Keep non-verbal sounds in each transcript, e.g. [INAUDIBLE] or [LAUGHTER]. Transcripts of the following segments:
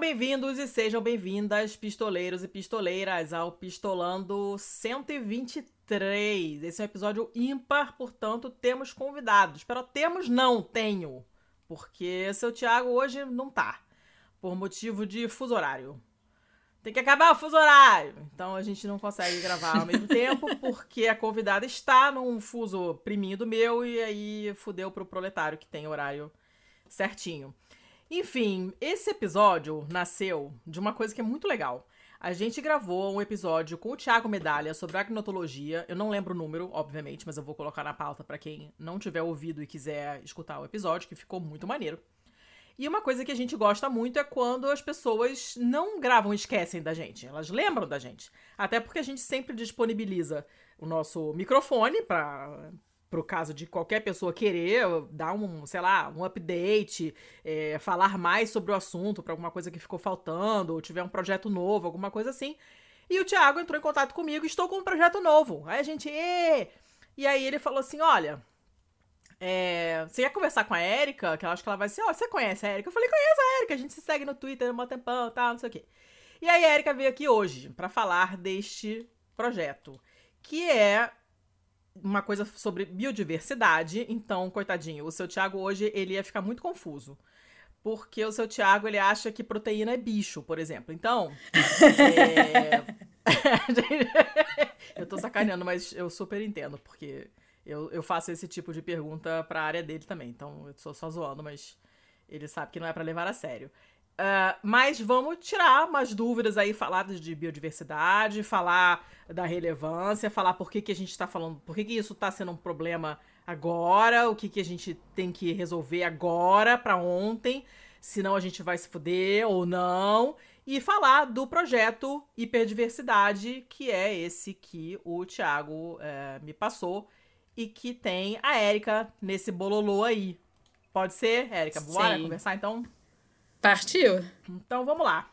bem-vindos e sejam bem-vindas, pistoleiros e pistoleiras, ao Pistolando 123. Esse é um episódio ímpar, portanto, temos convidados. Pero temos não, tenho. Porque seu Thiago hoje não tá. Por motivo de fuso horário. Tem que acabar o fuso horário. Então a gente não consegue gravar ao mesmo tempo, [LAUGHS] porque a convidada está num fuso priminho do meu e aí fudeu pro proletário que tem horário certinho. Enfim, esse episódio nasceu de uma coisa que é muito legal. A gente gravou um episódio com o Thiago Medalha sobre agnotologia. Eu não lembro o número, obviamente, mas eu vou colocar na pauta para quem não tiver ouvido e quiser escutar o episódio, que ficou muito maneiro. E uma coisa que a gente gosta muito é quando as pessoas não gravam e esquecem da gente. Elas lembram da gente. Até porque a gente sempre disponibiliza o nosso microfone para pro caso de qualquer pessoa querer dar um, sei lá, um update, é, falar mais sobre o assunto para alguma coisa que ficou faltando, ou tiver um projeto novo, alguma coisa assim. E o Thiago entrou em contato comigo, estou com um projeto novo. Aí a gente, Ê! e aí ele falou assim, olha, é, você quer conversar com a Erika? Que eu acho que ela vai ser, ó, você conhece a Erika? Eu falei, conheço a Erika, a gente se segue no Twitter há um tempão, tal, não sei o quê. E aí a Erika veio aqui hoje para falar deste projeto, que é uma coisa sobre biodiversidade. Então, coitadinho, o seu Tiago hoje ele ia ficar muito confuso. Porque o seu Tiago ele acha que proteína é bicho, por exemplo. Então. é... [LAUGHS] eu tô sacaneando, mas eu super entendo, porque eu, eu faço esse tipo de pergunta pra área dele também. Então, eu sou só zoando, mas ele sabe que não é para levar a sério. Uh, mas vamos tirar umas dúvidas aí, falar de biodiversidade, falar da relevância, falar por que, que a gente está falando, por que, que isso está sendo um problema agora, o que, que a gente tem que resolver agora, para ontem, senão a gente vai se fuder ou não, e falar do projeto Hiperdiversidade, que é esse que o Thiago é, me passou e que tem a Érica nesse bololô aí. Pode ser, Érica? Bora Sim. conversar então? Partiu? Então vamos lá.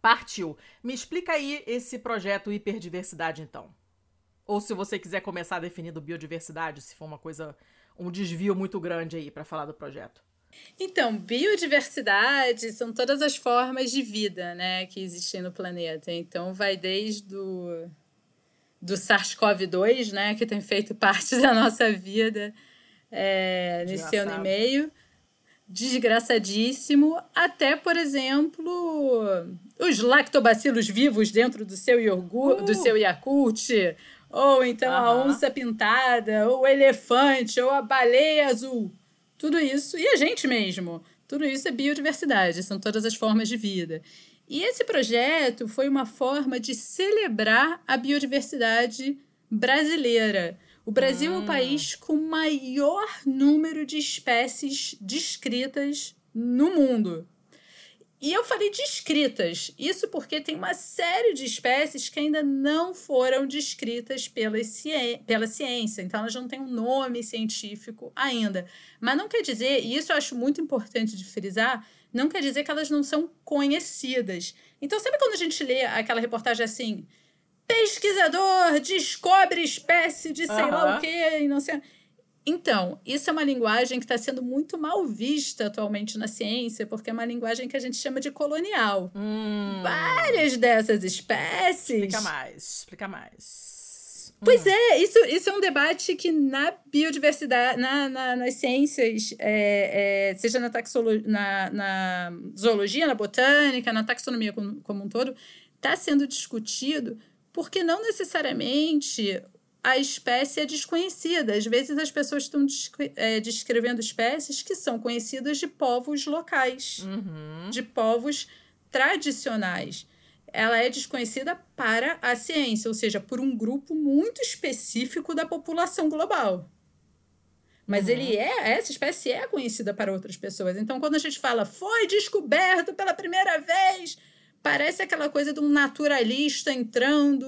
Partiu. Me explica aí esse projeto Hiperdiversidade, então. Ou se você quiser começar definindo biodiversidade, se for uma coisa, um desvio muito grande aí para falar do projeto. Então, biodiversidade são todas as formas de vida, né, que existem no planeta. Então, vai desde o do SARS-CoV-2, né, que tem feito [LAUGHS] parte da nossa vida é, nesse ano e meio desgraçadíssimo, até, por exemplo, os lactobacilos vivos dentro do seu iogurte, uh. do seu Yakult, ou então uh -huh. a onça pintada, ou o elefante, ou a baleia azul. Tudo isso, e a gente mesmo. Tudo isso é biodiversidade, são todas as formas de vida. E esse projeto foi uma forma de celebrar a biodiversidade brasileira o Brasil é o país com maior número de espécies descritas no mundo. E eu falei descritas, isso porque tem uma série de espécies que ainda não foram descritas pela, ciência, pela ciência, então elas não têm um nome científico ainda. Mas não quer dizer, e isso eu acho muito importante de frisar, não quer dizer que elas não são conhecidas. Então, sabe quando a gente lê aquela reportagem assim, pesquisador descobre espécie de sei lá o quê e não sei. Então, isso é uma linguagem que está sendo muito mal vista atualmente na ciência, porque é uma linguagem que a gente chama de colonial. Hum. Várias dessas espécies. Explica mais, explica mais. Pois hum. é, isso, isso é um debate que na biodiversidade, na, na nas ciências, é, é, seja na, taxologia, na, na zoologia, na botânica, na taxonomia como, como um todo, está sendo discutido porque não necessariamente a espécie é desconhecida. Às vezes as pessoas estão é, descrevendo espécies que são conhecidas de povos locais, uhum. de povos tradicionais. Ela é desconhecida para a ciência, ou seja, por um grupo muito específico da população global. Mas uhum. ele é, essa espécie é conhecida para outras pessoas. Então, quando a gente fala foi descoberto pela primeira vez Parece aquela coisa de um naturalista entrando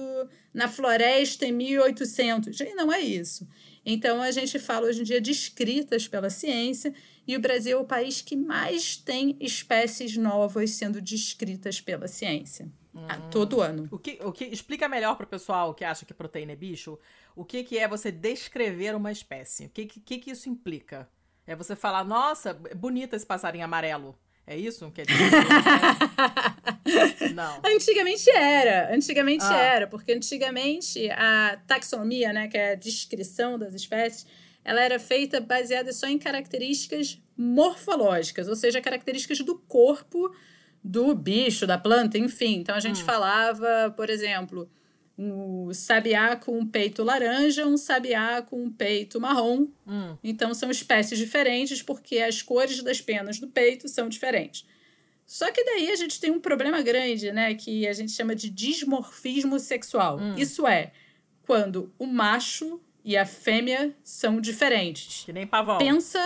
na floresta em 1800. E não é isso. Então, a gente fala hoje em dia descritas pela ciência, e o Brasil é o país que mais tem espécies novas sendo descritas pela ciência. Uhum. todo ano. O que, o que explica melhor para o pessoal que acha que proteína é bicho, o que, que é você descrever uma espécie? O que, que, que isso implica? É você falar, nossa, bonito esse passarinho amarelo. É isso? Quer dizer, não. [LAUGHS] Antigamente era. Antigamente ah. era, porque antigamente a taxonomia, né, que é a descrição das espécies, ela era feita baseada só em características morfológicas, ou seja, características do corpo do bicho, da planta, enfim. Então a gente hum. falava, por exemplo, um sabiá com um peito laranja, um sabiá com um peito marrom. Hum. Então são espécies diferentes porque as cores das penas do peito são diferentes. Só que daí a gente tem um problema grande, né, que a gente chama de dismorfismo sexual. Hum. Isso é quando o macho e a fêmea são diferentes. Que nem pavão. Pensa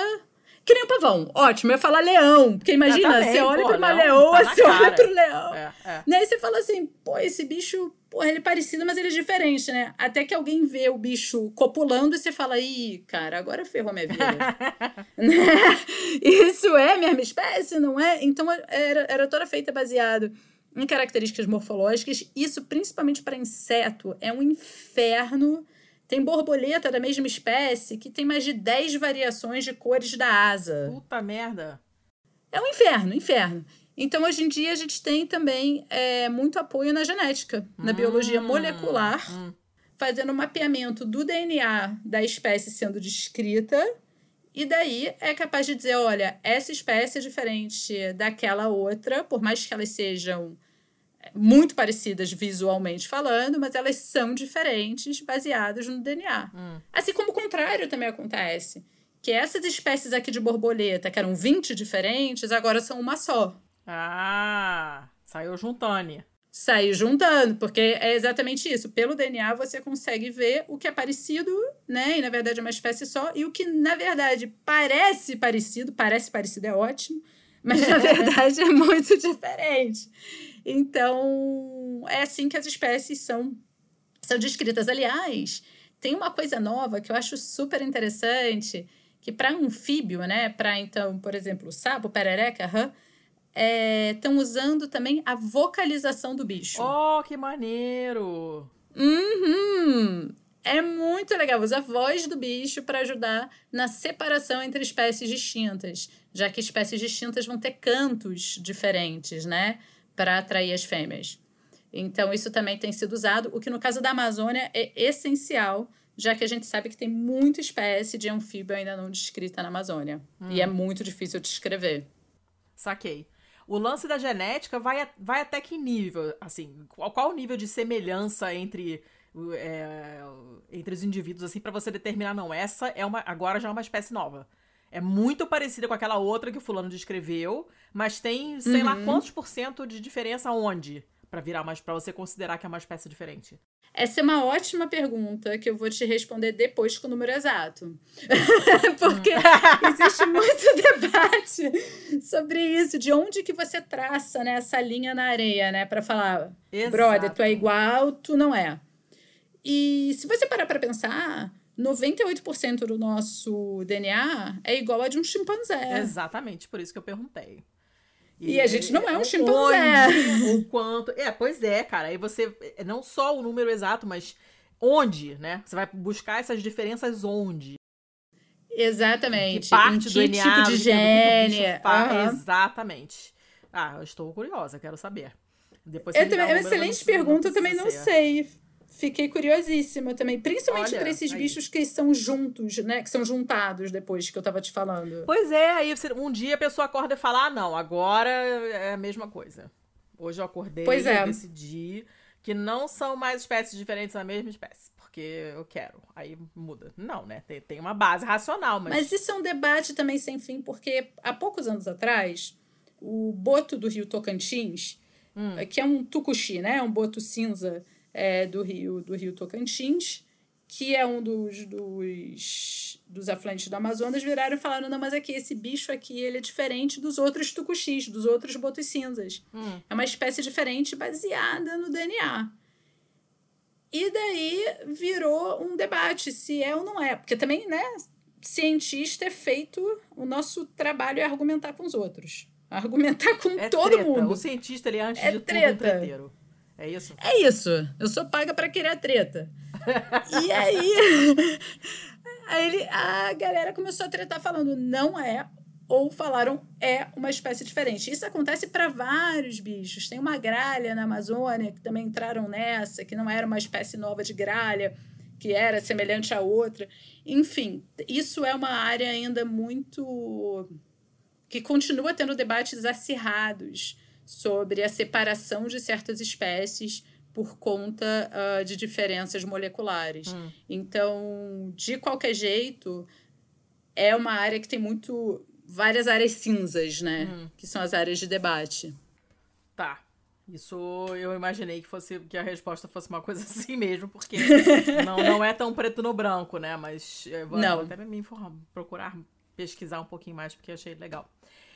que nem o pavão. Ótimo, eu ia falar leão. Porque imagina, você olha para uma leoa, tá você olha para o leão. É, é. Né? E você fala assim, pô, esse bicho porra, ele é parecido, mas ele é diferente, né? Até que alguém vê o bicho copulando e você fala, ih, cara, agora ferrou minha vida. [LAUGHS] né? Isso é mesma espécie, não é? Então era, era toda feita baseado em características morfológicas. Isso, principalmente para inseto, é um inferno. Tem borboleta da mesma espécie que tem mais de 10 variações de cores da asa. Puta merda. É um inferno, inferno. Então, hoje em dia, a gente tem também é, muito apoio na genética, na hum, biologia molecular, hum. fazendo o mapeamento do DNA da espécie sendo descrita. E daí é capaz de dizer: olha, essa espécie é diferente daquela outra, por mais que elas sejam é, muito parecidas visualmente falando, mas elas são diferentes baseadas no DNA. Hum. Assim como o contrário também acontece. Que essas espécies aqui de borboleta, que eram 20 diferentes, agora são uma só. Ah, saiu juntando. Saiu juntando, porque é exatamente isso. Pelo DNA você consegue ver o que é parecido, né? E na verdade é uma espécie só, e o que na verdade parece parecido, parece parecido é ótimo, mas na [LAUGHS] verdade é muito diferente. Então, é assim que as espécies são, são descritas. Aliás, tem uma coisa nova que eu acho super interessante, que para anfíbio, né? Para então, por exemplo, o sapo, perereca, rã, estão é, usando também a vocalização do bicho. Oh, que maneiro! Uhum! É muito legal. Usa a voz do bicho para ajudar na separação entre espécies distintas, já que espécies distintas vão ter cantos diferentes, né? Para atrair as fêmeas. Então, isso também tem sido usado, o que no caso da Amazônia é essencial, já que a gente sabe que tem muita espécie de anfíbio ainda não descrita na Amazônia. Hum. E é muito difícil de descrever. Saquei. O lance da genética vai, vai até que nível? Assim, qual, qual o nível de semelhança entre, é, entre os indivíduos, assim, para você determinar, não, essa é uma. Agora já é uma espécie nova. É muito parecida com aquela outra que o fulano descreveu, mas tem, sei uhum. lá, quantos por cento de diferença onde? Para virar mais para você considerar que é uma espécie diferente? Essa é uma ótima pergunta que eu vou te responder depois com o número exato. [LAUGHS] Porque [LAUGHS] existe muito debate sobre isso, de onde que você traça né, essa linha na areia, né? Para falar, Exato. brother, tu é igual, tu não é. E se você parar para pensar, 98% do nosso DNA é igual a de um chimpanzé. Exatamente, por isso que eu perguntei. E, e a gente não é um chimpanzé. O [LAUGHS] quanto. É, pois é, cara. Aí você. É, não só o número exato, mas onde, né? Você vai buscar essas diferenças onde. Exatamente. Que parte do DNA, tipo de gene. Uhum. Exatamente. Ah, eu estou curiosa, quero saber. Depois eu também, é uma excelente pergunta, eu também não sei. Fiquei curiosíssima também, principalmente para esses aí. bichos que são juntos, né? Que são juntados depois que eu tava te falando. Pois é, aí um dia a pessoa acorda e fala: ah, não, agora é a mesma coisa. Hoje eu acordei pois é. decidi que não são mais espécies diferentes da mesma espécie. Porque eu quero. Aí muda. Não, né? Tem, tem uma base racional, mas. Mas isso é um debate também sem fim, porque há poucos anos atrás, o boto do rio Tocantins, hum. que é um tucuxi, né? Um boto cinza é, do rio do rio Tocantins, que é um dos, dos, dos afluentes do Amazonas, viraram e falaram: não, mas aqui, esse bicho aqui, ele é diferente dos outros tucuxis, dos outros botos cinzas. Hum. É uma espécie diferente baseada no DNA. E daí virou um debate se é ou não é. Porque também, né, cientista é feito, o nosso trabalho é argumentar com os outros. Argumentar com é todo treta. mundo. O cientista, ele é antes é de treta. tudo um. É isso? É isso. Eu sou paga para querer a treta. [LAUGHS] e aí, aí ele, a galera começou a tretar falando, não é ou falaram é uma espécie diferente. Isso acontece para vários bichos. Tem uma gralha na Amazônia que também entraram nessa, que não era uma espécie nova de gralha, que era semelhante a outra. Enfim, isso é uma área ainda muito que continua tendo debates acirrados sobre a separação de certas espécies por conta uh, de diferenças moleculares. Hum. Então, de qualquer jeito, é uma área que tem muito várias áreas cinzas, né? Hum. Que são as áreas de debate. Tá. Isso eu imaginei que fosse que a resposta fosse uma coisa [LAUGHS] assim mesmo, porque [LAUGHS] não, não é tão preto no branco, né? Mas eu vou, vou até me informar, procurar pesquisar um pouquinho mais, porque achei legal.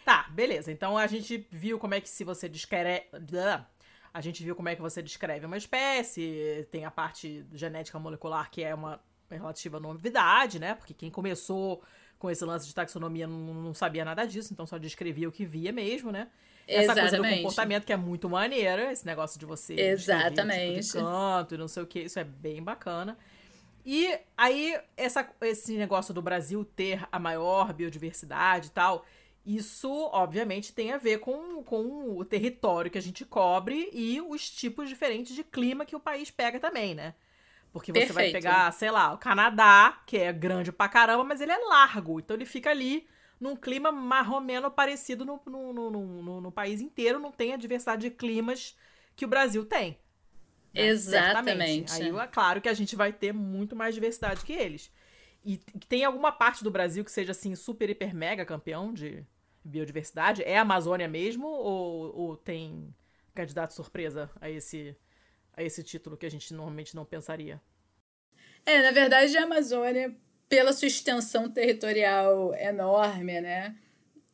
Tá, beleza. Então a gente viu como é que se você descreve. A gente viu como é que você descreve uma espécie, tem a parte genética molecular que é uma relativa novidade, né? Porque quem começou com esse lance de taxonomia não, não sabia nada disso, então só descrevia o que via mesmo, né? Essa Exatamente. coisa do comportamento que é muito maneira, esse negócio de você Exatamente. Tipo de canto e não sei o que, isso é bem bacana. E aí, essa, esse negócio do Brasil ter a maior biodiversidade e tal, isso, obviamente, tem a ver com, com o território que a gente cobre e os tipos diferentes de clima que o país pega também, né? Porque você Perfeito. vai pegar, sei lá, o Canadá, que é grande pra caramba, mas ele é largo. Então ele fica ali num clima mais ou menos parecido no, no, no, no, no país inteiro. Não tem a diversidade de climas que o Brasil tem. Né? Exatamente. Aí é claro que a gente vai ter muito mais diversidade que eles. E tem alguma parte do Brasil que seja assim super, hiper, mega campeão de biodiversidade? É a Amazônia mesmo? Ou, ou tem candidato surpresa a esse a esse título que a gente normalmente não pensaria. É, na verdade, a Amazônia, pela sua extensão territorial enorme, né?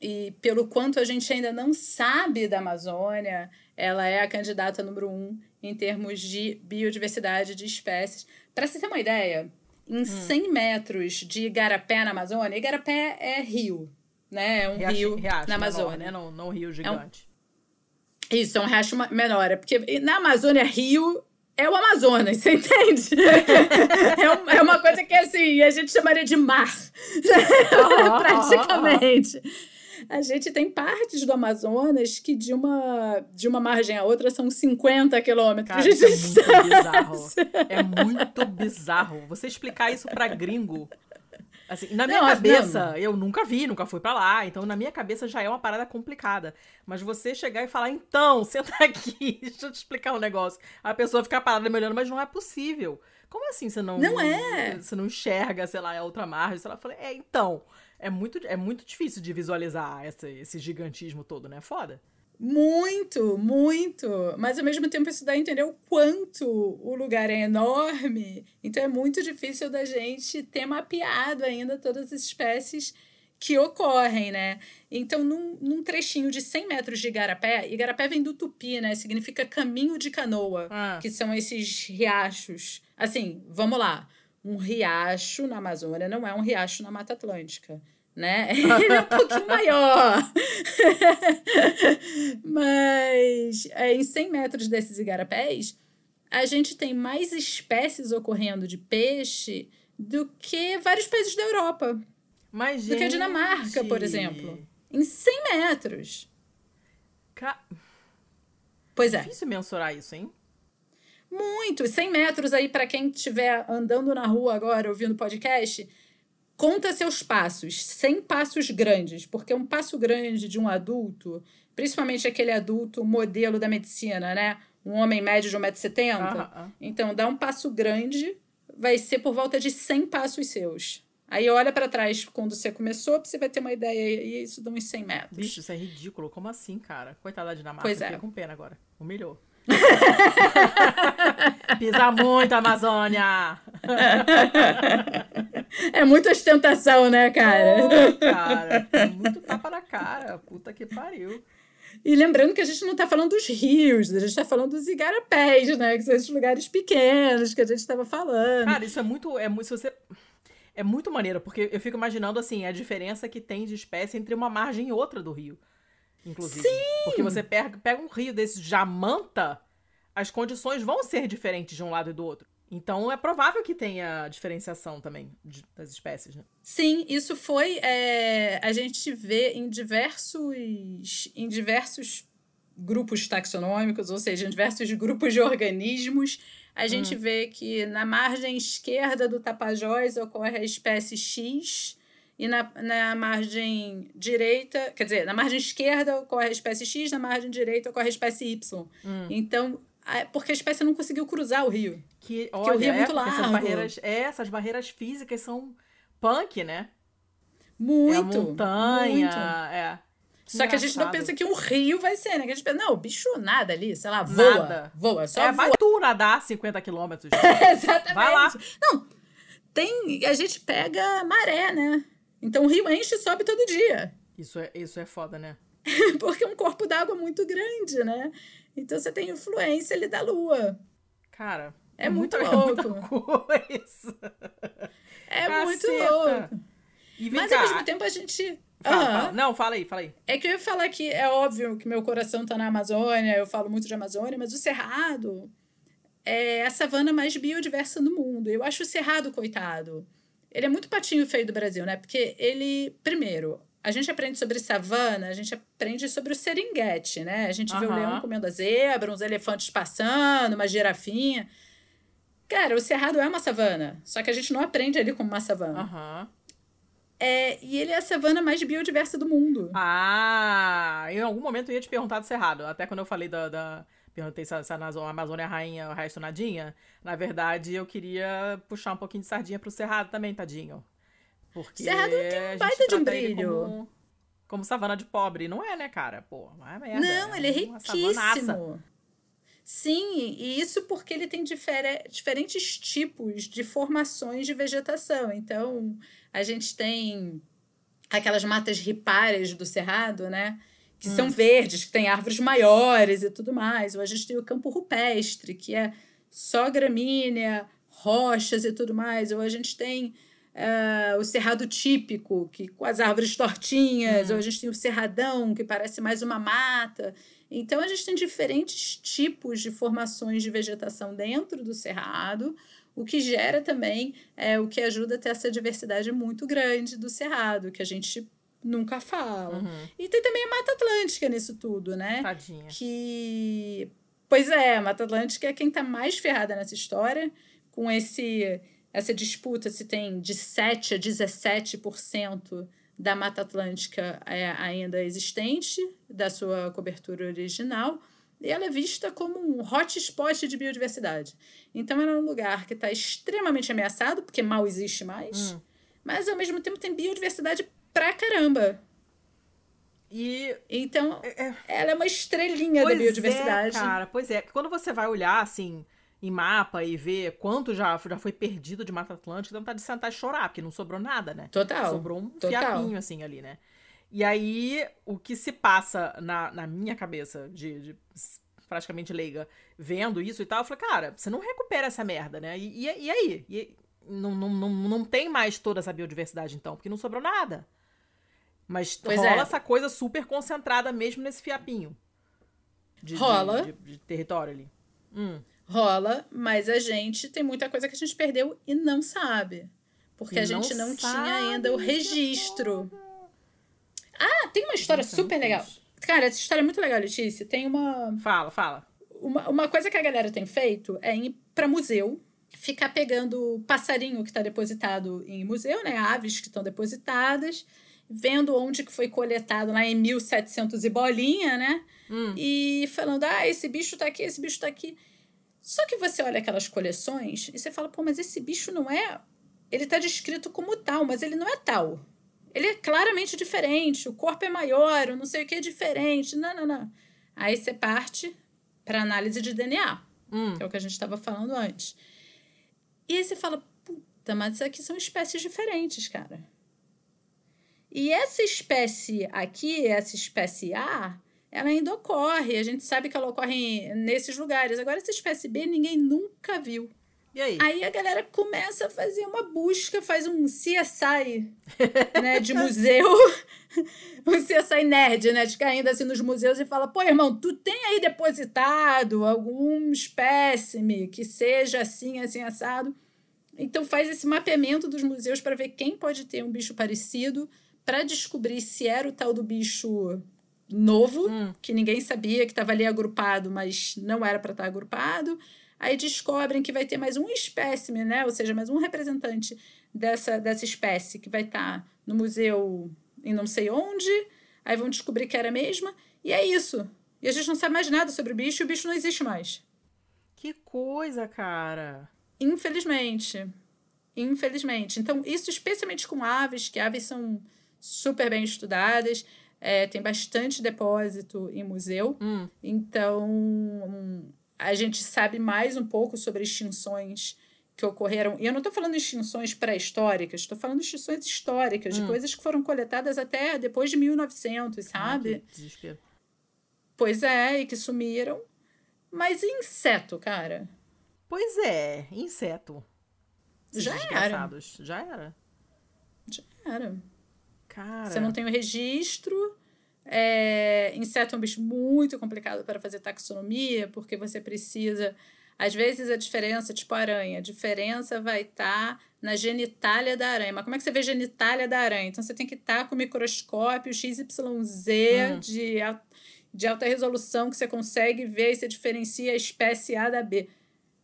E pelo quanto a gente ainda não sabe da Amazônia, ela é a candidata número um em termos de biodiversidade de espécies. Para você ter uma ideia, em hum. 100 metros de Igarapé na Amazônia, Igarapé é rio, né? É um riacho, rio riacho na Amazônia. Menor, né? Não, não rio gigante. É um isso, é um riacho menor. É porque na Amazônia, rio é o Amazonas, [LAUGHS] você entende? é, um, é, uma coisa que, assim, a gente chamaria de mar, [LAUGHS] praticamente. A gente tem partes do Amazonas que de uma, de uma margem a outra são 50 quilômetros Cara, de isso é muito bizarro. É muito bizarro. Você explicar isso pra gringo Assim, na minha não, cabeça, não. eu nunca vi, nunca fui para lá, então na minha cabeça já é uma parada complicada. Mas você chegar e falar, então, [LAUGHS] senta aqui, deixa eu te explicar um negócio. A pessoa fica parada me olhando, mas não é possível. Como assim você não. Não é! Você não enxerga, sei lá, a outra margem? Sei lá, eu falei, é, então. É muito, é muito difícil de visualizar essa, esse gigantismo todo, né? Foda. Muito, muito. Mas ao mesmo tempo isso dá a entender o quanto o lugar é enorme. Então é muito difícil da gente ter mapeado ainda todas as espécies que ocorrem, né? Então, num, num trechinho de 100 metros de Igarapé, Igarapé vem do tupi, né? Significa caminho de canoa, ah. que são esses riachos. Assim, vamos lá. Um riacho na Amazônia não é um riacho na Mata Atlântica né? [LAUGHS] Ele é um pouquinho maior. [LAUGHS] Mas é, em 100 metros desses igarapés, a gente tem mais espécies ocorrendo de peixe do que vários países da Europa. Mas, do gente... que a Dinamarca, por exemplo. Em 100 metros. Ca... Pois é. Difícil mensurar isso, hein? Muito. 100 metros aí, para quem estiver andando na rua agora ouvindo podcast, Conta seus passos, sem passos grandes, porque um passo grande de um adulto, principalmente aquele adulto modelo da medicina, né? Um homem médio de 1,70m. Uh -huh. Então, dá um passo grande, vai ser por volta de 100 passos seus. Aí olha para trás quando você começou, você vai ter uma ideia, e isso dá uns 100 metros. Bicho, isso é ridículo. Como assim, cara? Coitada da Dinamarca, pois é. fiquei com pena agora. Humilhou. [LAUGHS] Pisa muito, Amazônia! É muita ostentação, né, cara? Oh, cara, é muito tapa na cara. Puta que pariu. E lembrando que a gente não está falando dos rios, a gente está falando dos igarapés, né? Que são esses lugares pequenos que a gente estava falando. Cara, isso é muito. É muito se você... É muito maneiro, porque eu fico imaginando assim, a diferença que tem de espécie entre uma margem e outra do rio inclusive. Sim! Porque você pega, pega um rio desse Jamanta, as condições vão ser diferentes de um lado e do outro. Então é provável que tenha diferenciação também de, das espécies, né? Sim, isso foi. É, a gente vê em diversos, em diversos grupos taxonômicos, ou seja, em diversos grupos de organismos, a gente hum. vê que na margem esquerda do Tapajós ocorre a espécie X e na, na margem direita, quer dizer, na margem esquerda ocorre a espécie X, na margem direita ocorre a espécie Y. Hum. Então, porque a espécie não conseguiu cruzar o rio. Que, olha, porque o rio é, é muito largo. Essas barreiras, é, essas barreiras físicas são punk, né? Muito. É montanha, muito. é. Só que a gente não pensa que um rio vai ser, né? Que a gente pensa, não, bicho nada ali, sei lá, voa. Nada. Voa, só é, voa. vai tu nadar 50 quilômetros. [LAUGHS] Exatamente. Vai lá. Não, tem... A gente pega maré, né? Então o rio enche e sobe todo dia. Isso é, isso é foda, né? [LAUGHS] Porque é um corpo d'água muito grande, né? Então você tem influência ali da lua. Cara, é, é muito louco. Coisa. É Caceta. muito louco. Mas cá. ao mesmo tempo a gente. Fala, uhum. fala. Não, fala aí, fala aí. É que eu ia falar que é óbvio que meu coração tá na Amazônia, eu falo muito de Amazônia, mas o Cerrado é a savana mais biodiversa do mundo. Eu acho o Cerrado, coitado. Ele é muito patinho feio do Brasil, né? Porque ele, primeiro, a gente aprende sobre savana, a gente aprende sobre o seringuete, né? A gente uhum. vê o leão comendo a zebra, uns elefantes passando, uma girafinha. Cara, o cerrado é uma savana, só que a gente não aprende ele como uma savana. Uhum. É, e ele é a savana mais biodiversa do mundo. Ah, em algum momento eu ia te perguntar do cerrado. Até quando eu falei da. da perguntei se, se a Amazônia é a rainha o resto nadinha. Na verdade, eu queria puxar um pouquinho de sardinha pro cerrado também, tadinho. Porque Cerrado tem um baita de um brilho. Como, como, savana de pobre. Não é, né, cara? Pô, não é merda. Não, ele é riquíssimo. Sim, e isso porque ele tem difer diferentes tipos de formações de vegetação. Então, a gente tem aquelas matas ripárias do cerrado, né? Que hum. são verdes, que tem árvores maiores e tudo mais. Ou a gente tem o campo rupestre, que é só gramínea, rochas e tudo mais. Ou a gente tem uh, o cerrado típico, que com as árvores tortinhas, uhum. ou a gente tem o cerradão, que parece mais uma mata. Então, a gente tem diferentes tipos de formações de vegetação dentro do cerrado, o que gera também, é, o que ajuda a ter essa diversidade muito grande do cerrado, que a gente nunca fala. Uhum. E tem também a Mata Atlântica nisso tudo, né? Tadinha. Que. Pois é, a Mata Atlântica é quem está mais ferrada nessa história, com esse essa disputa se tem de 7 a 17% da Mata Atlântica é ainda existente, da sua cobertura original, e ela é vista como um hotspot de biodiversidade. Então, ela é um lugar que está extremamente ameaçado, porque mal existe mais, hum. mas ao mesmo tempo tem biodiversidade pra caramba. E. Então, é, é. ela é uma estrelinha da biodiversidade. É, cara, pois é. Quando você vai olhar, assim, em mapa e ver quanto já, já foi perdido de Mata Atlântica, dá vontade de sentar e chorar, porque não sobrou nada, né? Total. Sobrou um total. fiapinho, assim, ali, né? E aí, o que se passa na, na minha cabeça, de, de praticamente leiga, vendo isso e tal, eu falei, cara, você não recupera essa merda, né? E, e, e aí? E, não, não, não, não tem mais toda essa biodiversidade, então, porque não sobrou nada. Mas pois rola é. essa coisa super concentrada mesmo nesse fiapinho. De, rola. De, de, de território ali. Hum. Rola, mas a gente tem muita coisa que a gente perdeu e não sabe. Porque e a gente não, tinha ainda o registro. Ah, tem uma história super legal. Cara, essa história é muito legal, Letícia. Tem uma. Fala, fala. Uma, uma coisa que a galera tem feito é ir para museu, ficar pegando passarinho que está depositado em museu, né? Aves que estão depositadas, vendo onde que foi coletado lá em 1700 e bolinha, né? Hum. E falando, ah, esse bicho tá aqui, esse bicho tá aqui. Só que você olha aquelas coleções e você fala, pô, mas esse bicho não é. Ele está descrito como tal, mas ele não é tal. Ele é claramente diferente, o corpo é maior, o não sei o que é diferente. Não, não, não. Aí você parte para análise de DNA, hum. que é o que a gente estava falando antes. E aí você fala, puta, mas isso aqui são espécies diferentes, cara. E essa espécie aqui, essa espécie A, ela ainda ocorre. A gente sabe que ela ocorre nesses lugares. Agora, essa espécie B ninguém nunca viu. E aí? Aí a galera começa a fazer uma busca, faz um CSI, [LAUGHS] né, de museu. [LAUGHS] um CSI nerd, né, de caindo assim nos museus e fala, pô, irmão, tu tem aí depositado algum espécime que seja assim, assim, assado? Então faz esse mapeamento dos museus para ver quem pode ter um bicho parecido, para descobrir se era o tal do bicho novo, hum. que ninguém sabia que estava ali agrupado, mas não era para estar tá agrupado aí descobrem que vai ter mais um espécime, né? Ou seja, mais um representante dessa, dessa espécie que vai estar tá no museu em não sei onde, aí vão descobrir que era a mesma, e é isso. E a gente não sabe mais nada sobre o bicho e o bicho não existe mais. Que coisa, cara! Infelizmente. Infelizmente. Então, isso especialmente com aves, que aves são super bem estudadas, é, tem bastante depósito em museu. Hum. Então, a gente sabe mais um pouco sobre extinções que ocorreram. E eu não estou falando de extinções pré-históricas, estou falando de extinções históricas, hum. de coisas que foram coletadas até depois de 1900, sabe? Ah, desespero. Pois é, e que sumiram. Mas inseto, cara? Pois é, inseto. Já era. Já era. Já era. Cara. Você não tem o registro é, inseto é um bicho muito complicado para fazer taxonomia, porque você precisa. Às vezes a diferença, tipo aranha, a diferença vai estar tá na genitália da aranha. Mas como é que você vê genitália da aranha? Então você tem que estar tá com o microscópio XYZ hum. de, de alta resolução que você consegue ver e você diferencia a espécie A da B.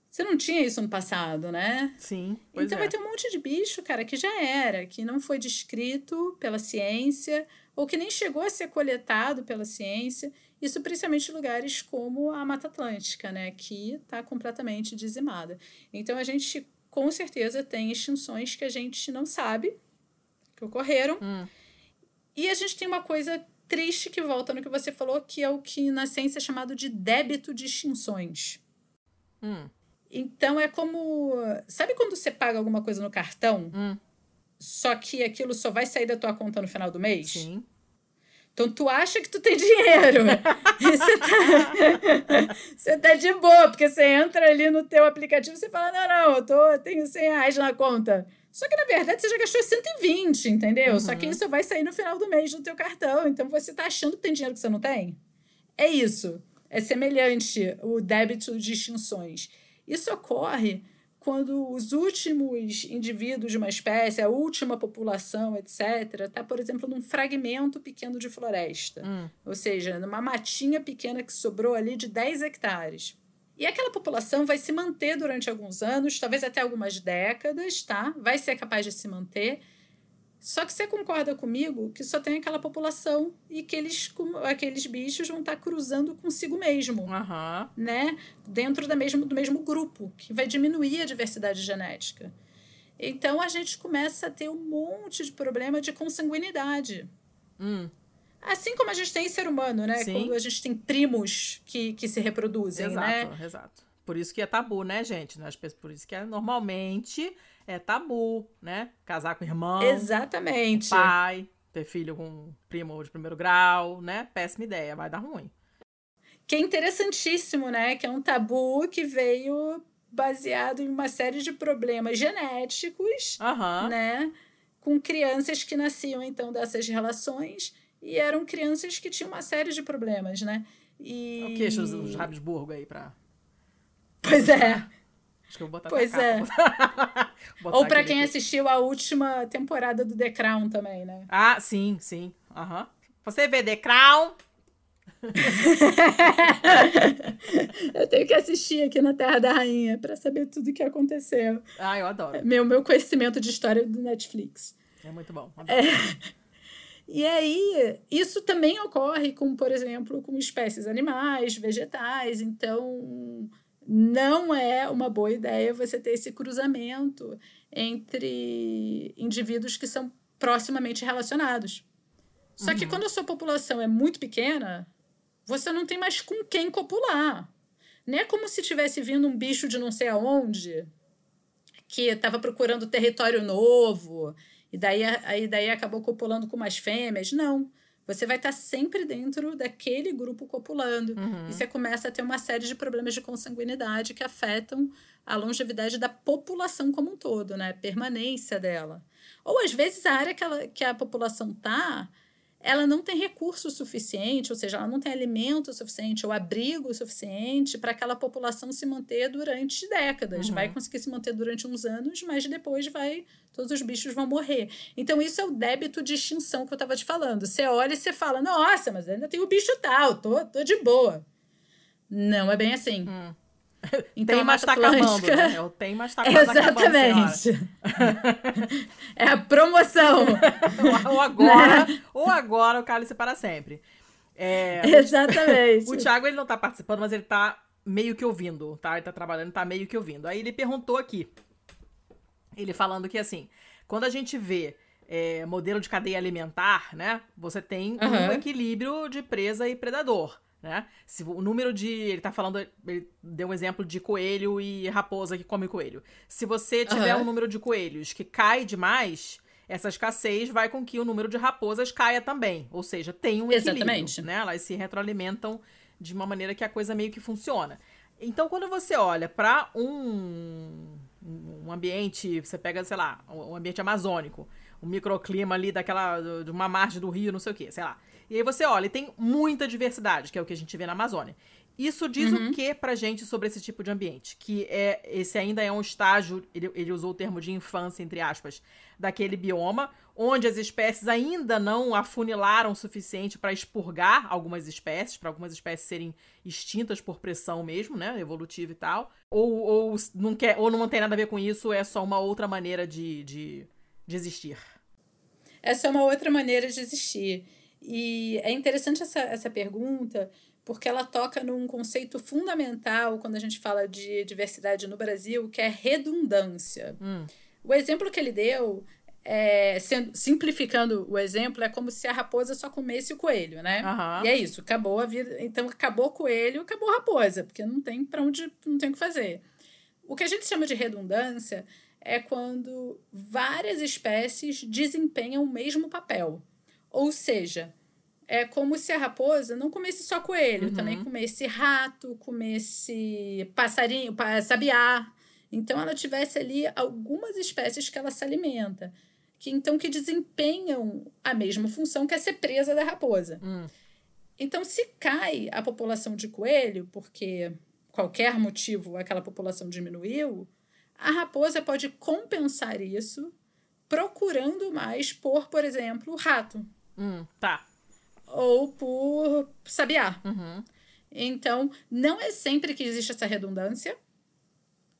Você não tinha isso no passado, né? Sim. então é. vai ter um monte de bicho, cara, que já era, que não foi descrito pela ciência ou que nem chegou a ser coletado pela ciência, isso principalmente em lugares como a Mata Atlântica, né, que está completamente dizimada. Então a gente com certeza tem extinções que a gente não sabe que ocorreram. Hum. E a gente tem uma coisa triste que volta no que você falou, que é o que na ciência é chamado de débito de extinções. Hum. Então é como. Sabe quando você paga alguma coisa no cartão? Hum só que aquilo só vai sair da tua conta no final do mês? Sim. Então tu acha que tu tem dinheiro. [LAUGHS] você tá, [LAUGHS] você tá de boa, porque você entra ali no teu aplicativo e você fala: não, não, eu, tô, eu tenho 100 reais na conta. Só que na verdade você já gastou 120, entendeu? Uhum. Só que uhum. isso vai sair no final do mês no teu cartão. Então você tá achando que tem dinheiro que você não tem? É isso. É semelhante o débito de extinções. Isso ocorre quando os últimos indivíduos de uma espécie, a última população, etc., está, por exemplo, num fragmento pequeno de floresta. Hum. Ou seja, numa matinha pequena que sobrou ali de 10 hectares. E aquela população vai se manter durante alguns anos, talvez até algumas décadas, tá? Vai ser capaz de se manter só que você concorda comigo que só tem aquela população e que eles, aqueles bichos vão estar tá cruzando consigo mesmo, uhum. né? Dentro da mesmo, do mesmo grupo, que vai diminuir a diversidade genética. Então a gente começa a ter um monte de problema de consanguinidade. Hum. Assim como a gente tem em ser humano, né? Sim. Quando a gente tem primos que, que se reproduzem, exato, né? Exato. Por isso que é tabu, né, gente? Por isso que é normalmente é tabu, né? Casar com irmão. Exatamente. pai, ter filho com primo de primeiro grau, né? Péssima ideia, vai dar ruim. Que é interessantíssimo, né? Que é um tabu que veio baseado em uma série de problemas genéticos, uhum. né? Com crianças que nasciam, então, dessas relações e eram crianças que tinham uma série de problemas, né? E... O queixo dos Habsburgo aí pra... Pois é. Acho que eu vou botar Pois é. [LAUGHS] Ou para quem aqui. assistiu a última temporada do The Crown também, né? Ah, sim, sim. Uhum. Você vê The Crown? [LAUGHS] eu tenho que assistir aqui na Terra da Rainha para saber tudo o que aconteceu. Ah, eu adoro. Meu, meu conhecimento de história do Netflix. É muito bom. É... [LAUGHS] E aí, isso também ocorre com, por exemplo, com espécies animais, vegetais. Então, não é uma boa ideia você ter esse cruzamento entre indivíduos que são proximamente relacionados. Só uhum. que quando a sua população é muito pequena, você não tem mais com quem copular. Não é como se tivesse vindo um bicho de não sei aonde que estava procurando território novo e daí, aí daí acabou copulando com umas fêmeas. Não. Você vai estar sempre dentro daquele grupo copulando. Uhum. E você começa a ter uma série de problemas de consanguinidade que afetam a longevidade da população como um todo, né? Permanência dela. Ou às vezes a área que, ela, que a população tá ela não tem recurso suficiente, ou seja, ela não tem alimento suficiente ou abrigo suficiente para aquela população se manter durante décadas. Uhum. Vai conseguir se manter durante uns anos, mas depois vai todos os bichos vão morrer. Então isso é o débito de extinção que eu estava te falando. Você olha e você fala: "Nossa, mas ainda tem o bicho tal, tô, tô de boa". Não é bem assim. Hum. [LAUGHS] Então, tem, mas tá acabando, né? Eu tenho, mas tá quase Exatamente. é a promoção. [LAUGHS] ou agora, né? ou agora o cálice para sempre. É, Exatamente. O, o Thiago, ele não tá participando, mas ele tá meio que ouvindo, tá? Ele tá trabalhando, tá meio que ouvindo. Aí ele perguntou aqui, ele falando que, assim, quando a gente vê é, modelo de cadeia alimentar, né? Você tem uhum. um equilíbrio de presa e predador né? Se o número de. Ele tá falando. Ele deu um exemplo de coelho e raposa que come coelho. Se você tiver uhum. um número de coelhos que cai demais, essa escassez vai com que o número de raposas caia também. Ou seja, tem um equilíbrio. Exatamente. Né? Elas se retroalimentam de uma maneira que a coisa meio que funciona. Então, quando você olha para um, um ambiente, você pega, sei lá, um ambiente amazônico, um microclima ali daquela. de uma margem do rio, não sei o quê, sei lá. E aí você olha, e tem muita diversidade, que é o que a gente vê na Amazônia. Isso diz uhum. o que pra gente sobre esse tipo de ambiente? Que é esse ainda é um estágio, ele, ele usou o termo de infância, entre aspas, daquele bioma, onde as espécies ainda não afunilaram o suficiente para expurgar algumas espécies, para algumas espécies serem extintas por pressão mesmo, né, evolutiva e tal, ou, ou, não, quer, ou não tem nada a ver com isso, é só uma outra maneira de, de, de existir. É só uma outra maneira de existir. E é interessante essa, essa pergunta, porque ela toca num conceito fundamental quando a gente fala de diversidade no Brasil, que é redundância. Hum. O exemplo que ele deu, é, sendo, simplificando o exemplo, é como se a raposa só comesse o coelho, né? Uhum. E é isso, acabou a vida. Então, acabou o coelho, acabou a raposa, porque não tem para onde, não tem o que fazer. O que a gente chama de redundância é quando várias espécies desempenham o mesmo papel. Ou seja, é como se a raposa não comesse só coelho, uhum. também comesse rato, comesse passarinho, sabiá. Então ela tivesse ali algumas espécies que ela se alimenta, que então que desempenham a mesma função que é ser presa da raposa. Uhum. Então se cai a população de coelho, porque qualquer motivo aquela população diminuiu, a raposa pode compensar isso procurando mais por, por exemplo, rato. Hum, tá. Ou por sabiá. Uhum. Então, não é sempre que existe essa redundância.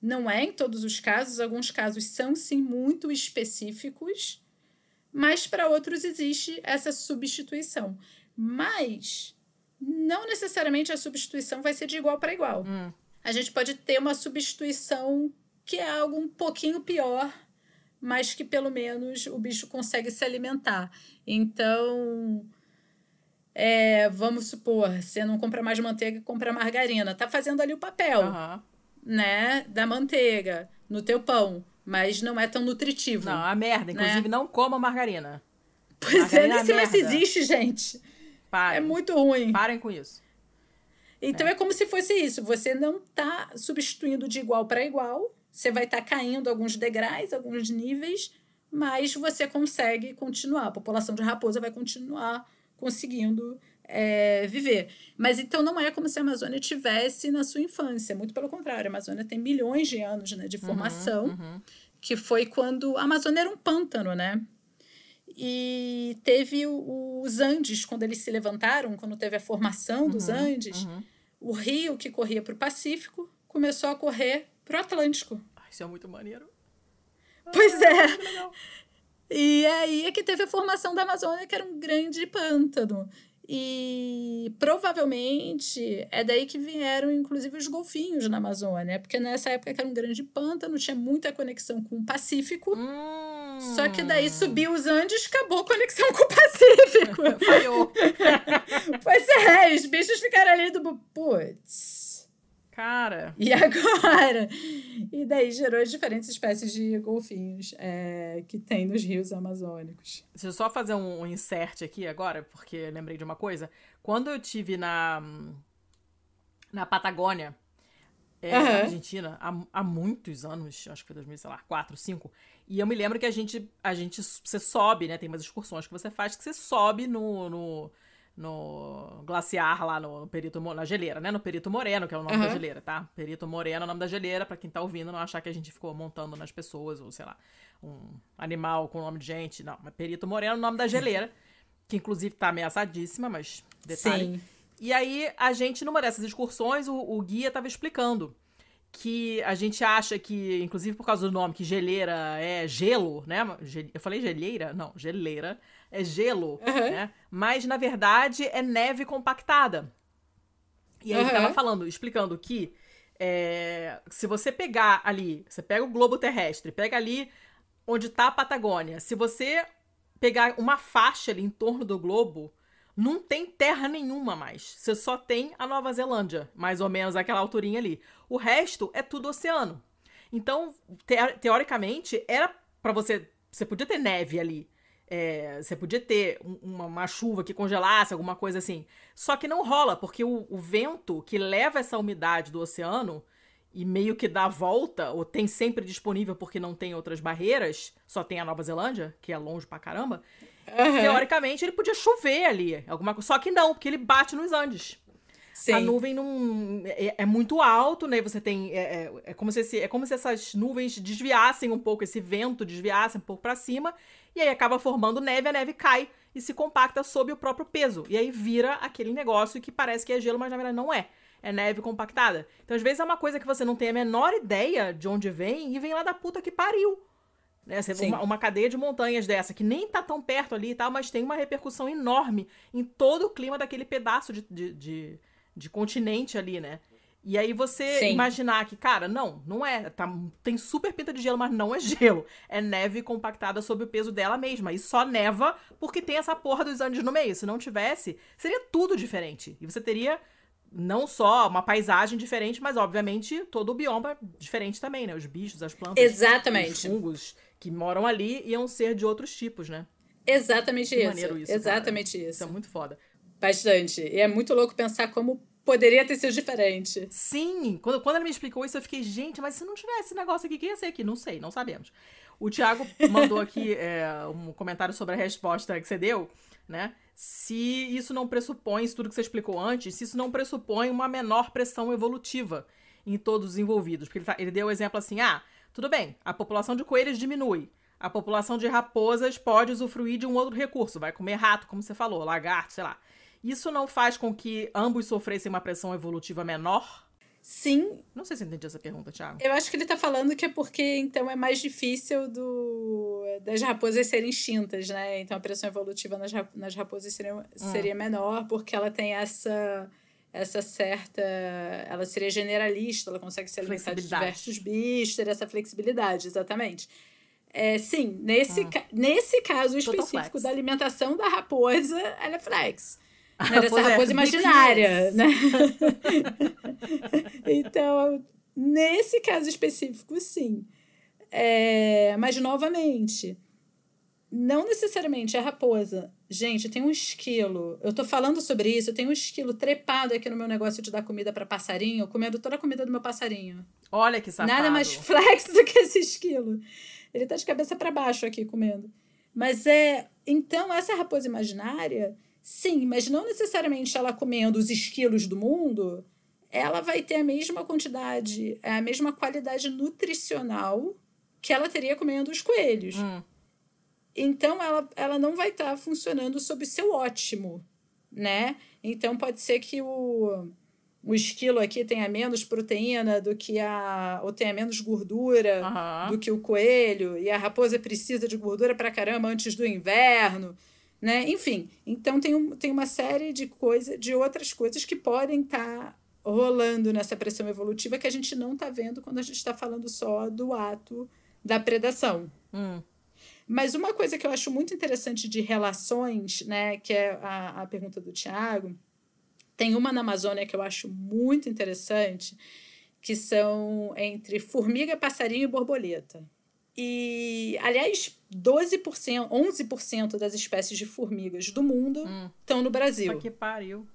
Não é em todos os casos. Alguns casos são, sim, muito específicos. Mas para outros existe essa substituição. Mas não necessariamente a substituição vai ser de igual para igual. Hum. A gente pode ter uma substituição que é algo um pouquinho pior mas que pelo menos o bicho consegue se alimentar. Então, é, vamos supor, você não compra mais manteiga, compra margarina. Tá fazendo ali o papel, uhum. né, da manteiga no teu pão, mas não é tão nutritivo. Não, a merda. Né? Inclusive, né? não coma margarina. Pois é, margarina é, nem sei mais se existe, gente. Parem. É muito ruim. Parem com isso. Então é. é como se fosse isso. Você não tá substituindo de igual para igual, você vai estar tá caindo alguns degraus, alguns níveis, mas você consegue continuar. A população de raposa vai continuar conseguindo é, viver. Mas então não é como se a Amazônia tivesse na sua infância, muito pelo contrário. A Amazônia tem milhões de anos né, de uhum, formação, uhum, uhum. que foi quando a Amazônia era um pântano, né? E teve os Andes, quando eles se levantaram, quando teve a formação dos uhum, Andes, uhum. o rio que corria para o Pacífico começou a correr pro Atlântico. Isso é muito maneiro. Pois ah, é. E aí é que teve a formação da Amazônia, que era um grande pântano. E provavelmente é daí que vieram, inclusive, os golfinhos na Amazônia, porque nessa época que era um grande pântano, tinha muita conexão com o Pacífico. Hum. Só que daí subiu os Andes, acabou a conexão com o Pacífico. [LAUGHS] Falhou. [LAUGHS] pois é, os bichos ficaram ali do. Putz Cara. E [LAUGHS] agora? E daí gerou as diferentes espécies de golfinhos é, que tem nos rios amazônicos. Deixa eu só fazer um insert aqui agora, porque lembrei de uma coisa. Quando eu tive na, na Patagônia, é, uhum. na Argentina, há, há muitos anos, acho que foi 2004, 2005, e eu me lembro que a gente, a gente, você sobe, né? Tem umas excursões que você faz que você sobe no, no no glaciar lá no, Perito na geleira, né? No Perito Moreno, que é o nome uhum. da geleira, tá? Perito Moreno é o nome da geleira, para quem tá ouvindo não achar que a gente ficou montando nas pessoas ou sei lá, um animal com nome de gente, não, mas Perito Moreno é o nome da geleira, que inclusive tá ameaçadíssima, mas detalhe. Sim. E aí a gente numa dessas excursões, o, o guia tava explicando que a gente acha que, inclusive por causa do nome, que geleira é gelo, né? Eu falei geleira? Não, geleira é gelo, uhum. né? Mas na verdade é neve compactada. E aí uhum. ele tava falando, explicando que é, se você pegar ali, você pega o globo terrestre, pega ali onde tá a Patagônia, se você pegar uma faixa ali em torno do globo, não tem terra nenhuma mais. Você só tem a Nova Zelândia, mais ou menos aquela alturinha ali. O resto é tudo oceano. Então, te teoricamente, era para você. Você podia ter neve ali. É, você podia ter uma, uma, chuva que congelasse, alguma coisa assim. Só que não rola, porque o, o, vento que leva essa umidade do oceano e meio que dá a volta, ou tem sempre disponível porque não tem outras barreiras, só tem a Nova Zelândia, que é longe pra caramba. Uhum. Teoricamente, ele podia chover ali, alguma. Só que não, porque ele bate nos Andes. Sim. A nuvem não é, é, muito alto, né? Você tem é, é, é, como se esse, é como se essas nuvens desviassem um pouco, esse vento desviasse um pouco para cima e aí acaba formando neve, a neve cai e se compacta sob o próprio peso. E aí vira aquele negócio que parece que é gelo, mas na verdade não é. É neve compactada. Então, às vezes, é uma coisa que você não tem a menor ideia de onde vem e vem lá da puta que pariu. Né? Você uma, uma, cadeia de montanhas dessa, que nem tá tão perto ali e tal, mas tem uma repercussão enorme em todo o clima daquele pedaço de, de, de, de continente ali, né? E aí você Sim. imaginar que, cara, não, não é. Tá, tem super pinta de gelo, mas não é [LAUGHS] gelo. É neve compactada sob o peso dela mesma. E só neva porque tem essa porra dos Andes no meio. Se não tivesse, seria tudo diferente. E você teria não só uma paisagem diferente, mas obviamente todo o bioma diferente também, né? Os bichos, as plantas, Exatamente. os fungos que moram ali iam ser de outros tipos, né? Exatamente que isso. isso. Exatamente cara. isso. Isso é muito foda. Bastante. E é muito louco pensar como poderia ter sido diferente. Sim, quando, quando ele me explicou isso, eu fiquei, gente, mas se não tivesse esse negócio aqui, que ia ser aqui? Não sei, não sabemos. O Thiago mandou aqui [LAUGHS] é, um comentário sobre a resposta que você deu, né? Se isso não pressupõe, isso tudo que você explicou antes, se isso não pressupõe uma menor pressão evolutiva em todos os envolvidos. Porque ele, tá, ele deu o exemplo assim: ah, tudo bem, a população de coelhos diminui. A população de raposas pode usufruir de um outro recurso, vai comer rato, como você falou, lagarto, sei lá. Isso não faz com que ambos sofressem uma pressão evolutiva menor? Sim. Não sei se entendi essa pergunta, Thiago. Eu acho que ele tá falando que é porque, então, é mais difícil do, das raposas serem extintas, né? Então, a pressão evolutiva nas, nas raposas seria, hum. seria menor, porque ela tem essa essa certa. Ela seria generalista, ela consegue se alimentar de diversos bichos, ter essa flexibilidade, exatamente. É, sim, nesse, hum. ca nesse caso específico da alimentação da raposa, ela é flex. Né, dessa [LAUGHS] raposa é, imaginária, né? [LAUGHS] então, nesse caso específico, sim. É, mas, novamente, não necessariamente a raposa. Gente, tem um esquilo. Eu tô falando sobre isso. Eu tenho um esquilo trepado aqui no meu negócio de dar comida para passarinho, comendo toda a comida do meu passarinho. Olha que safado. Nada mais [LAUGHS] flex do que esse esquilo. Ele tá de cabeça para baixo aqui comendo. Mas é. Então, essa raposa imaginária Sim, mas não necessariamente ela comendo os esquilos do mundo, ela vai ter a mesma quantidade, a mesma qualidade nutricional que ela teria comendo os coelhos. Hum. Então ela, ela não vai estar tá funcionando sob seu ótimo, né? Então pode ser que o, o esquilo aqui tenha menos proteína do que a. ou tenha menos gordura uhum. do que o coelho, e a raposa precisa de gordura pra caramba antes do inverno né? Enfim, então tem, um, tem uma série de coisas, de outras coisas que podem estar tá rolando nessa pressão evolutiva que a gente não está vendo quando a gente está falando só do ato da predação. Hum. Mas uma coisa que eu acho muito interessante de relações, né, que é a, a pergunta do Tiago, tem uma na Amazônia que eu acho muito interessante, que são entre formiga, passarinho e borboleta. E, aliás, 12%, 11% das espécies de formigas do mundo estão hum. no Brasil. Só que pariu.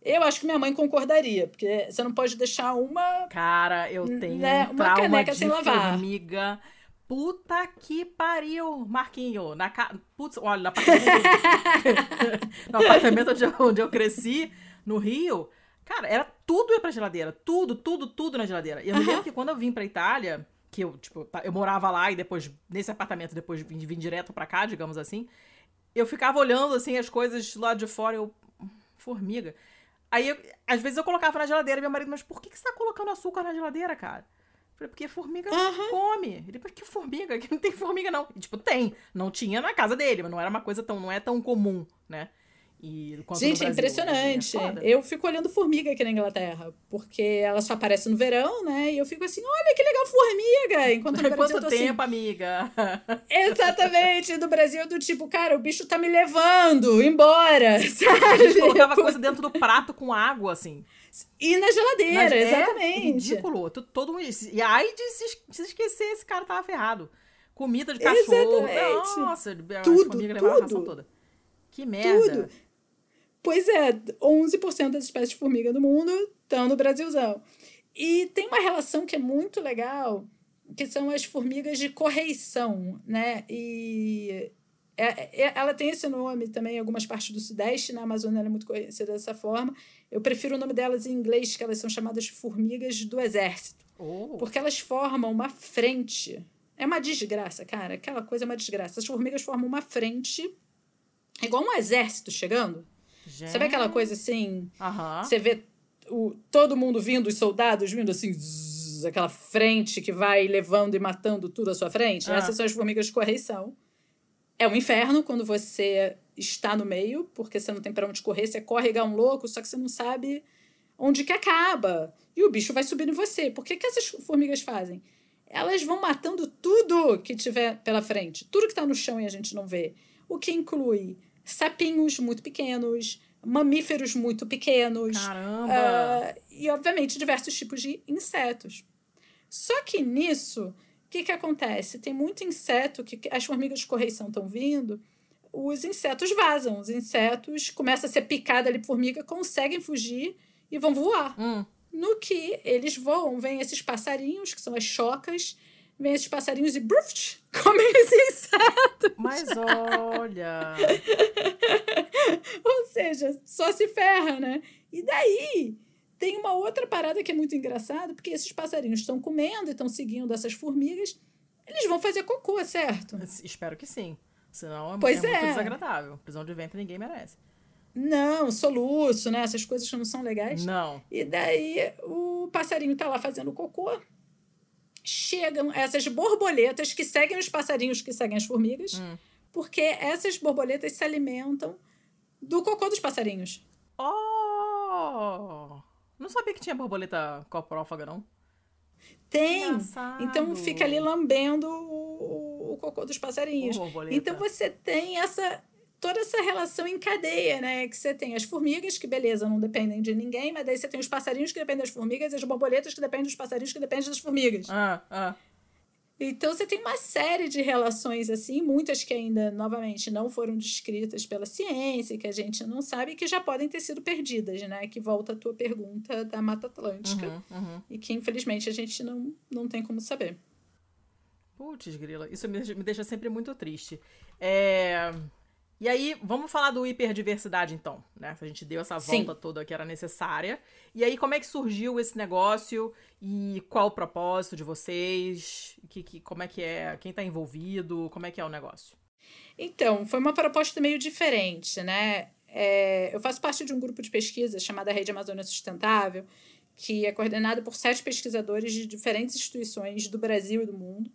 Eu acho que minha mãe concordaria, porque você não pode deixar uma. Cara, eu tenho né, um uma caneca sem lavar. formiga. Puta que pariu, Marquinho. Na ca... Putz, olha, no apartamento, [LAUGHS] no apartamento onde, eu, onde eu cresci, no Rio, cara, era tudo ia pra geladeira. Tudo, tudo, tudo na geladeira. E eu me lembro que quando eu vim pra Itália, que eu, tipo, eu morava lá e depois, nesse apartamento, depois vim, vim direto pra cá, digamos assim, eu ficava olhando, assim, as coisas lá de fora, eu... Formiga. Aí, eu, às vezes eu colocava na geladeira, meu marido, mas por que, que você tá colocando açúcar na geladeira, cara? Eu falei, porque formiga uhum. come. Ele, mas que formiga? Que não tem formiga, não. E, tipo, tem. Não tinha na casa dele, mas não era uma coisa tão, não é tão comum, né? E Gente, é impressionante. É eu fico olhando formiga aqui na Inglaterra, porque ela só aparece no verão, né? E eu fico assim, olha que legal formiga! Enquanto no [LAUGHS] Brasil Quanto assim tempo, assim... amiga? [LAUGHS] Exatamente. Do Brasil, do tipo, cara, o bicho tá me levando embora, sabe? [LAUGHS] A gente colocava coisa dentro do prato com água, assim. E na geladeira, Mas exatamente. É ridículo. Todo isso. E aí de se esquecer, esse cara tava ferrado. Comida de cachorro. Exatamente. Nossa, tudo, a formiga levava a ração toda. Que merda. Tudo. Pois é, 11% das espécies de formiga do mundo estão no Brasilzão. E tem uma relação que é muito legal, que são as formigas de correição, né? E é, é, ela tem esse nome também em algumas partes do Sudeste, na Amazônia ela é muito conhecida dessa forma. Eu prefiro o nome delas em inglês, que elas são chamadas de formigas do exército. Oh. Porque elas formam uma frente. É uma desgraça, cara. Aquela coisa é uma desgraça. As formigas formam uma frente, igual um exército chegando. Gente. Sabe aquela coisa assim? Uhum. Você vê o, todo mundo vindo, os soldados vindo assim, zzz, aquela frente que vai levando e matando tudo à sua frente? Essas são as formigas de correição. É um inferno quando você está no meio, porque você não tem para onde correr, você corre igual um louco, só que você não sabe onde que acaba. E o bicho vai subindo em você. Por que, que essas formigas fazem? Elas vão matando tudo que tiver pela frente, tudo que está no chão e a gente não vê. O que inclui sapinhos muito pequenos, mamíferos muito pequenos. Caramba! Uh, e, obviamente, diversos tipos de insetos. Só que nisso, o que, que acontece? Tem muito inseto que as formigas de correição estão vindo, os insetos vazam. Os insetos começam a ser picados ali por formiga, conseguem fugir e vão voar. Hum. No que eles voam, vem esses passarinhos, que são as chocas, vem esses passarinhos e bruft, [LAUGHS] comem os insetos. Mas olha! [LAUGHS] Ou seja, só se ferra, né? E daí tem uma outra parada que é muito engraçada, porque esses passarinhos estão comendo e estão seguindo essas formigas, eles vão fazer cocô, certo? Espero que sim. Senão é, pois é, é. muito desagradável. Prisão de ventre ninguém merece. Não, soluço, né? Essas coisas não são legais. Não. E daí o passarinho tá lá fazendo cocô chegam essas borboletas que seguem os passarinhos que seguem as formigas, hum. porque essas borboletas se alimentam do cocô dos passarinhos. Oh! Não sabia que tinha borboleta coprófaga, não. Tem. Engraçado. Então fica ali lambendo o, o cocô dos passarinhos. Oh, então você tem essa toda essa relação em cadeia, né? Que você tem as formigas, que beleza, não dependem de ninguém, mas daí você tem os passarinhos que dependem das formigas e as borboletas que dependem dos passarinhos que dependem das formigas. Ah, ah. Então você tem uma série de relações assim, muitas que ainda, novamente, não foram descritas pela ciência, que a gente não sabe, que já podem ter sido perdidas, né? Que volta a tua pergunta da Mata Atlântica. Uhum, uhum. E que, infelizmente, a gente não, não tem como saber. Putz, grila, isso me, me deixa sempre muito triste. É... E aí, vamos falar do hiperdiversidade, então, né? A gente deu essa volta Sim. toda que era necessária. E aí, como é que surgiu esse negócio? E qual o propósito de vocês? Que, que, como é que é? Quem está envolvido? Como é que é o negócio? Então, foi uma proposta meio diferente, né? É, eu faço parte de um grupo de pesquisa chamada Rede Amazônia Sustentável, que é coordenado por sete pesquisadores de diferentes instituições do Brasil e do mundo.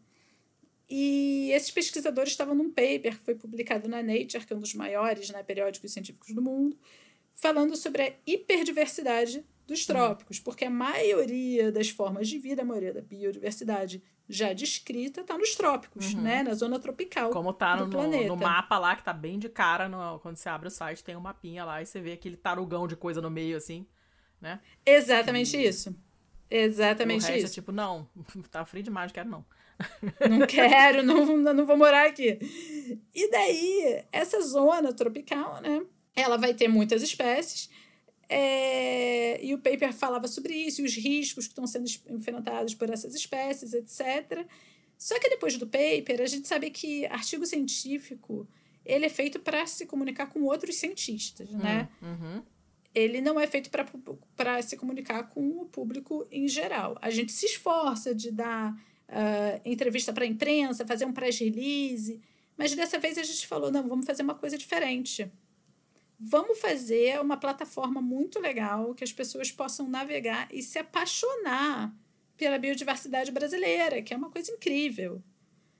E esses pesquisadores estavam num paper que foi publicado na Nature, que é um dos maiores né, periódicos científicos do mundo, falando sobre a hiperdiversidade dos uhum. trópicos, porque a maioria das formas de vida, a maioria da biodiversidade já descrita está nos trópicos, uhum. né, na zona tropical Como tá no, no mapa lá, que tá bem de cara, no, quando você abre o site, tem um mapinha lá e você vê aquele tarugão de coisa no meio, assim, né? Exatamente e... isso. Exatamente o resto é isso. tipo, não, [LAUGHS] tá frio demais, quero não. Não [LAUGHS] quero, não, não vou morar aqui. E daí, essa zona tropical, né? Ela vai ter muitas espécies. É, e o paper falava sobre isso, e os riscos que estão sendo enfrentados por essas espécies, etc. Só que depois do paper, a gente sabe que artigo científico ele é feito para se comunicar com outros cientistas, né? Uhum. Ele não é feito para se comunicar com o público em geral. A gente se esforça de dar uh, entrevista para a imprensa, fazer um press release, mas dessa vez a gente falou: não, vamos fazer uma coisa diferente. Vamos fazer uma plataforma muito legal que as pessoas possam navegar e se apaixonar pela biodiversidade brasileira, que é uma coisa incrível.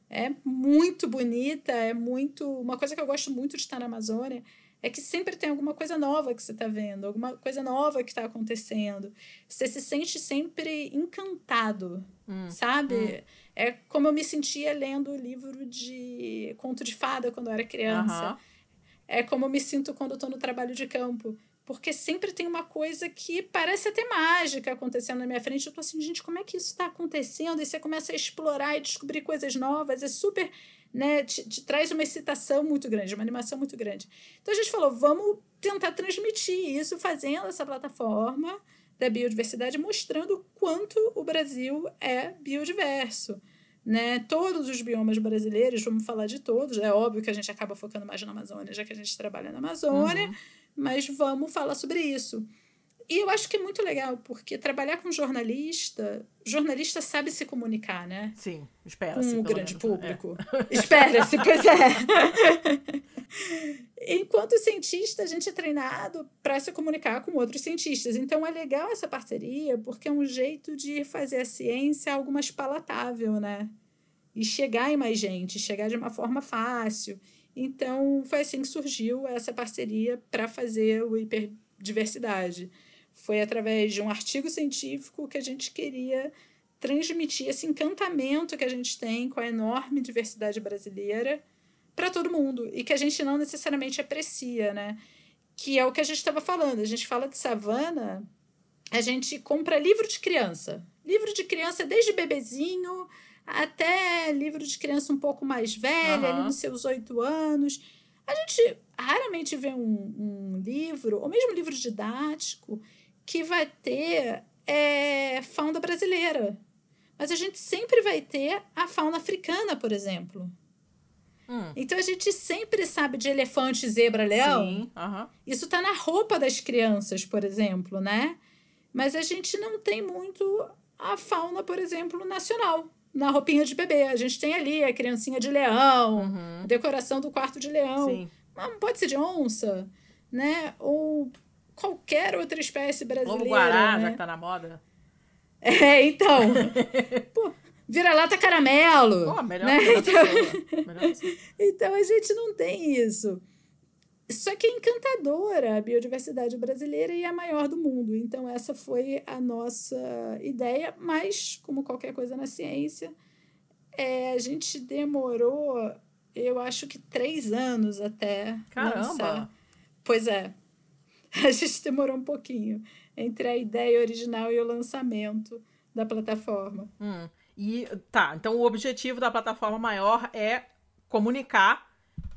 É muito bonita, é muito. Uma coisa que eu gosto muito de estar na Amazônia é que sempre tem alguma coisa nova que você está vendo, alguma coisa nova que está acontecendo. Você se sente sempre encantado, hum, sabe? Hum. É como eu me sentia lendo o livro de conto de fada quando eu era criança. É como eu me sinto quando eu estou no trabalho de campo. Porque sempre tem uma coisa que parece até mágica acontecendo na minha frente. Eu tô assim, gente, como é que isso está acontecendo? E você começa a explorar e descobrir coisas novas. É super né, te, te, traz uma excitação muito grande, uma animação muito grande. Então a gente falou, vamos tentar transmitir isso fazendo essa plataforma da biodiversidade, mostrando o quanto o Brasil é biodiverso. Né? Todos os biomas brasileiros, vamos falar de todos, é óbvio que a gente acaba focando mais na Amazônia, já que a gente trabalha na Amazônia, uhum. mas vamos falar sobre isso. E eu acho que é muito legal, porque trabalhar com jornalista, jornalista sabe se comunicar, né? Sim, espera-se. Com um grande menos, né? público. É. Espera-se, pois é. [LAUGHS] Enquanto cientista, a gente é treinado para se comunicar com outros cientistas. Então é legal essa parceria, porque é um jeito de fazer a ciência algo mais palatável, né? E chegar em mais gente, chegar de uma forma fácil. Então foi assim que surgiu essa parceria para fazer o hiperdiversidade. Foi através de um artigo científico que a gente queria transmitir esse encantamento que a gente tem com a enorme diversidade brasileira para todo mundo e que a gente não necessariamente aprecia, né? Que é o que a gente estava falando. A gente fala de savana, a gente compra livro de criança. Livro de criança desde bebezinho até livro de criança um pouco mais velha, uhum. ali nos seus oito anos. A gente raramente vê um, um livro, ou mesmo livro didático, que vai ter é, fauna brasileira. Mas a gente sempre vai ter a fauna africana, por exemplo. Hum. Então a gente sempre sabe de elefante, zebra, leão. Sim, uhum. Isso está na roupa das crianças, por exemplo, né? Mas a gente não tem muito a fauna, por exemplo, nacional. Na roupinha de bebê. A gente tem ali a criancinha de leão, uhum. a decoração do quarto de leão. Sim. Mas pode ser de onça, né? Ou qualquer outra espécie brasileira. Lobo guará, né? já que tá na moda. [LAUGHS] É, então. [LAUGHS] Pô, vira-lata caramelo. Pô, melhor, né? melhor, então... melhor [LAUGHS] então a gente não tem isso. Só que é encantadora a biodiversidade brasileira e é a maior do mundo. Então, essa foi a nossa ideia, mas, como qualquer coisa na ciência, é, a gente demorou, eu acho que três anos até. Caramba! Lançar. Pois é. [LAUGHS] a gente demorou um pouquinho entre a ideia original e o lançamento da plataforma. Hum. E tá, então o objetivo da plataforma maior é comunicar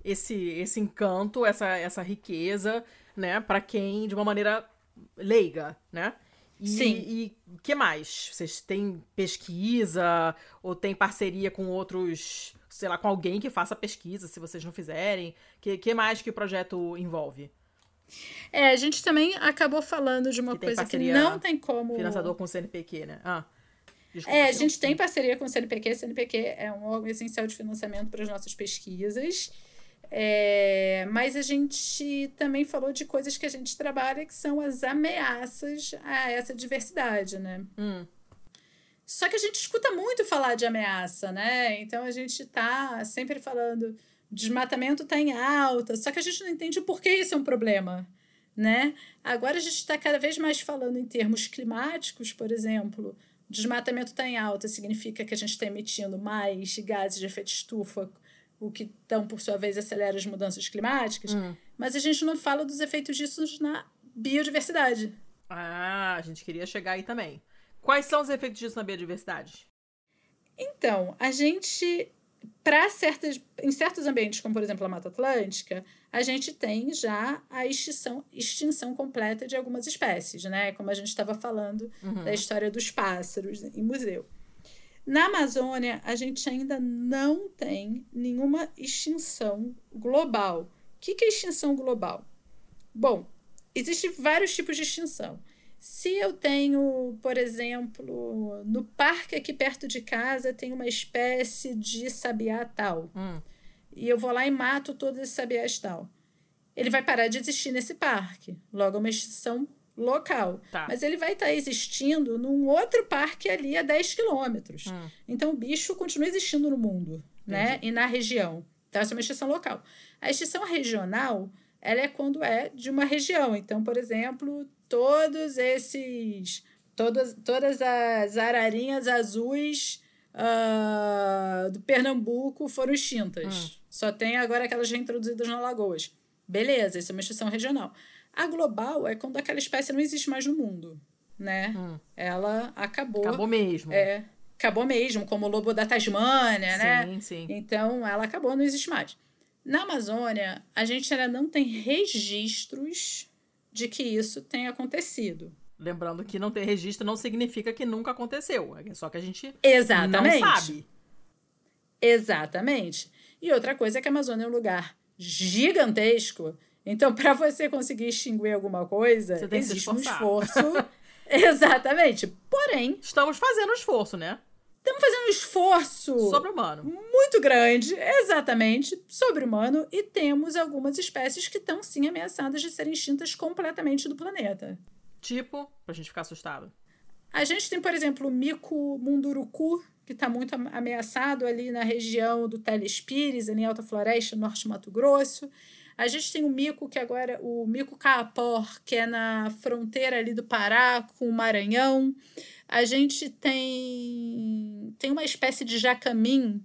esse, esse encanto, essa, essa riqueza, né, para quem de uma maneira leiga, né? E, Sim. E que mais? Vocês têm pesquisa ou tem parceria com outros, sei lá, com alguém que faça pesquisa, se vocês não fizerem? Que que mais que o projeto envolve? É, a gente também acabou falando de uma que coisa que não tem como. Financiador com o CNPq, né? Ah. Desculpa, é, a gente tem parceria com o CNPq. O CNPq é um órgão essencial de financiamento para as nossas pesquisas. É, mas a gente também falou de coisas que a gente trabalha que são as ameaças a essa diversidade, né? Hum. Só que a gente escuta muito falar de ameaça, né? Então a gente está sempre falando desmatamento está em alta, só que a gente não entende o porquê isso é um problema. Né? Agora a gente está cada vez mais falando em termos climáticos, por exemplo. Desmatamento está em alta significa que a gente está emitindo mais gases de efeito estufa, o que então, por sua vez, acelera as mudanças climáticas. Hum. Mas a gente não fala dos efeitos disso na biodiversidade. Ah, a gente queria chegar aí também. Quais são os efeitos disso na biodiversidade? Então, a gente para certas em certos ambientes, como por exemplo a Mata Atlântica, a gente tem já a extinção, extinção completa de algumas espécies, né? Como a gente estava falando uhum. da história dos pássaros em museu. Na Amazônia, a gente ainda não tem nenhuma extinção global. O que é extinção global? Bom, existem vários tipos de extinção. Se eu tenho, por exemplo, no parque aqui perto de casa, tem uma espécie de sabiá tal, hum. e eu vou lá e mato todos esses sabiás tal, ele vai parar de existir nesse parque. Logo, é uma extinção local. Tá. Mas ele vai estar tá existindo num outro parque ali a 10 quilômetros. Hum. Então, o bicho continua existindo no mundo, né? E na região. Então, essa é uma extinção local. A extinção regional, ela é quando é de uma região. Então, por exemplo, todos esses... Todas, todas as ararinhas azuis uh, do Pernambuco foram extintas. Hum. Só tem agora aquelas reintroduzidas na Lagoas. Beleza, isso é uma extinção regional. A global é quando aquela espécie não existe mais no mundo, né? Hum. Ela acabou. Acabou mesmo. É, acabou mesmo, como o lobo da Tasmânia, sim, né? Sim, sim. Então, ela acabou, não existe mais. Na Amazônia, a gente ainda não tem registros de que isso tenha acontecido. Lembrando que não ter registro não significa que nunca aconteceu. É só que a gente Exatamente. não sabe. Exatamente. E outra coisa é que a Amazônia é um lugar gigantesco então, para você conseguir extinguir alguma coisa, você tem existe um esforço. [LAUGHS] Exatamente. Porém. Estamos fazendo esforço, né? Estamos fazendo um esforço. Sobre-humano. Muito grande, exatamente, sobre-humano. E temos algumas espécies que estão, sim, ameaçadas de serem extintas completamente do planeta. Tipo, pra gente ficar assustado. A gente tem, por exemplo, o mico munduruku, que está muito ameaçado ali na região do Telespires, ali em Alta Floresta, norte de Mato Grosso. A gente tem o mico, que agora, o mico caapor, que é na fronteira ali do Pará com o Maranhão. A gente tem, tem uma espécie de jacamim,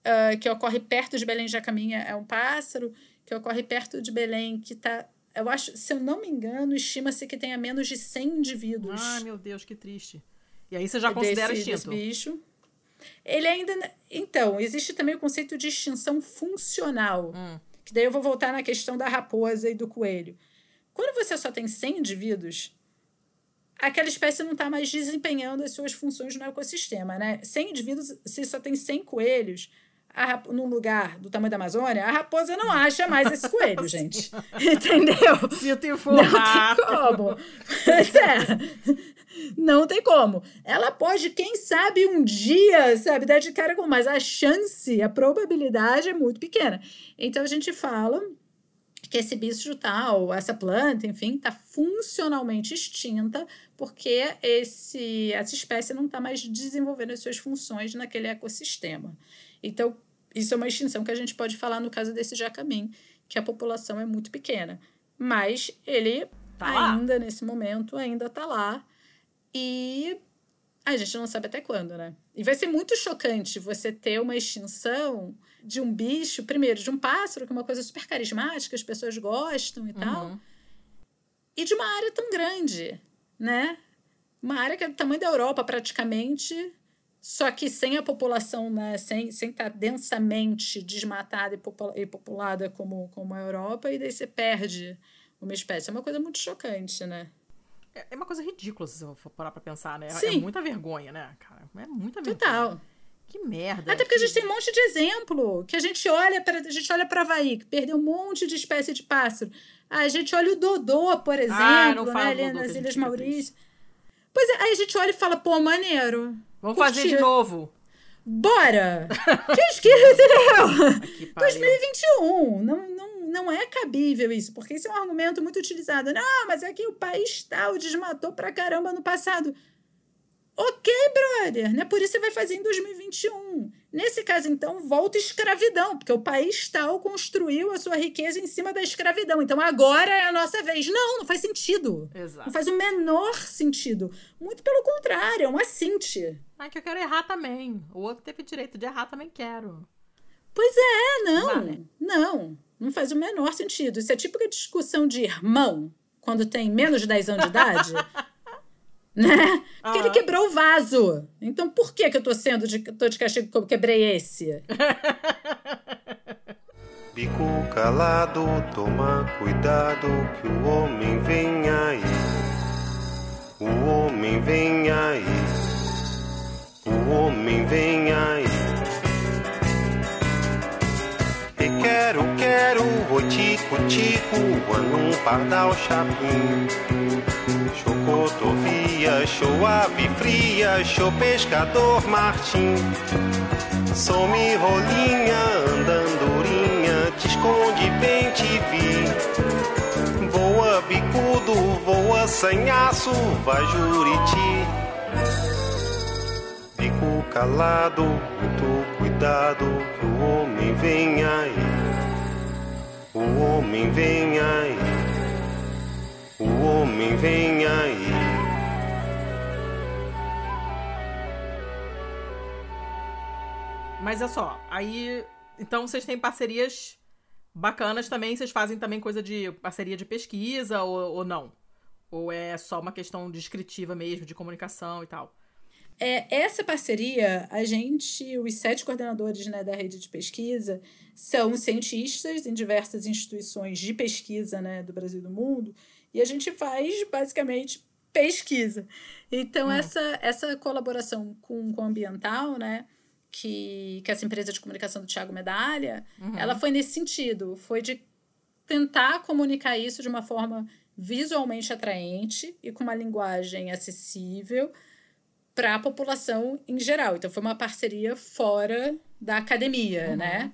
uh, que ocorre perto de Belém. Jacamim é, é um pássaro que ocorre perto de Belém, que está eu acho, se eu não me engano, estima-se que tenha menos de 100 indivíduos. Ah, meu Deus, que triste. E aí você já considera desse, extinto? Desse bicho. Ele ainda. Então, existe também o conceito de extinção funcional. Hum. Que daí eu vou voltar na questão da raposa e do coelho. Quando você só tem 100 indivíduos, aquela espécie não está mais desempenhando as suas funções no ecossistema, né? 100 indivíduos, se só tem 100 coelhos, a, num lugar do tamanho da Amazônia, a raposa não acha mais esse coelho, gente. Entendeu? Sinto informar. Não tem como. Pois é. Não tem como. Ela pode, quem sabe, um dia, sabe, dar de cara com, mas a chance, a probabilidade é muito pequena. Então a gente fala que esse bicho tal, essa planta, enfim, está funcionalmente extinta porque esse, essa espécie não está mais desenvolvendo as suas funções naquele ecossistema. Então, isso é uma extinção que a gente pode falar no caso desse jacamim, que a população é muito pequena. Mas ele tá ainda, nesse momento, ainda está lá e a gente não sabe até quando, né? E vai ser muito chocante você ter uma extinção de um bicho, primeiro, de um pássaro, que é uma coisa super carismática, as pessoas gostam e uhum. tal, e de uma área tão grande, né? Uma área que é do tamanho da Europa, praticamente, só que sem a população, né? Sem, sem estar densamente desmatada e, populada como, como a Europa, e daí você perde uma espécie. É uma coisa muito chocante, né? É, é uma coisa ridícula se você for parar pra pensar, né? É Sim. É muita vergonha, né, cara? É muita vergonha. Total. Que merda. Até porque a gente tem um monte de exemplo. Que a gente olha para a gente olha para Havaí, que perdeu um monte de espécie de pássaro. Ah, a gente olha o Dodô, por exemplo, ah, né, ali nas Ilhas Maurício. Pois é, aí a gente olha e fala, pô, maneiro. Vamos curtir. fazer de novo. Bora! [LAUGHS] que, que, entendeu? 2021. Não, não não é cabível isso, porque esse é um argumento muito utilizado. Não, mas é que o país tal desmatou pra caramba no passado. Ok, brother, né? Por isso você vai fazer em 2021. Nesse caso, então, volta escravidão, porque o país tal construiu a sua riqueza em cima da escravidão. Então agora é a nossa vez. Não, não faz sentido. Exato. Não faz o menor sentido. Muito pelo contrário, é um assinte. Ah, que eu quero errar também. O outro teve direito de errar, também quero. Pois é, não. Vale. Não. Não faz o menor sentido. Isso é típica discussão de irmão, quando tem menos de 10 anos de idade. [LAUGHS] Né? Porque ele quebrou o vaso. Então por que, que eu tô sendo de, tô de castigo que eu quebrei esse? [LAUGHS] Bico calado, toma cuidado que o homem vem aí. O homem vem aí. O homem vem aí. E quero, quero, o tico, tico, num pardal chapim. Chocotovia, show ave fria, show pescador Martim. Some rolinha, andandurinha, te esconde bem te vi. Voa bicudo, voa sanhaço, vai juriti. Bico calado, muito cuidado, que o homem vem aí. O homem vem aí. O homem vem aí. Mas é só, aí. Então vocês têm parcerias bacanas também. Vocês fazem também coisa de parceria de pesquisa ou, ou não? Ou é só uma questão descritiva mesmo, de comunicação e tal? É, essa parceria, a gente, os sete coordenadores né, da rede de pesquisa, são cientistas em diversas instituições de pesquisa né, do Brasil e do mundo, e a gente faz basicamente pesquisa. Então, hum. essa, essa colaboração com, com o ambiental, né? que, que essa empresa de comunicação do Tiago Medalha, uhum. ela foi nesse sentido, foi de tentar comunicar isso de uma forma visualmente atraente e com uma linguagem acessível para a população em geral. Então foi uma parceria fora da academia, uhum. né?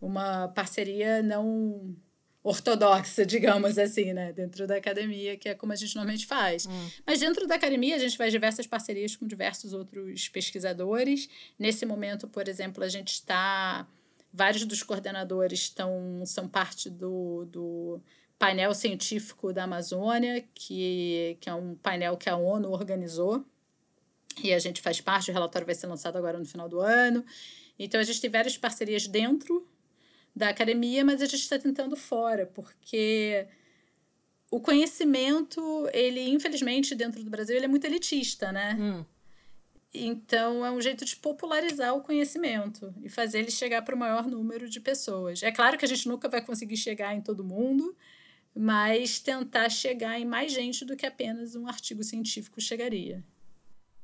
Uma parceria não ortodoxa, digamos assim, né? Dentro da academia, que é como a gente normalmente faz. Hum. Mas dentro da academia, a gente faz diversas parcerias com diversos outros pesquisadores. Nesse momento, por exemplo, a gente está. Vários dos coordenadores estão, são parte do, do painel científico da Amazônia, que, que é um painel que a ONU organizou. E a gente faz parte, o relatório vai ser lançado agora no final do ano. Então, a gente tem várias parcerias dentro da academia, mas a gente está tentando fora, porque o conhecimento, ele, infelizmente, dentro do Brasil, ele é muito elitista, né? Hum. Então, é um jeito de popularizar o conhecimento e fazer ele chegar para o maior número de pessoas. É claro que a gente nunca vai conseguir chegar em todo mundo, mas tentar chegar em mais gente do que apenas um artigo científico chegaria.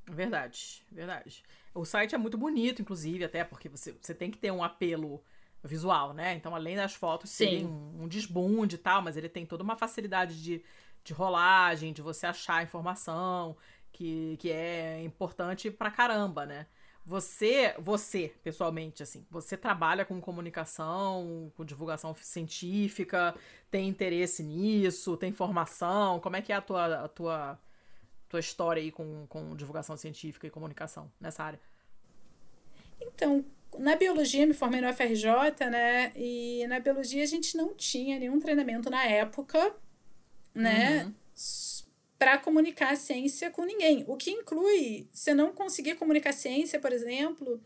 Verdade, verdade. O site é muito bonito, inclusive, até porque você, você tem que ter um apelo visual, né? Então, além das fotos serem um, um desbunde e tal, mas ele tem toda uma facilidade de, de rolagem, de você achar informação, que, que é importante pra caramba, né? Você, você, pessoalmente, assim, você trabalha com comunicação, com divulgação científica, tem interesse nisso, tem formação? Como é que é a tua, a tua, tua história aí com, com divulgação científica e comunicação nessa área? Então, na biologia, me formei no FRJ, né? E na biologia a gente não tinha nenhum treinamento na época, né? Uhum. Para comunicar a ciência com ninguém. O que inclui você não conseguir comunicar ciência, por exemplo,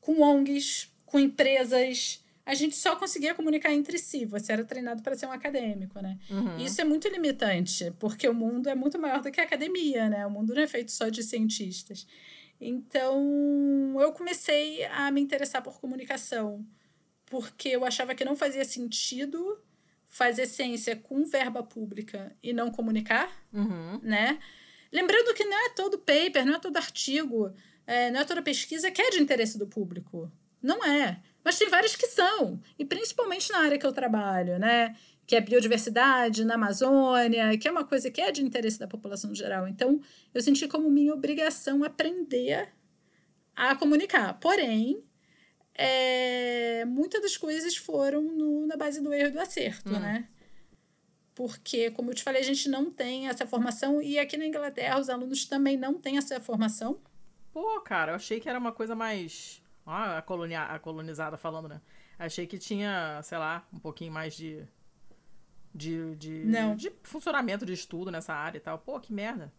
com ONGs, com empresas. A gente só conseguia comunicar entre si. Você era treinado para ser um acadêmico, né? Uhum. Isso é muito limitante, porque o mundo é muito maior do que a academia, né? O mundo não é feito só de cientistas. Então, eu comecei a me interessar por comunicação, porque eu achava que não fazia sentido fazer ciência com verba pública e não comunicar, uhum. né? Lembrando que não é todo paper, não é todo artigo, é, não é toda pesquisa que é de interesse do público. Não é. Mas tem várias que são, e principalmente na área que eu trabalho, né? Que é biodiversidade na Amazônia, que é uma coisa que é de interesse da população geral. Então, eu senti como minha obrigação aprender a comunicar. Porém, é, muitas das coisas foram no, na base do erro e do acerto, hum. né? Porque, como eu te falei, a gente não tem essa formação e aqui na Inglaterra os alunos também não têm essa formação. Pô, cara, eu achei que era uma coisa mais. Ah, a, colonia, a colonizada falando, né? Achei que tinha, sei lá, um pouquinho mais de de, de, Não. de funcionamento de estudo nessa área e tal. Pô, que merda.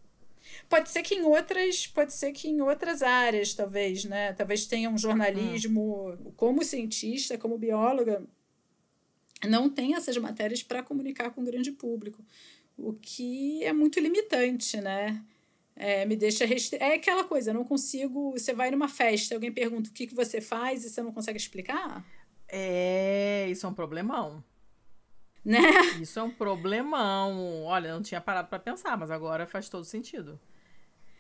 Pode ser que em outras, pode ser que em outras áreas, talvez, né? Talvez tenha um jornalismo, hum. como cientista, como bióloga, não tem essas matérias para comunicar com o grande público, o que é muito limitante, né? É, me deixa restri... É aquela coisa, eu não consigo. Você vai numa festa, alguém pergunta o que, que você faz e você não consegue explicar? É, isso é um problemão. Né? [LAUGHS] Isso é um problemão. Olha, não tinha parado para pensar, mas agora faz todo sentido.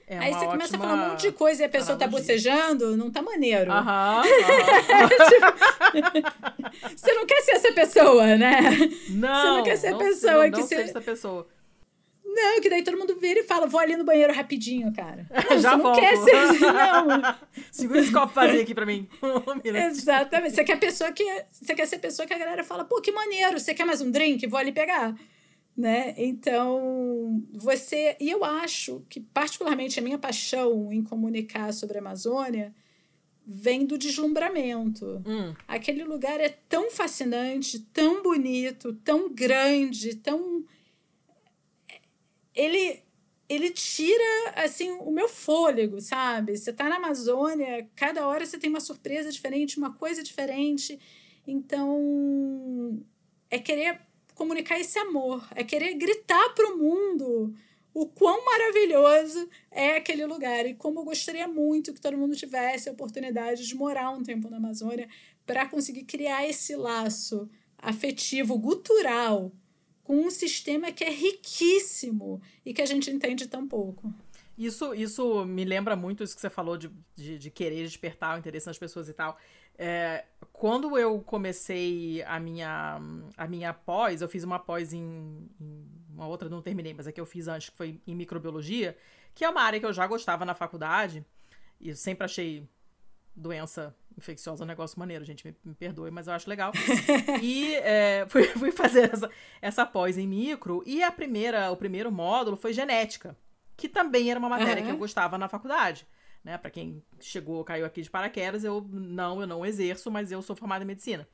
É Aí você começa a falar um monte de coisa e a pessoa tá analogia. tá bocejando, não tá maneiro. Aham. [LAUGHS] [LAUGHS] você não quer ser essa pessoa, né? Não. Você não quer ser a pessoa não, que não você. essa pessoa. Não, que daí todo mundo vira e fala, vou ali no banheiro rapidinho, cara. [LAUGHS] Não, Já você volto. não quer ser. Não. [LAUGHS] Segura esse copo vazio aqui pra mim. [LAUGHS] Exatamente. Você quer pessoa que. Você quer ser pessoa que a galera fala, pô, que maneiro, você quer mais um drink? Vou ali pegar. Né? Então, você. E eu acho que, particularmente, a minha paixão em comunicar sobre a Amazônia vem do deslumbramento. Hum. Aquele lugar é tão fascinante, tão bonito, tão grande, tão. Ele. Ele tira, assim, o meu fôlego, sabe? Você tá na Amazônia, cada hora você tem uma surpresa diferente, uma coisa diferente. Então, é querer comunicar esse amor, é querer gritar para o mundo o quão maravilhoso é aquele lugar e como eu gostaria muito que todo mundo tivesse a oportunidade de morar um tempo na Amazônia para conseguir criar esse laço afetivo, gutural, com um sistema que é riquíssimo e que a gente entende tão pouco. Isso, isso me lembra muito isso que você falou de, de, de querer despertar o interesse nas pessoas e tal. É, quando eu comecei a minha, a minha pós, eu fiz uma pós em, em, uma outra não terminei, mas a que eu fiz antes, que foi em microbiologia, que é uma área que eu já gostava na faculdade, e sempre achei doença infecciosa um negócio maneiro, gente, me, me perdoe, mas eu acho legal. [LAUGHS] e é, fui, [LAUGHS] fui fazer essa, essa pós em micro, e a primeira, o primeiro módulo foi genética, que também era uma matéria uhum. que eu gostava na faculdade né? Para quem chegou, caiu aqui de paraquedas, eu não, eu não exerço, mas eu sou formada em medicina.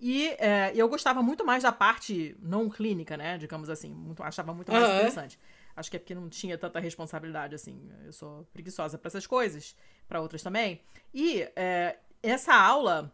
E é, eu gostava muito mais da parte não clínica, né? Digamos assim, muito, achava muito mais uhum. interessante. Acho que é porque não tinha tanta responsabilidade assim. Eu sou preguiçosa para essas coisas, para outras também. E é, essa aula,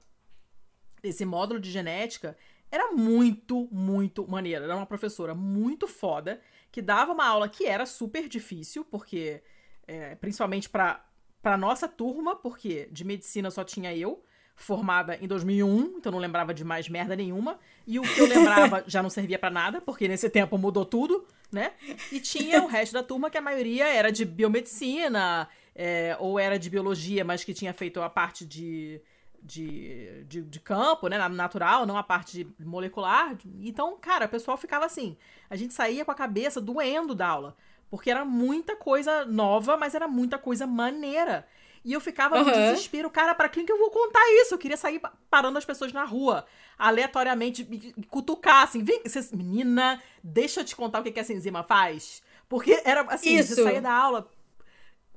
esse módulo de genética, era muito, muito maneira. Era uma professora muito foda que dava uma aula que era super difícil, porque é, principalmente para para nossa turma, porque de medicina só tinha eu, formada em 2001, então não lembrava de mais merda nenhuma, e o que eu lembrava [LAUGHS] já não servia para nada, porque nesse tempo mudou tudo, né? E tinha o resto da turma que a maioria era de biomedicina, é, ou era de biologia, mas que tinha feito a parte de, de, de, de, campo, né, natural, não a parte molecular. Então, cara, o pessoal ficava assim. A gente saía com a cabeça doendo da aula. Porque era muita coisa nova, mas era muita coisa maneira. E eu ficava uhum. no desespero, cara, para quem que eu vou contar isso? Eu queria sair parando as pessoas na rua, aleatoriamente, e cutucar, assim, vem, menina, deixa eu te contar o que, que essa enzima faz. Porque era assim, isso. você saía da aula.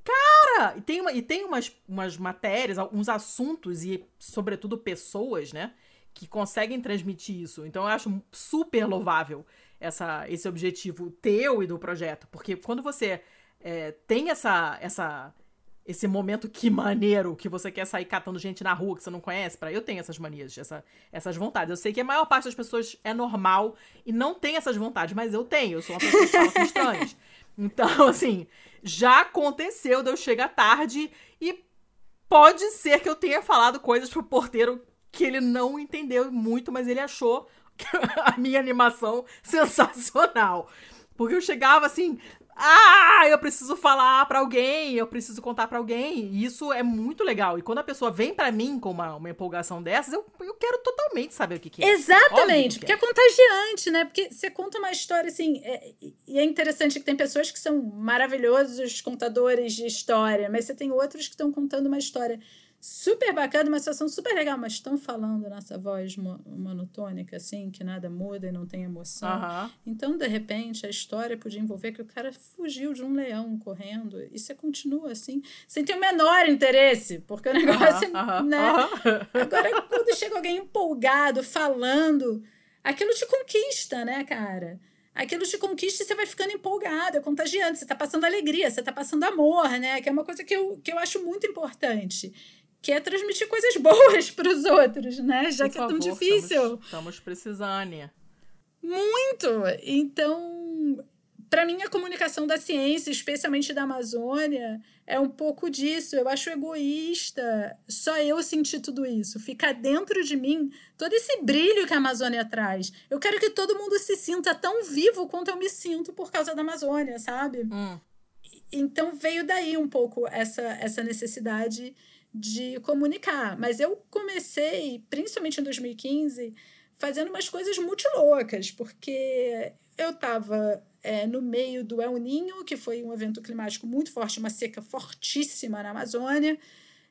Cara! E tem, uma, e tem umas, umas matérias, alguns assuntos e, sobretudo, pessoas, né? Que conseguem transmitir isso. Então eu acho super louvável essa, esse objetivo teu e do projeto. Porque quando você é, tem essa, essa, esse momento que maneiro, que você quer sair catando gente na rua que você não conhece, para eu tenho essas manias, essa, essas vontades. Eu sei que a maior parte das pessoas é normal e não tem essas vontades, mas eu tenho. Eu sou uma pessoa que fala com estranhos. [LAUGHS] Então, assim, já aconteceu de eu chegar tarde e pode ser que eu tenha falado coisas pro porteiro que ele não entendeu muito, mas ele achou [LAUGHS] a minha animação sensacional. Porque eu chegava assim, ah, eu preciso falar para alguém, eu preciso contar para alguém. E isso é muito legal. E quando a pessoa vem para mim com uma, uma empolgação dessas, eu, eu quero totalmente saber o que, que é. Exatamente, que porque é. é contagiante, né? Porque você conta uma história assim. É, e é interessante que tem pessoas que são maravilhosos contadores de história, mas você tem outros que estão contando uma história super bacana, uma situação super legal, mas estão falando nessa voz monotônica, assim, que nada muda e não tem emoção. Uhum. Então, de repente, a história podia envolver que o cara fugiu de um leão correndo, e você continua assim, sem ter o menor interesse, porque o negócio, uhum. né? Agora, quando chega alguém empolgado, falando, aquilo te conquista, né, cara? aquilo te conquista e você vai ficando empolgado, é contagiante, você está passando alegria, você está passando amor, né? Que é uma coisa que eu, que eu acho muito importante que é transmitir coisas [LAUGHS] boas para os outros, né? Já Por que favor, é tão difícil. Estamos, estamos precisando. Muito! Então, para mim, a comunicação da ciência, especialmente da Amazônia, é um pouco disso. Eu acho egoísta só eu sentir tudo isso. Ficar dentro de mim todo esse brilho que a Amazônia traz. Eu quero que todo mundo se sinta tão vivo quanto eu me sinto por causa da Amazônia, sabe? Hum. Então veio daí um pouco essa, essa necessidade de comunicar. Mas eu comecei, principalmente em 2015, fazendo umas coisas muito loucas, porque eu estava é, no meio do El Ninho, que foi um evento climático muito forte, uma seca fortíssima na Amazônia.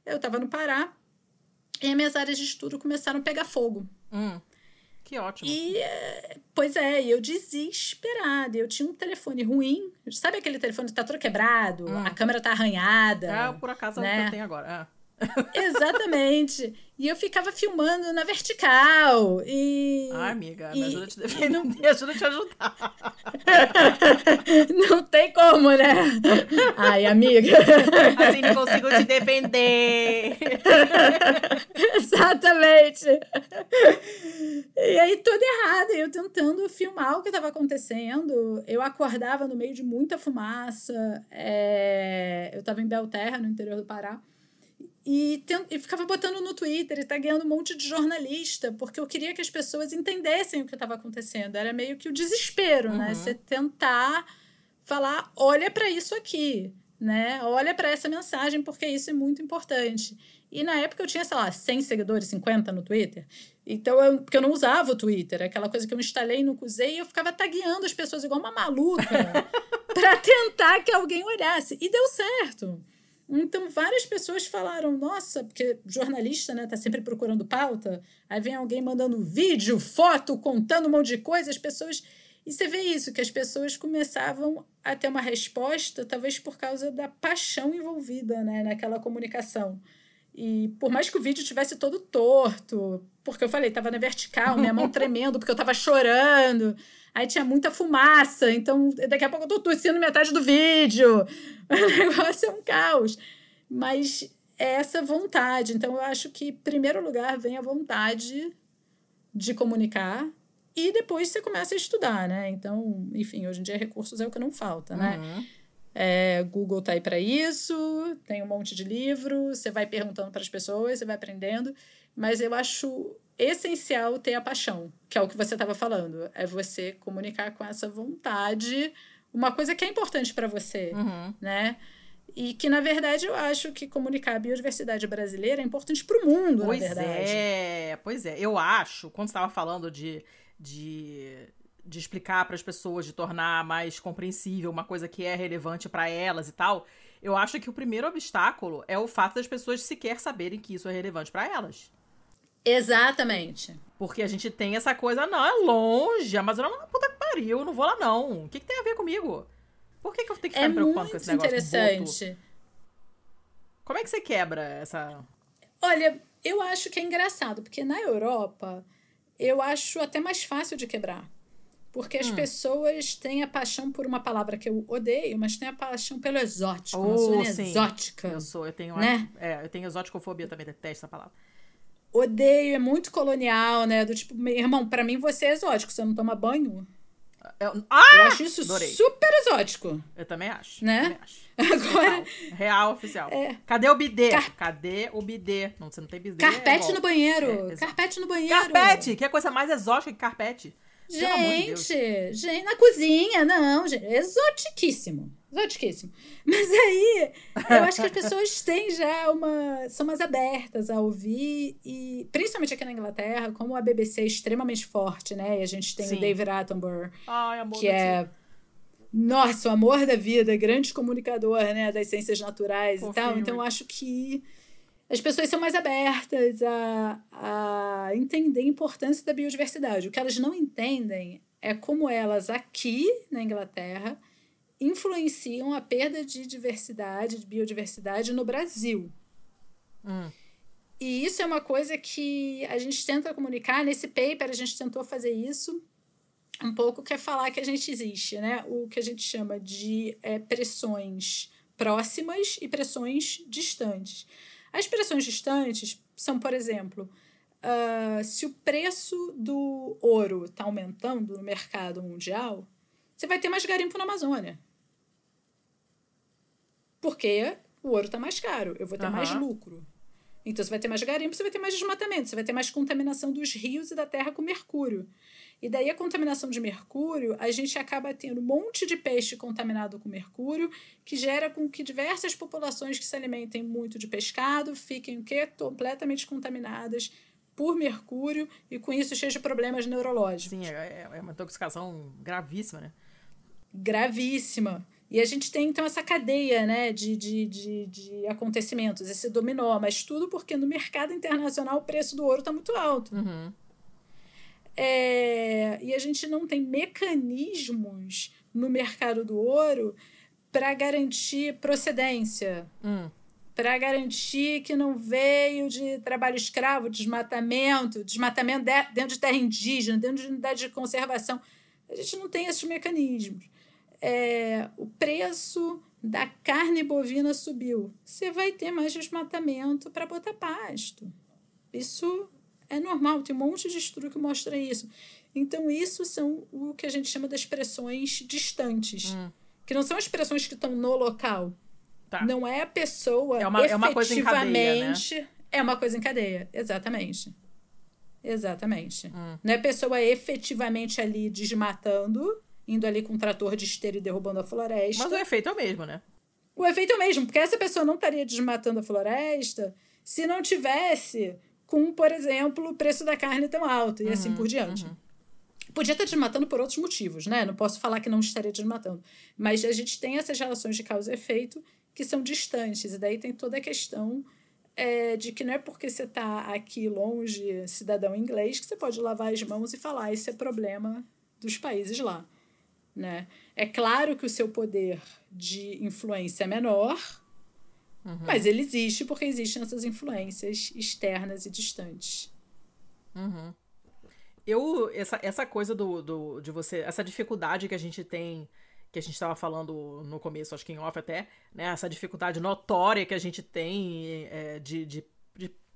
Eu estava no Pará e minhas áreas de estudo começaram a pegar fogo. Hum, que ótimo. E, é, pois é, eu desesperada. Eu tinha um telefone ruim. Sabe aquele telefone que está todo quebrado? Hum. A câmera está arranhada. É, por acaso né? que eu tenho agora. É. Exatamente. E eu ficava filmando na vertical. E. Ai, amiga, me ajuda a te defender, não... [LAUGHS] me ajuda a te ajudar. [LAUGHS] Não tem como, né? Ai, amiga. Assim não consigo te defender. [LAUGHS] Exatamente. E aí, tudo errado. Eu tentando filmar o que estava acontecendo. Eu acordava no meio de muita fumaça. É... Eu estava em Belterra, no interior do Pará. E, tent, e ficava botando no Twitter e tagueando um monte de jornalista, porque eu queria que as pessoas entendessem o que estava acontecendo. Era meio que o desespero, né? uhum. né? Você tentar falar, olha para isso aqui, né? Olha para essa mensagem, porque isso é muito importante. E na época eu tinha, sei lá, 100 seguidores, 50 no Twitter. Então, eu, porque eu não usava o Twitter, aquela coisa que eu instalei e não usei, e eu ficava tagueando as pessoas igual uma maluca [LAUGHS] para tentar que alguém olhasse. E deu certo. Então, várias pessoas falaram, nossa, porque jornalista, né, tá sempre procurando pauta, aí vem alguém mandando vídeo, foto, contando um monte de coisa, as pessoas... E você vê isso, que as pessoas começavam a ter uma resposta, talvez por causa da paixão envolvida, né, naquela comunicação. E por mais que o vídeo tivesse todo torto, porque eu falei, tava na vertical, minha mão [LAUGHS] tremendo, porque eu tava chorando. Aí tinha muita fumaça, então daqui a pouco eu tô tossindo metade do vídeo. [LAUGHS] O negócio é um caos. Mas é essa vontade. Então eu acho que, em primeiro lugar, vem a vontade de comunicar e depois você começa a estudar, né? Então, enfim, hoje em dia recursos é o que não falta, né? Uhum. É, Google tá aí para isso, tem um monte de livro, você vai perguntando para as pessoas, você vai aprendendo, mas eu acho essencial ter a paixão, que é o que você estava falando. É você comunicar com essa vontade, uma coisa que é importante para você, uhum. né? E que, na verdade, eu acho que comunicar a biodiversidade brasileira é importante para o mundo, pois na verdade. É, pois é. Eu acho, quando você estava falando de, de, de explicar para as pessoas, de tornar mais compreensível uma coisa que é relevante para elas e tal, eu acho que o primeiro obstáculo é o fato das pessoas sequer saberem que isso é relevante para elas. Exatamente. Porque a gente tem essa coisa, não, é longe, a Amazônia é uma puta que pariu, eu não vou lá não. O que, que tem a ver comigo? Por que, que eu tenho que ficar é me preocupando com esse negócio? interessante. Como é que você quebra essa. Olha, eu acho que é engraçado, porque na Europa eu acho até mais fácil de quebrar. Porque as hum. pessoas têm a paixão por uma palavra que eu odeio, mas têm a paixão pelo exótico. Oh, uma exótica. Eu sou, eu tenho, né? é, eu tenho exóticofobia também, detesto essa palavra odeio, é muito colonial, né? Do tipo, meu irmão, para mim você é exótico, você não toma banho. Eu, ah, eu acho isso adorei. super exótico. Eu também acho. Né? Também acho. [LAUGHS] Agora. Real, real oficial. É. Cadê o bidê? Car... Cadê o bidê? Não, você não tem bidê. Carpete é no banheiro. É, carpete no banheiro. Carpete, que é coisa mais exótica que carpete. Gente, de gente, na cozinha, não, gente, exotiquíssimo. Exotiquíssimo. Mas aí, eu acho que as pessoas têm já uma. são mais abertas a ouvir, e principalmente aqui na Inglaterra, como a BBC é extremamente forte, né? E a gente tem Sim. o David Attenborough, Ai, que é. Nossa, o amor da vida, grande comunicador, né, das ciências naturais Confirme. e tal. Então, eu acho que as pessoas são mais abertas a, a entender a importância da biodiversidade. O que elas não entendem é como elas aqui na Inglaterra influenciam a perda de diversidade, de biodiversidade no Brasil. Hum. E isso é uma coisa que a gente tenta comunicar. Nesse paper, a gente tentou fazer isso um pouco, que é falar que a gente existe, né? O que a gente chama de é, pressões próximas e pressões distantes. As pressões distantes são, por exemplo, uh, se o preço do ouro está aumentando no mercado mundial, você vai ter mais garimpo na Amazônia. Porque o ouro está mais caro, eu vou ter uhum. mais lucro. Então você vai ter mais garimpo, você vai ter mais desmatamento, você vai ter mais contaminação dos rios e da terra com mercúrio. E daí a contaminação de mercúrio, a gente acaba tendo um monte de peixe contaminado com mercúrio, que gera com que diversas populações que se alimentem muito de pescado fiquem o quê? completamente contaminadas por mercúrio e com isso cheios de problemas neurológicos. Sim, é, é uma intoxicação gravíssima, né? Gravíssima. E a gente tem, então, essa cadeia né, de, de, de, de acontecimentos, esse dominó, mas tudo porque no mercado internacional o preço do ouro está muito alto. Uhum. É, e a gente não tem mecanismos no mercado do ouro para garantir procedência. Hum. Para garantir que não veio de trabalho escravo, desmatamento, desmatamento dentro de terra indígena, dentro de unidade de conservação. A gente não tem esses mecanismos é, o preço da carne bovina subiu. Você vai ter mais desmatamento para botar pasto. Isso é normal, tem um monte de estudo que mostra isso. Então, isso são o que a gente chama das expressões distantes, hum. que não são expressões que estão no local. Tá. Não é a pessoa é uma, efetivamente. É uma coisa em cadeia, né? É uma coisa em cadeia, exatamente. Exatamente. Hum. Não é a pessoa efetivamente ali desmatando indo ali com um trator de esteira e derrubando a floresta. Mas o efeito é o mesmo, né? O efeito é o mesmo, porque essa pessoa não estaria desmatando a floresta se não tivesse com, por exemplo, o preço da carne tão alto e assim uhum, assim por diante. Uhum. Podia estar desmatando por outros motivos, né? Não posso falar que não estaria desmatando. Mas a gente tem essas relações de causa e efeito que são distantes. E daí tem toda a questão é, de que não é porque você está aqui longe, cidadão inglês, que você pode lavar as mãos e falar: esse é problema dos países lá. Né? É claro que o seu poder de influência é menor, uhum. mas ele existe porque existem essas influências externas e distantes. Uhum. Eu, essa, essa coisa do, do, de você, essa dificuldade que a gente tem, que a gente estava falando no começo, acho que em off até, né? Essa dificuldade notória que a gente tem é, de, de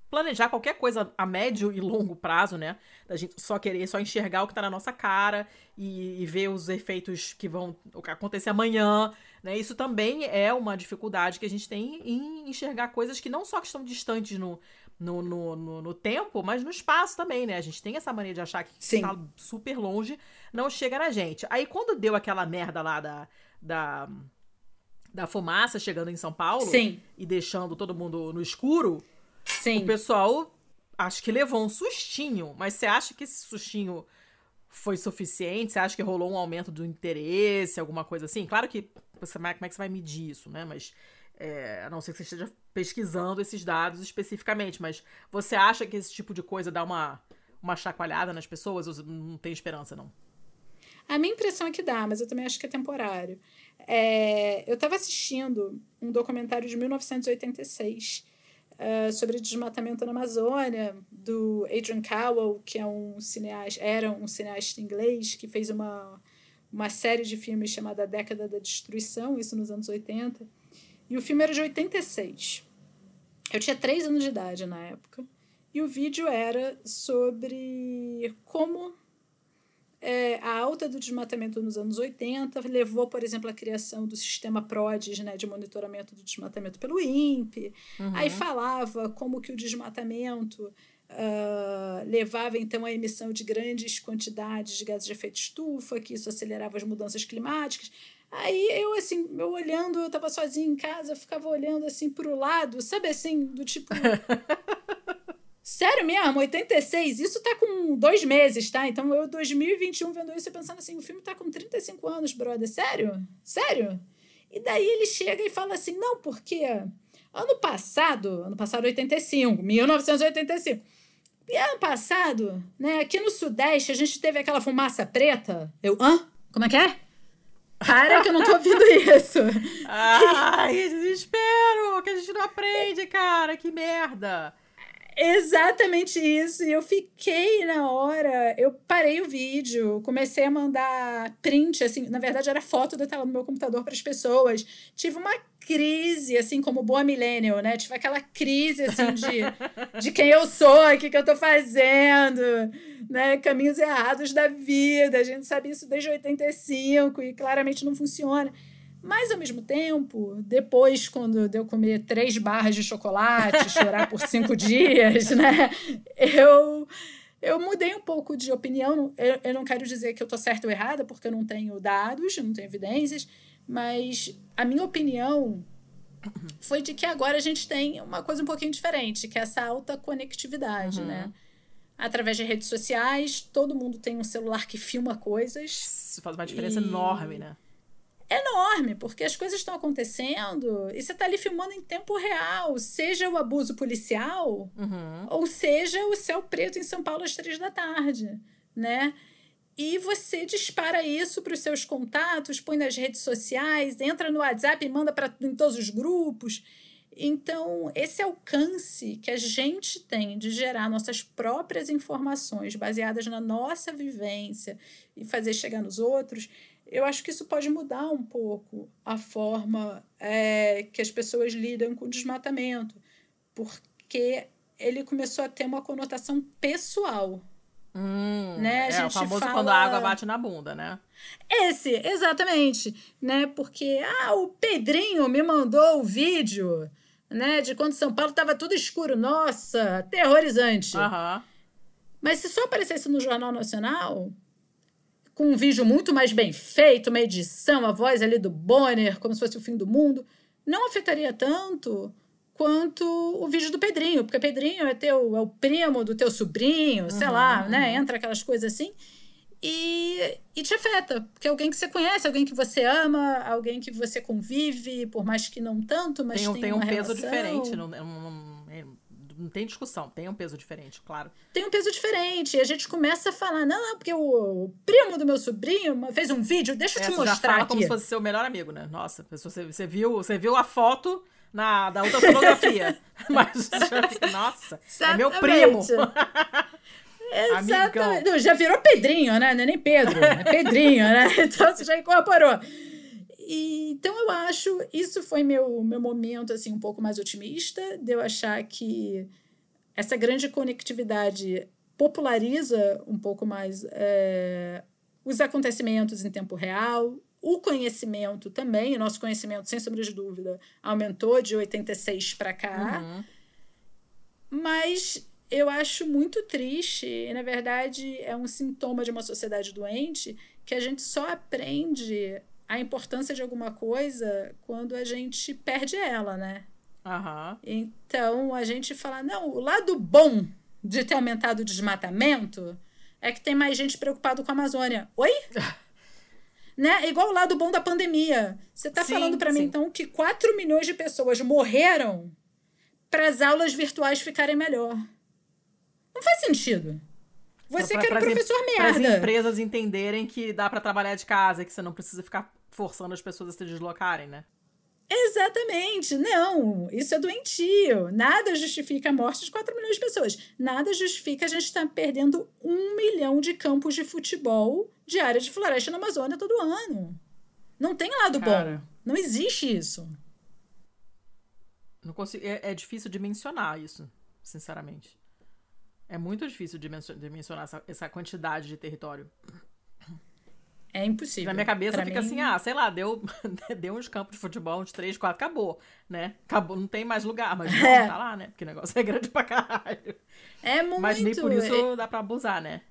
planejar qualquer coisa a médio e longo prazo, né? Da gente só querer, só enxergar o que tá na nossa cara e, e ver os efeitos que vão acontecer amanhã, né? Isso também é uma dificuldade que a gente tem em enxergar coisas que não só que estão distantes no, no, no, no, no tempo, mas no espaço também, né? A gente tem essa mania de achar que Sim. tá super longe, não chega na gente. Aí quando deu aquela merda lá da, da, da fumaça chegando em São Paulo Sim. e deixando todo mundo no escuro, Sim. O pessoal acho que levou um sustinho, mas você acha que esse sustinho foi suficiente? Você acha que rolou um aumento do interesse, alguma coisa assim? Claro que você, como é que você vai medir isso, né? Mas é, a não ser que você esteja pesquisando esses dados especificamente, mas você acha que esse tipo de coisa dá uma, uma chacoalhada nas pessoas? Ou não tem esperança, não? A minha impressão é que dá, mas eu também acho que é temporário. É, eu estava assistindo um documentário de 1986 uh, sobre desmatamento na Amazônia, do Adrian Cowell, que é um cineasta, era um cineasta inglês, que fez uma, uma série de filmes chamada Década da Destruição, isso nos anos 80. E o filme era de 86. Eu tinha três anos de idade na época. E o vídeo era sobre como é, a alta do desmatamento nos anos 80 levou, por exemplo, à criação do sistema PRODES, né, de monitoramento do desmatamento pelo INPE. Uhum. Aí falava como que o desmatamento uh, levava, então, à emissão de grandes quantidades de gases de efeito estufa, que isso acelerava as mudanças climáticas. Aí eu, assim, eu olhando, eu estava sozinha em casa, eu ficava olhando, assim, para o lado, sabe assim, do tipo... [LAUGHS] Sério mesmo? 86? Isso tá com dois meses, tá? Então eu, 2021, vendo isso e pensando assim: o filme tá com 35 anos, brother. Sério? Sério? E daí ele chega e fala assim: não, porque ano passado, ano passado 85, 1985. E ano passado, né, aqui no Sudeste, a gente teve aquela fumaça preta. Eu, hã? Como é que é? Para que eu não tô ouvindo [LAUGHS] isso. Ai, desespero! Que a gente não aprende, cara. Que merda. Exatamente isso. E eu fiquei na hora, eu parei o vídeo, comecei a mandar print, assim, na verdade era foto da tela no meu computador para as pessoas. Tive uma crise, assim como boa millennial, né? Tive aquela crise, assim, de, [LAUGHS] de quem eu sou, o que, que eu tô fazendo, né? Caminhos errados da vida. A gente sabe isso desde 85 e claramente não funciona. Mas, ao mesmo tempo, depois, quando eu comer três barras de chocolate, [LAUGHS] chorar por cinco dias, [LAUGHS] né? Eu, eu mudei um pouco de opinião. Eu, eu não quero dizer que eu tô certa ou errada, porque eu não tenho dados, eu não tenho evidências. Mas a minha opinião foi de que agora a gente tem uma coisa um pouquinho diferente, que é essa alta conectividade, uhum. né? Através de redes sociais, todo mundo tem um celular que filma coisas. Isso faz uma diferença e... enorme, né? Enorme, porque as coisas estão acontecendo e você está ali filmando em tempo real, seja o abuso policial, uhum. ou seja o céu preto em São Paulo às três da tarde, né? E você dispara isso para os seus contatos, põe nas redes sociais, entra no WhatsApp e manda para em todos os grupos. Então, esse alcance que a gente tem de gerar nossas próprias informações baseadas na nossa vivência e fazer chegar nos outros, eu acho que isso pode mudar um pouco a forma é, que as pessoas lidam com o desmatamento, porque ele começou a ter uma conotação pessoal. Hum, né? É, o famoso fala... quando a água bate na bunda, né? Esse, exatamente, né? Porque, ah, o Pedrinho me mandou o vídeo, né? De quando São Paulo estava tudo escuro. Nossa, aterrorizante. Uhum. Mas se só aparecesse no Jornal Nacional, com um vídeo muito mais bem feito, uma edição, a voz ali do Bonner, como se fosse o fim do mundo, não afetaria tanto quanto o vídeo do Pedrinho, porque Pedrinho é, teu, é o primo do teu sobrinho, uhum, sei lá, né? Entra aquelas coisas assim. E, e te afeta, porque é alguém que você conhece, alguém que você ama, alguém que você convive, por mais que não tanto, mas tem, tem, tem um peso diferente, não, não, não tem discussão, tem um peso diferente, claro. Tem um peso diferente. E a gente começa a falar, não, não, porque o primo do meu sobrinho fez um vídeo, deixa eu te mostrar. Já fala aqui. como se fosse seu melhor amigo, né? Nossa, você, você, viu, você viu a foto na, da ultrassonografia. Mas já, nossa, Exatamente. é meu primo. [LAUGHS] Exatamente. Não, já virou Pedrinho, né? Não é nem Pedro, é Pedrinho, né? [LAUGHS] Então você já incorporou. E, então eu acho, isso foi meu, meu momento assim um pouco mais otimista, de eu achar que essa grande conectividade populariza um pouco mais é, os acontecimentos em tempo real, o conhecimento também, o nosso conhecimento, sem sombra de dúvida, aumentou de 86 para cá. Uhum. Mas eu acho muito triste, e na verdade é um sintoma de uma sociedade doente, que a gente só aprende a importância de alguma coisa quando a gente perde ela, né? Uhum. Então a gente fala, não, o lado bom de ter aumentado o desmatamento é que tem mais gente preocupada com a Amazônia. Oi? [LAUGHS] né? Igual o lado bom da pandemia. Você está falando para mim, então, que 4 milhões de pessoas morreram para as aulas virtuais ficarem melhor. Não faz sentido. Você pra, que era professor merda. Para as empresas entenderem que dá para trabalhar de casa, que você não precisa ficar forçando as pessoas a se deslocarem, né? Exatamente. Não, isso é doentio. Nada justifica a morte de 4 milhões de pessoas. Nada justifica a gente estar tá perdendo um milhão de campos de futebol de área de floresta na Amazônia todo ano. Não tem lado Cara, bom. Não existe isso. Não consigo, é, é difícil de mencionar isso, sinceramente. É muito difícil de mencionar essa, essa quantidade de território. É impossível. Na minha cabeça pra fica mim... assim, ah, sei lá, deu, [LAUGHS] deu uns campos de futebol, uns três, quatro, acabou, né? Acabou, não tem mais lugar, mas não, [LAUGHS] é. tá lá, né? Porque o negócio é grande pra caralho. É muito. Mas nem por isso é... dá pra abusar, né?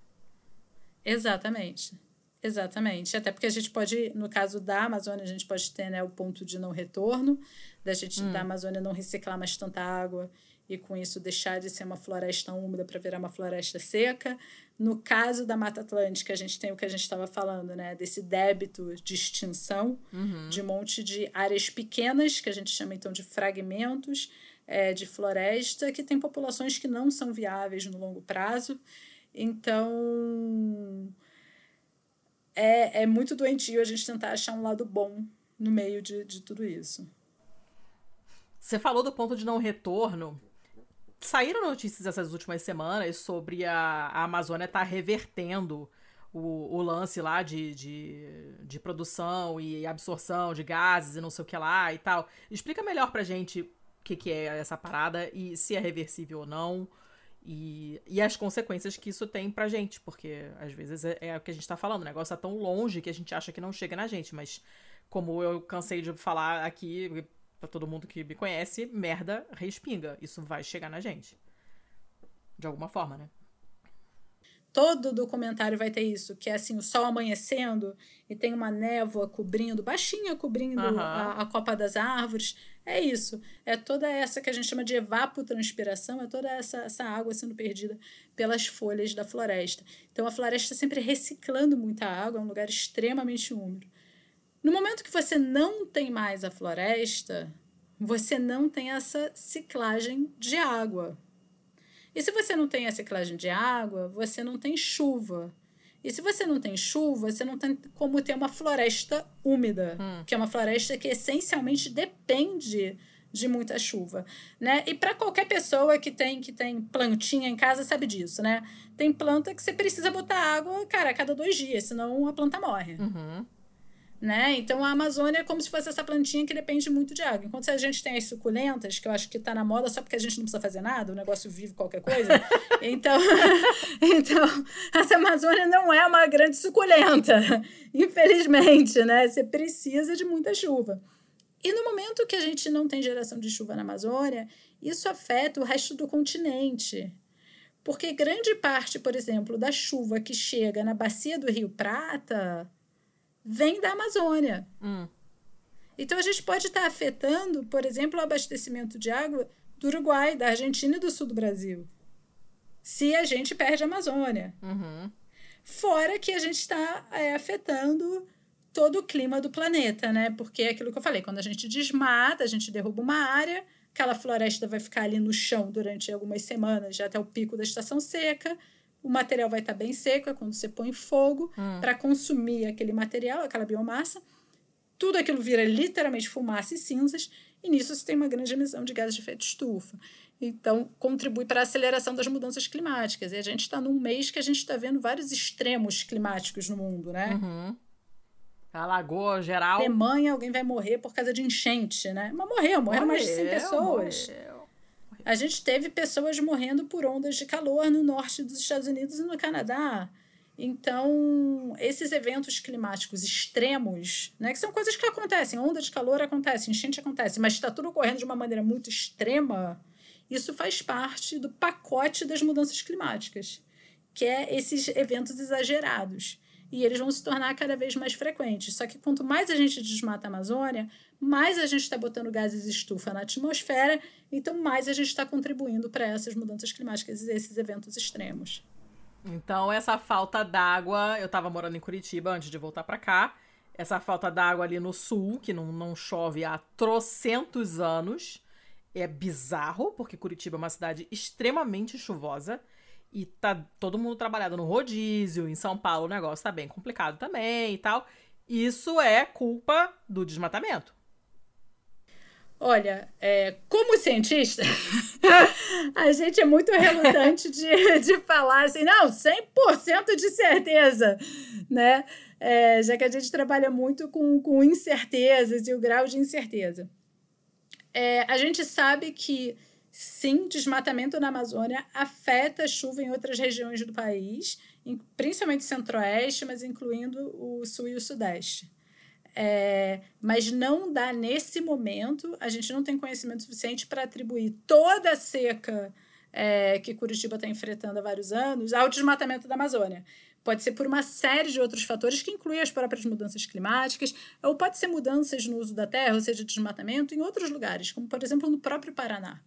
Exatamente. Exatamente. Até porque a gente pode, no caso da Amazônia, a gente pode ter né, o ponto de não retorno, da gente hum. da Amazônia não reciclar mais tanta água e com isso deixar de ser uma floresta úmida para virar uma floresta seca. No caso da Mata Atlântica, a gente tem o que a gente estava falando, né? Desse débito de extinção uhum. de um monte de áreas pequenas, que a gente chama então de fragmentos é, de floresta, que tem populações que não são viáveis no longo prazo. Então é, é muito doentio a gente tentar achar um lado bom no meio de, de tudo isso. Você falou do ponto de não retorno saíram notícias essas últimas semanas sobre a, a Amazônia estar tá revertendo o, o lance lá de, de, de, produção e absorção de gases e não sei o que lá e tal. Explica melhor pra gente o que, que é essa parada e se é reversível ou não. E, e as consequências que isso tem pra gente, porque às vezes é, é o que a gente tá falando, o negócio tá tão longe que a gente acha que não chega na gente, mas como eu cansei de falar aqui pra todo mundo que me conhece, merda respinga. Isso vai chegar na gente. De alguma forma, né? todo documentário vai ter isso, que é assim, o sol amanhecendo e tem uma névoa cobrindo, baixinha cobrindo uhum. a, a, copa das árvores. É isso. É toda essa que a gente chama de evapotranspiração, é toda essa, essa água sendo perdida pelas folhas da floresta. Então a floresta sempre reciclando muita água, é um lugar extremamente úmido. No momento que você não tem mais a floresta, você não tem essa ciclagem de água. E se você não tem a ciclagem de água, você não tem chuva. E se você não tem chuva, você não tem como ter uma floresta úmida, hum. que é uma floresta que essencialmente depende de muita chuva, né? E para qualquer pessoa que tem que tem plantinha em casa sabe disso, né? Tem planta que você precisa botar água, cara, a cada dois dias, senão a planta morre. Uhum né? Então a Amazônia é como se fosse essa plantinha que depende muito de água. Enquanto a gente tem as suculentas, que eu acho que está na moda só porque a gente não precisa fazer nada, o negócio vive qualquer coisa. [LAUGHS] então, [LAUGHS] então, essa Amazônia não é uma grande suculenta, [LAUGHS] infelizmente, né? Você precisa de muita chuva. E no momento que a gente não tem geração de chuva na Amazônia, isso afeta o resto do continente. Porque grande parte, por exemplo, da chuva que chega na bacia do Rio Prata, vem da Amazônia. Hum. Então a gente pode estar afetando, por exemplo, o abastecimento de água do Uruguai, da Argentina e do sul do Brasil. Se a gente perde a Amazônia. Uhum. Fora que a gente está é, afetando todo o clima do planeta, né? Porque é aquilo que eu falei, quando a gente desmata, a gente derruba uma área, aquela floresta vai ficar ali no chão durante algumas semanas, já até o pico da estação seca o material vai estar tá bem seco, é quando você põe fogo hum. para consumir aquele material, aquela biomassa. Tudo aquilo vira literalmente fumaça e cinzas, e nisso você tem uma grande emissão de gases de efeito estufa. Então, contribui para a aceleração das mudanças climáticas. E a gente está num mês que a gente está vendo vários extremos climáticos no mundo, né? Uhum. Alagou geral. Alemanha, alguém vai morrer por causa de enchente, né? Mas morreu, morreram morreu, mais de 100 pessoas. Morreu a gente teve pessoas morrendo por ondas de calor no norte dos Estados Unidos e no Canadá. Então, esses eventos climáticos extremos, né, que são coisas que acontecem, onda de calor acontece, enchente acontece, mas está tudo ocorrendo de uma maneira muito extrema, isso faz parte do pacote das mudanças climáticas, que é esses eventos exagerados. E eles vão se tornar cada vez mais frequentes. Só que quanto mais a gente desmata a Amazônia, mais a gente está botando gases estufa na atmosfera, então mais a gente está contribuindo para essas mudanças climáticas e esses eventos extremos. Então, essa falta d'água, eu estava morando em Curitiba antes de voltar para cá, essa falta d'água ali no sul, que não, não chove há trocentos anos, é bizarro, porque Curitiba é uma cidade extremamente chuvosa e tá todo mundo trabalhando no rodízio, em São Paulo o negócio tá bem complicado também e tal. Isso é culpa do desmatamento. Olha, é, como cientista, [LAUGHS] a gente é muito relutante de, de falar assim, não, 100% de certeza, né? É, já que a gente trabalha muito com, com incertezas e o grau de incerteza. É, a gente sabe que, sim, desmatamento na Amazônia afeta a chuva em outras regiões do país, principalmente centro-oeste, mas incluindo o sul e o sudeste. É, mas não dá nesse momento, a gente não tem conhecimento suficiente para atribuir toda a seca é, que Curitiba está enfrentando há vários anos ao desmatamento da Amazônia. Pode ser por uma série de outros fatores que incluem as próprias mudanças climáticas, ou pode ser mudanças no uso da terra, ou seja, desmatamento em outros lugares, como por exemplo no próprio Paraná.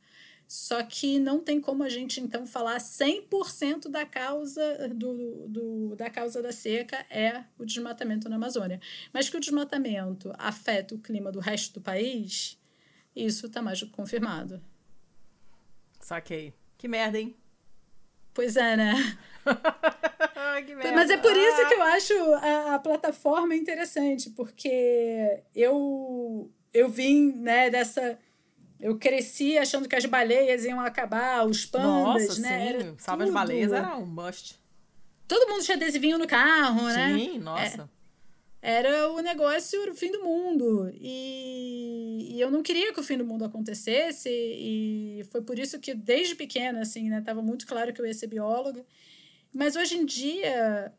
Só que não tem como a gente, então, falar 100% da causa, do, do, da causa da seca é o desmatamento na Amazônia. Mas que o desmatamento afeta o clima do resto do país, isso está mais do que confirmado. Saquei. Que merda, hein? Pois é, né? [LAUGHS] Mas é por isso que eu acho a, a plataforma interessante, porque eu, eu vim né, dessa eu cresci achando que as baleias iam acabar, os pandas, Nossa, né? Sim. Salva de baleias era um must. todo mundo tinha adesivinho no carro, né? Sim, nossa. É, era o negócio, era o fim do mundo. E, e, eu não queria que o fim do mundo acontecesse. E foi por isso que, desde pequena, assim, né? Tava muito claro que eu ia ser bióloga. Mas hoje em dia,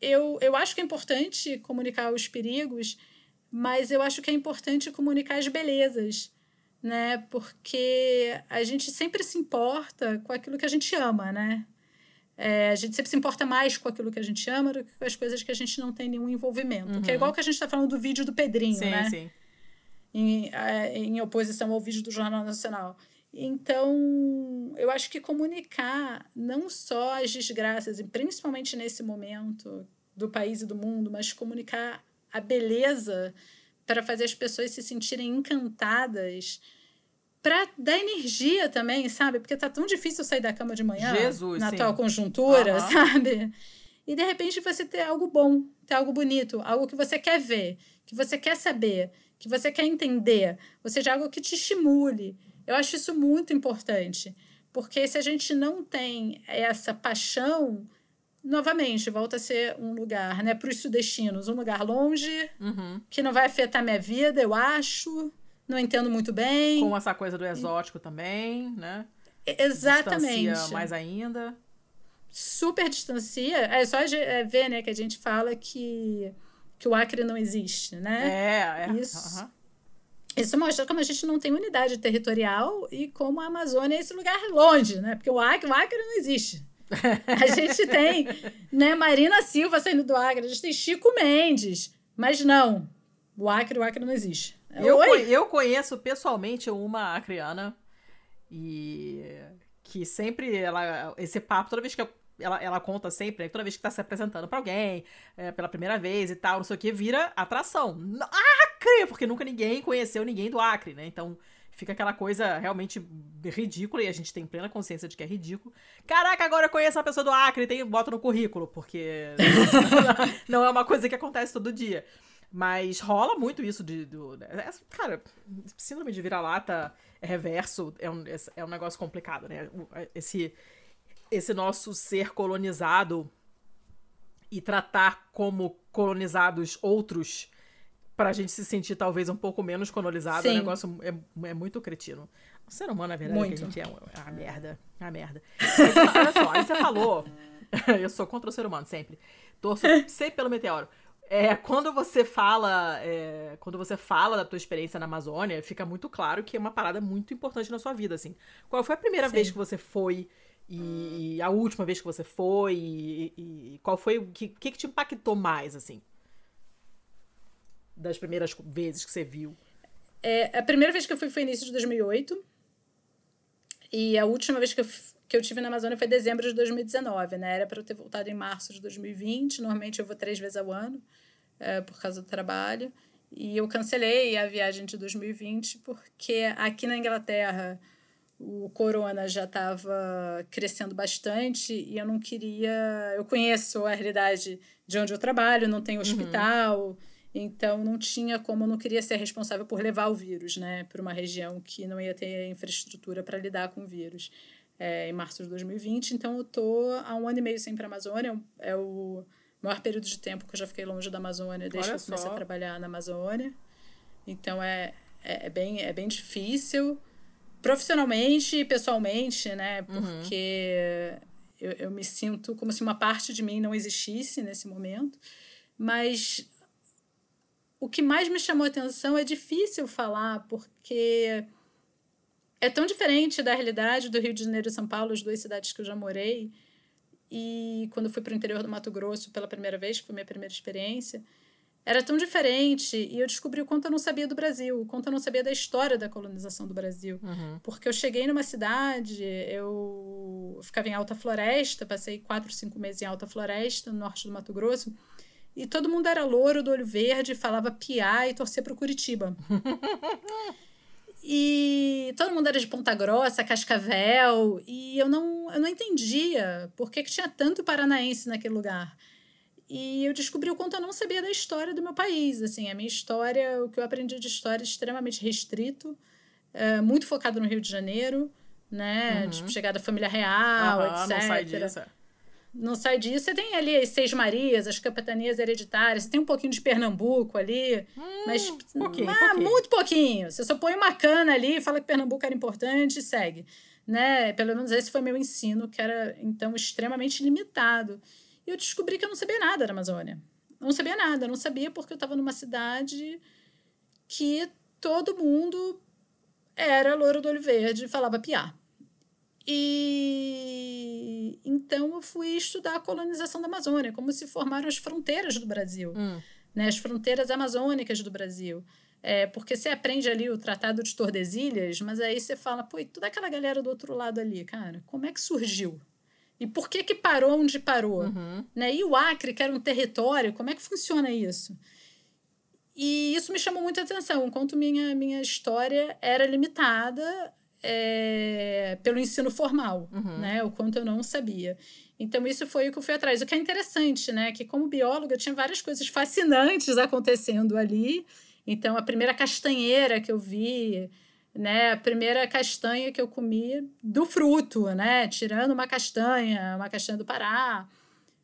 eu, eu acho que é importante comunicar os perigos, mas eu acho que é importante comunicar as belezas, né? Porque a gente sempre se importa com aquilo que a gente ama, né? É, a gente sempre se importa mais com aquilo que a gente ama do que com as coisas que a gente não tem nenhum envolvimento. Uhum. Que é igual que a gente está falando do vídeo do Pedrinho, sim, né? Sim. Em, é, em oposição ao vídeo do Jornal Nacional. Então, eu acho que comunicar não só as desgraças, e principalmente nesse momento do país e do mundo, mas comunicar a beleza para fazer as pessoas se sentirem encantadas para dar energia também, sabe? Porque tá tão difícil sair da cama de manhã Jesus, na sim. atual conjuntura, uhum. sabe? E de repente você ter algo bom, ter algo bonito, algo que você quer ver, que você quer saber, que você quer entender, ou seja, algo que te estimule. Eu acho isso muito importante, porque se a gente não tem essa paixão, novamente, volta a ser um lugar, né, para os sudestinos, um lugar longe, uhum. que não vai afetar minha vida, eu acho não entendo muito bem. Com essa coisa do exótico e... também, né? Exatamente. Distancia mais ainda. Super distancia. É só é, ver, né, que a gente fala que, que o Acre não existe, né? É, é. Isso, isso mostra como a gente não tem unidade territorial e como a Amazônia é esse lugar longe, né? Porque o Acre, o Acre não existe. A gente tem, né, Marina Silva saindo do Acre, a gente tem Chico Mendes, mas não, o Acre, o Acre não existe. Eu, eu conheço pessoalmente uma acriana e que sempre ela esse papo toda vez que eu, ela, ela conta sempre, toda vez que tá se apresentando para alguém, é, pela primeira vez e tal, não sei o que, vira atração. Acre! Porque nunca ninguém conheceu ninguém do Acre, né? Então fica aquela coisa realmente ridícula e a gente tem plena consciência de que é ridículo. Caraca, agora eu conheço uma pessoa do Acre e tem, bota no currículo, porque [LAUGHS] não é uma coisa que acontece todo dia. Mas rola muito isso de. Do, é, cara, síndrome de vira-lata é reverso é um, é um negócio complicado, né? Esse, esse nosso ser colonizado e tratar como colonizados outros pra gente se sentir talvez um pouco menos colonizado é um negócio é, é muito cretino. O ser humano, na verdade, muito. que a gente é, é uma merda. É uma merda. Mas, [LAUGHS] olha só, aí você falou. [LAUGHS] eu sou contra o ser humano, sempre. Torço sempre pelo meteoro. É, quando você fala, é, quando você fala da tua experiência na Amazônia, fica muito claro que é uma parada muito importante na sua vida, assim. Qual foi a primeira Sim. vez que você foi e, e, a última vez que você foi e, e qual foi o que, que te impactou mais, assim? Das primeiras vezes que você viu. É, a primeira vez que eu fui foi início de 2008 e a última vez que eu que eu tive na Amazônia foi dezembro de 2019, né? Era para eu ter voltado em março de 2020. Normalmente eu vou três vezes ao ano é, por causa do trabalho. E eu cancelei a viagem de 2020 porque aqui na Inglaterra o corona já estava crescendo bastante e eu não queria. Eu conheço a realidade de onde eu trabalho, não tem uhum. hospital. Uhum. Então não tinha como, não queria ser responsável por levar o vírus, né, para uma região que não ia ter infraestrutura para lidar com o vírus é, em março de 2020. Então, eu tô há um ano e meio sem para a Amazônia. É o maior período de tempo que eu já fiquei longe da Amazônia desde Olha que eu comecei só. a trabalhar na Amazônia. Então, é, é, é, bem, é bem difícil, profissionalmente e pessoalmente, né? Uhum. Porque uhum. eu, eu me sinto como se uma parte de mim não existisse nesse momento. Mas o que mais me chamou a atenção é difícil falar, porque é tão diferente da realidade do Rio de Janeiro e São Paulo, as duas cidades que eu já morei. E quando fui para o interior do Mato Grosso pela primeira vez, que foi minha primeira experiência, era tão diferente. E eu descobri o quanto eu não sabia do Brasil, o quanto eu não sabia da história da colonização do Brasil. Uhum. Porque eu cheguei numa cidade, eu ficava em Alta Floresta, passei quatro, cinco meses em Alta Floresta, no norte do Mato Grosso. E todo mundo era louro, do olho verde, falava piá e torcia para Curitiba. [LAUGHS] E todo mundo era de Ponta Grossa, Cascavel, e eu não, eu não entendia por que, que tinha tanto paranaense naquele lugar. E eu descobri o quanto eu não sabia da história do meu país. Assim, a minha história, o que eu aprendi de história é extremamente restrito, é, muito focado no Rio de Janeiro, né? Uhum. Tipo, chegada da família real, uhum, etc. Não sai disso. Não sai disso. Você tem ali as Seis Marias, as capitanias hereditárias, você tem um pouquinho de Pernambuco ali, hum, mas pouquinho, ah, pouquinho. muito pouquinho. Você só põe uma cana ali, fala que Pernambuco era importante e segue. Né? Pelo menos esse foi meu ensino, que era então extremamente limitado. E eu descobri que eu não sabia nada da Amazônia. Não sabia nada, não sabia porque eu estava numa cidade que todo mundo era louro do olho verde e falava piar. E então eu fui estudar a colonização da Amazônia, como se formaram as fronteiras do Brasil, hum. né, as fronteiras amazônicas do Brasil. É, porque você aprende ali o Tratado de Tordesilhas, mas aí você fala, pô, e toda aquela galera do outro lado ali, cara, como é que surgiu? E por que que parou onde parou? Uhum. Né? E o Acre, que era um território, como é que funciona isso? E isso me chamou muita atenção, enquanto minha, minha história era limitada é, pelo ensino formal, Uhum. né? O quanto eu não sabia. Então, isso foi o que eu fui atrás. O que é interessante, né? Que como bióloga, tinha várias coisas fascinantes acontecendo ali. Então, a primeira castanheira que eu vi, né? A primeira castanha que eu comi do fruto, né? Tirando uma castanha, uma castanha do Pará.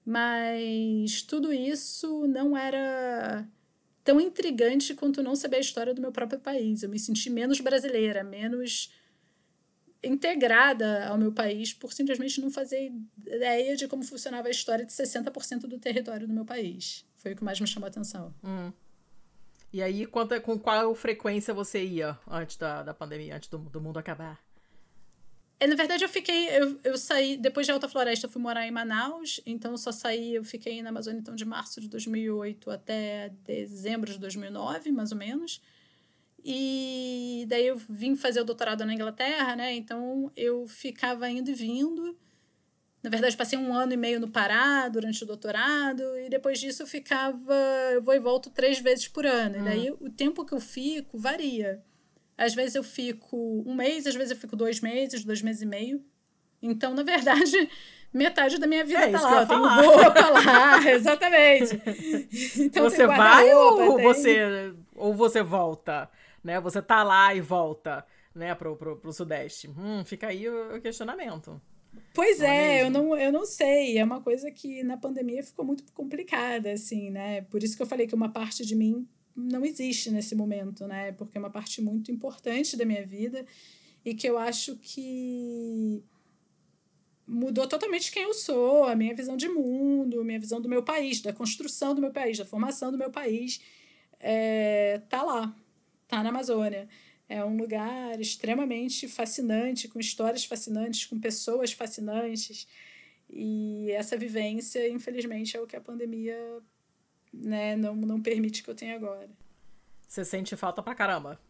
Mas tudo isso não era tão intrigante quanto não saber a história do meu próprio país. Eu me senti menos brasileira, menos integrada ao meu país por simplesmente não fazer ideia de como funcionava a história de 60% do território do meu país. Foi o que mais me chamou a atenção. Hum. E aí, quanto, com qual frequência você ia antes da, da pandemia, antes do, do mundo acabar? É, na verdade, eu fiquei. Eu, eu saí. Depois de Alta Floresta, eu fui morar em Manaus. Então, eu só saí. Eu fiquei na Amazônia então, de março de 2008 até dezembro de 2009, mais ou menos. E daí eu vim fazer o doutorado na Inglaterra, né? Então, eu ficava indo e vindo. Na verdade, passei um ano e meio no Pará durante o doutorado. E depois disso, eu ficava. Eu vou e volto três vezes por ano. E daí, o tempo que eu fico varia. Às vezes eu fico um mês, às vezes eu fico dois meses, dois meses e meio. Então, na verdade, [LAUGHS] metade da minha vida É tá eu lá. ia Eu tenho roupa lá, [LAUGHS] exatamente. [LAUGHS] Então, você vai ou tem- você, ou você volta? Né? Você tá lá e volta né? pro, pro, pro Sudeste. Hum, fica aí o o questionamento. Pois Não é é, eu não, eu não sei. É uma coisa que na pandemia ficou muito complicada, assim, né? Por isso que eu falei que uma parte de mim não existe nesse momento, né? Porque é uma parte muito importante da minha vida e que eu acho que mudou totalmente quem eu sou, a minha visão de mundo, a minha visão do meu país, da construção do meu país, da formação do meu país. É, tá lá, tá na Amazônia. É um lugar extremamente fascinante, com histórias fascinantes, com pessoas fascinantes. E essa vivência, infelizmente, é o que a pandemia né, não, não permite que eu tenha agora. Você sente falta pra caramba.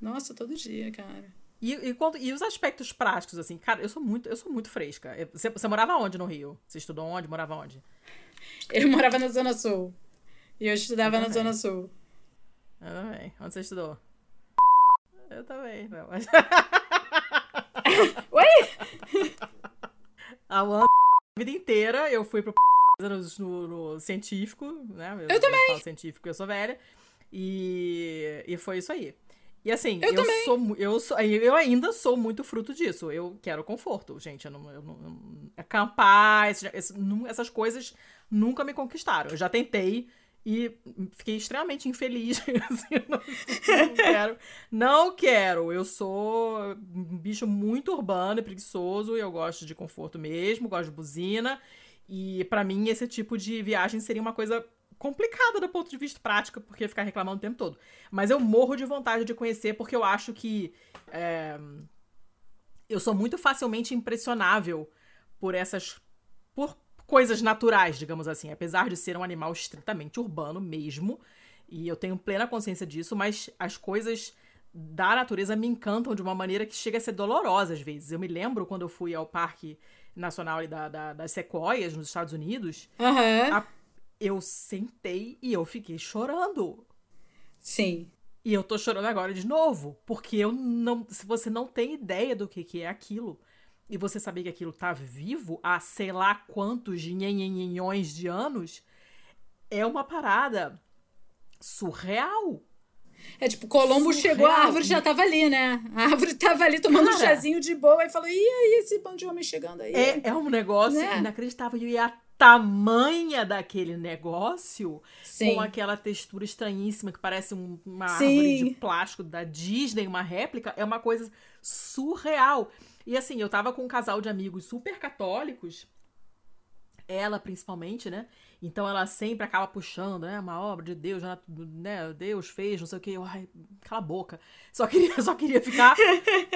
Nossa, todo dia, cara. E, e, quando- e os aspectos práticos, assim, cara, eu sou muito, eu sou muito fresca. Você, você morava onde no Rio? Você estudou onde? Morava onde? Eu morava na Zona Sul. E eu estudava Eu na. Zona Sul. Eu também. Onde você estudou? Eu também. não, mas- [LAUGHS] Oi? A Luana, a vida inteira, eu fui pro no, no- científico, né? Eu, também. falo científico, eu sou velha. E, e foi isso aí. E assim, Eu eu, sou eu sou eu ainda sou muito fruto disso. Eu quero conforto, gente. Eu não, eu não- eu não- acampar, esse- esse- essas coisas nunca me conquistaram. Eu já tentei e fiquei extremamente infeliz. [LAUGHS] assim, não, não quero. Não quero. Eu sou um bicho muito urbano e preguiçoso. E eu gosto de conforto mesmo, gosto de buzina. E pra mim, esse tipo de viagem seria uma coisa complicada do ponto de vista prático, porque ficar reclamando o tempo todo. Mas eu morro de vontade de conhecer, porque eu acho que é, eu sou muito facilmente impressionável por essas. por coisas naturais, digamos assim. Apesar de ser um animal estritamente urbano mesmo. E eu tenho plena consciência disso, mas as coisas da natureza me encantam de uma maneira que chega a ser dolorosa às vezes. Eu me lembro quando eu fui ao Parque Nacional da, da- das Sequoias, nos Estados Unidos, Aham. A- eu sentei e eu fiquei chorando. Sim. E eu tô chorando agora de novo, porque eu não, se você não tem ideia do que, que é aquilo, e você saber que aquilo tá vivo há sei lá quantos nhenhenhenhões de anos, é uma parada surreal. É tipo, Colombo Surreal. chegou, a árvore já tava ali, né? A árvore tava ali tomando Cara, um chazinho de boa e falou: e aí, esse bando de homem chegando aí? É, é um negócio né? inacreditável. E a tamanha daquele negócio, Sim. com aquela textura estranhíssima que parece um, uma Sim. árvore de plástico da Disney, uma réplica, é uma coisa surreal. E assim, eu tava com um casal de amigos super católicos, ela principalmente, né? Então ela sempre acaba puxando, né? Uma obra de Deus, né? Deus fez, não sei o que. Ai, cala a boca. Só queria, [LAUGHS] só queria ficar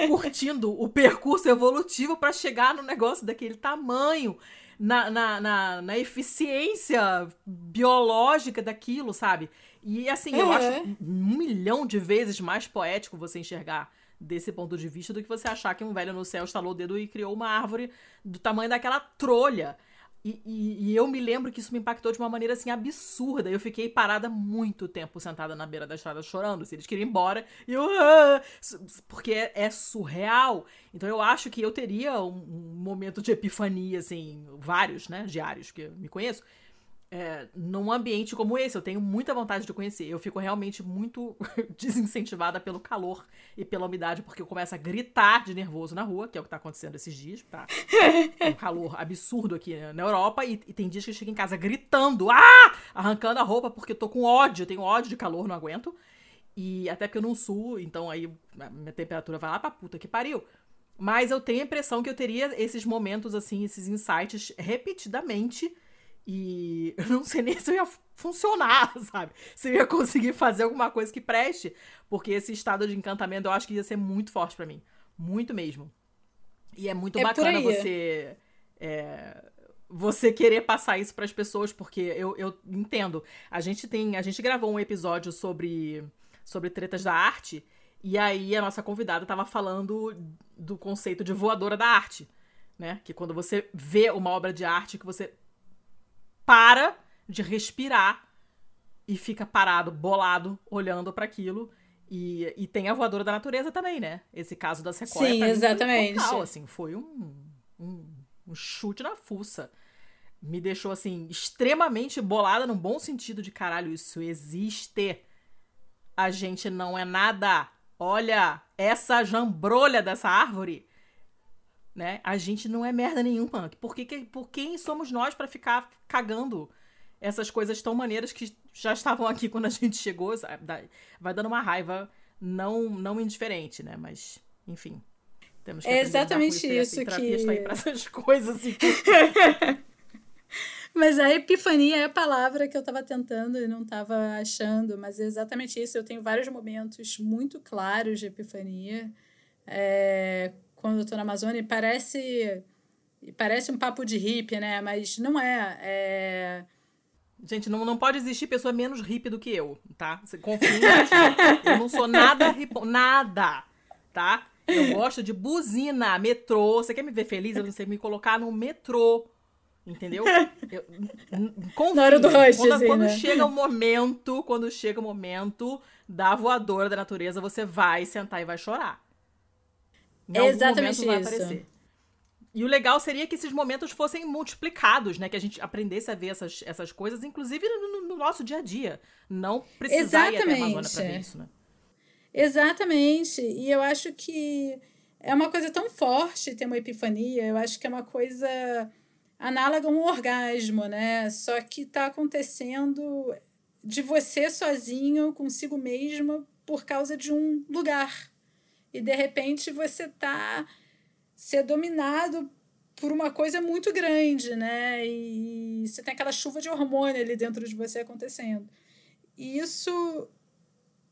curtindo o percurso evolutivo para chegar no negócio daquele tamanho. Na, na, na, na, eficiência biológica daquilo, sabe? E assim, eu acho um milhão de vezes mais poético você enxergar desse ponto de vista do que você achar que um velho no céu estalou o dedo e criou uma árvore do tamanho daquela trolha. E, e, e, eu me lembro que isso me impactou de uma maneira assim absurda. Eu fiquei parada muito tempo sentada na beira da estrada chorando. Se eles queriam ir embora, e eu. Ah! Porque é, é, surreal. Então eu acho que eu teria um, um momento de epifania, assim, vários, né? Diários que eu me conheço é, num ambiente como esse. Eu tenho muita vontade de conhecer. Eu fico realmente muito [LAUGHS] desincentivada pelo calor e pela umidade, porque eu começo a gritar de nervoso na rua, que é o que tá acontecendo esses dias. Tá [LAUGHS] um calor absurdo aqui na Europa. E, e tem dias que eu chego em casa gritando, ah! Arrancando a roupa, porque eu tô com ódio. Eu tenho ódio de calor, não aguento. E até porque eu não suo, então aí minha temperatura vai lá pra puta que pariu. Mas eu tenho a impressão que eu teria esses momentos, assim, esses insights repetidamente e [LAUGHS] eu não sei nem se eu ia funcionar, [LAUGHS] sabe? Se eu ia conseguir fazer alguma coisa que preste. Porque esse estado de encantamento eu acho que ia ser muito forte para mim. Muito mesmo. E é muito é bacana você. É, você querer passar isso para as pessoas, porque eu, eu entendo. A gente tem. A gente gravou um episódio sobre, sobre tretas da arte. E aí a nossa convidada estava falando do conceito de voadora da arte. Né? Que quando você vê uma obra de arte que você para de respirar e fica parado, bolado, olhando para aquilo. E, e tem a voadora da natureza também, né? Esse caso da sequoia. Sim, exatamente. Foi total, assim, foi um, um, um chute na fuça. Me deixou, assim, extremamente bolada, num bom sentido de caralho, isso existe. A gente não é nada. Olha, essa jambrolha dessa árvore né? A gente não é merda nenhuma. Por, que, por quem somos nós para ficar cagando essas coisas tão maneiras que já estavam aqui quando a gente chegou? Vai dando uma raiva não, não indiferente, né? Mas, enfim. Temos que é exatamente isso, isso que... Está aí pra essas [LAUGHS] coisas. Assim. [LAUGHS] mas a epifania é a palavra que eu estava tentando e não estava achando, mas é exatamente isso. Eu tenho vários momentos muito claros de epifania. É, quando eu tô na Amazônia, parece parece um papo de hippie, né? Mas não é. é... Gente, não, não pode existir pessoa menos hippie do que eu, tá? Você confia [LAUGHS] Eu não sou nada hippie, nada, tá? Eu gosto de buzina, metrô. Você quer me ver feliz? Eu não sei me colocar no metrô. Entendeu? Eu, confio. Na hora do rush, quando, assim, quando né? chega o momento, quando chega o momento da voadora da natureza, você vai sentar e vai chorar. Em Exatamente isso. Aparecer. E o legal seria que esses momentos fossem multiplicados, né? Que a gente aprendesse a ver essas, essas coisas, inclusive no, no nosso dia a dia. Não precisar Exatamente. ir até a Amazônia pra ver isso, né? Exatamente. E eu acho que é uma coisa tão forte ter uma epifania. Eu acho que é uma coisa análoga a um orgasmo, né? Só que tá acontecendo de você sozinho, consigo mesmo, por causa de um lugar e de repente você tá ser dominado por uma coisa muito grande, né? E você tem aquela chuva de hormônio ali dentro de você acontecendo. E isso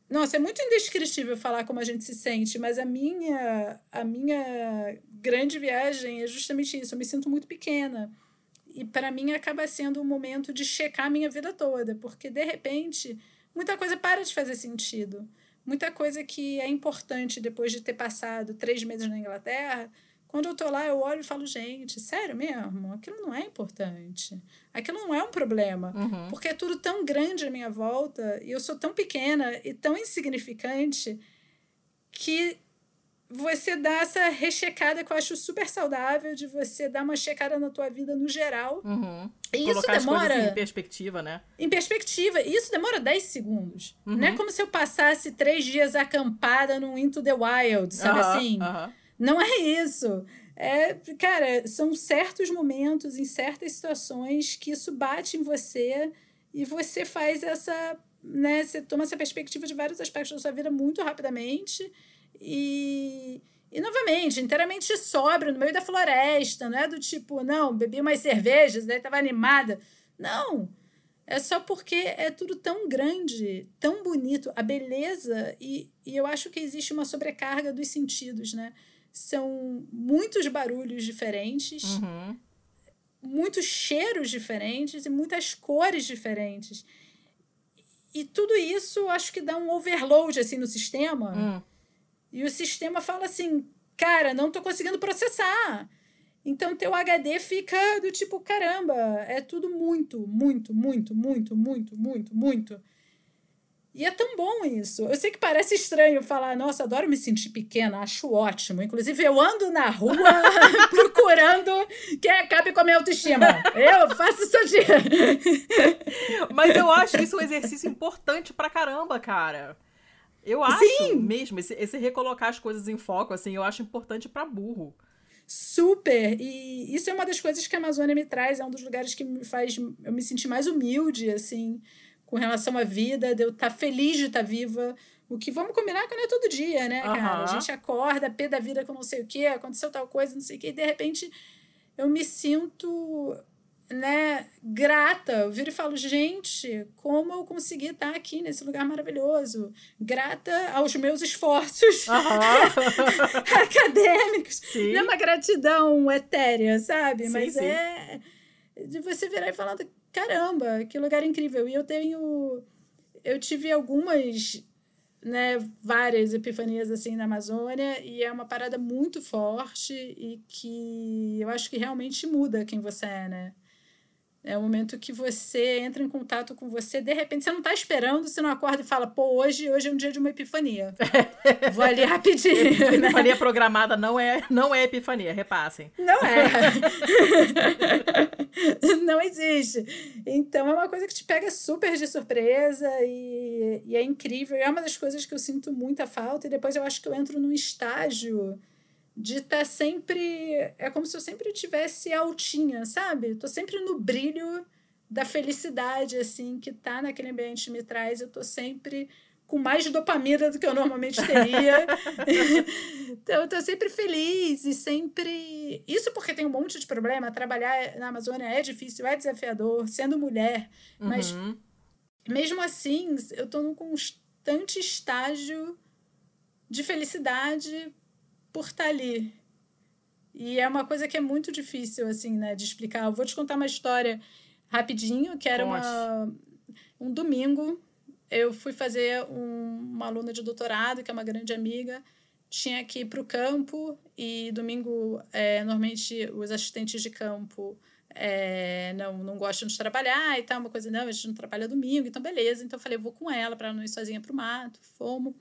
nossa, é muito indescritível falar como a gente se sente, mas a minha a minha grande viagem é justamente isso. Eu me sinto muito pequena. E para mim acaba sendo um momento de checar a minha vida toda, porque de repente muita coisa para de fazer sentido muita coisa que é importante depois de ter passado três meses na Inglaterra. Quando eu tô lá, eu olho e falo, gente, sério mesmo? Aquilo não é importante. Aquilo não é um problema. Uhum. Porque é tudo tão grande à minha volta e eu sou tão pequena e tão insignificante que você dá essa rechecada que eu acho super saudável de você dar uma checada na tua vida no geral. Uhum. E Colocar isso demora. em perspectiva, né? Em perspectiva, isso demora 10 segundos. Uhum. Não é como se eu passasse três dias acampada num Into the Wild, sabe Aham, assim? Não é isso. É, cara, são certos momentos, em certas situações, que isso bate em você e você faz essa. Né, você toma essa perspectiva de vários aspectos da sua vida muito rapidamente. E, e novamente, inteiramente sóbrio, no meio da floresta, não é do tipo, não, bebi umas cervejas, daí tava animada. Não! É só porque é tudo tão grande, tão bonito, a beleza, e, e eu acho que existe uma sobrecarga dos sentidos, né? São muitos barulhos diferentes, Uhum. muitos cheiros diferentes e muitas cores diferentes. E tudo isso acho que dá um overload assim no sistema. Hum. E o sistema fala assim: cara, não tô conseguindo processar. Então teu HD fica do tipo, caramba, é tudo muito, muito, muito, muito, muito, muito, muito. E é tão bom isso. Eu sei que parece estranho falar, nossa, adoro me sentir pequena, acho ótimo. Inclusive, eu ando na rua [LAUGHS] procurando quem acabe com a minha autoestima. Eu faço isso dia. Mas eu acho isso um exercício importante pra caramba, cara. Eu acho Sim. mesmo, esse, esse recolocar as coisas em foco, assim, eu acho importante pra burro. Super! E isso é uma das coisas que a Amazônia me traz, é um dos lugares que me faz eu me sentir mais humilde, assim, com relação à vida, de eu estar feliz de estar viva. O que vamos combinar que não é todo dia, né, cara? A gente acorda, pé da vida com não sei o quê, aconteceu tal coisa, não sei o quê, e de repente eu me sinto, né, grata. Eu viro e falo, gente, como eu consegui estar aqui nesse lugar maravilhoso? Grata aos meus esforços [LAUGHS] acadêmicos. Sim. Não é uma gratidão etérea, sabe? Sim, Mas sim. é de você virar e falar, caramba, que lugar incrível. E eu tenho. Eu tive algumas, né, várias epifanias assim na Amazônia, e é uma parada muito forte e que eu acho que realmente muda quem você é, né? É o momento que você entra em contato com você, de repente você não tá esperando, você não acorda e fala, pô, hoje, hoje é um dia de uma epifania. [LAUGHS] Vou ali rapidinho. né? Epifania programada não é, não é epifania, repassem. Não é. [LAUGHS] não existe. Então é uma coisa que te pega super de surpresa e, e é incrível. E é uma das coisas que eu sinto muita falta. E depois eu acho que eu entro num estágio de estar sempre. É como se eu sempre tivesse altinha, sabe? Tô sempre no brilho da felicidade, assim, que tá naquele ambiente me traz. Eu tô sempre com mais dopamina do que eu normalmente teria. [LAUGHS] então, eu tô sempre feliz e sempre. Isso porque tem um monte de problema. Trabalhar na Amazônia é difícil, é desafiador, sendo mulher. Mas Uhum. mesmo assim, eu tô num constante estágio de felicidade por estar ali. E é uma coisa que é muito difícil, assim, né, de explicar. Eu vou te contar uma história rapidinho, que era uma, um domingo. Eu fui fazer um, uma aluna de doutorado, que é uma grande amiga, tinha que ir para o campo e domingo, é, normalmente, os assistentes de campo é, não, não gostam de trabalhar e tal, uma coisa, não, a gente não trabalha domingo, então beleza. Então eu falei, eu vou com ela para não ir sozinha para o mato. Fomos.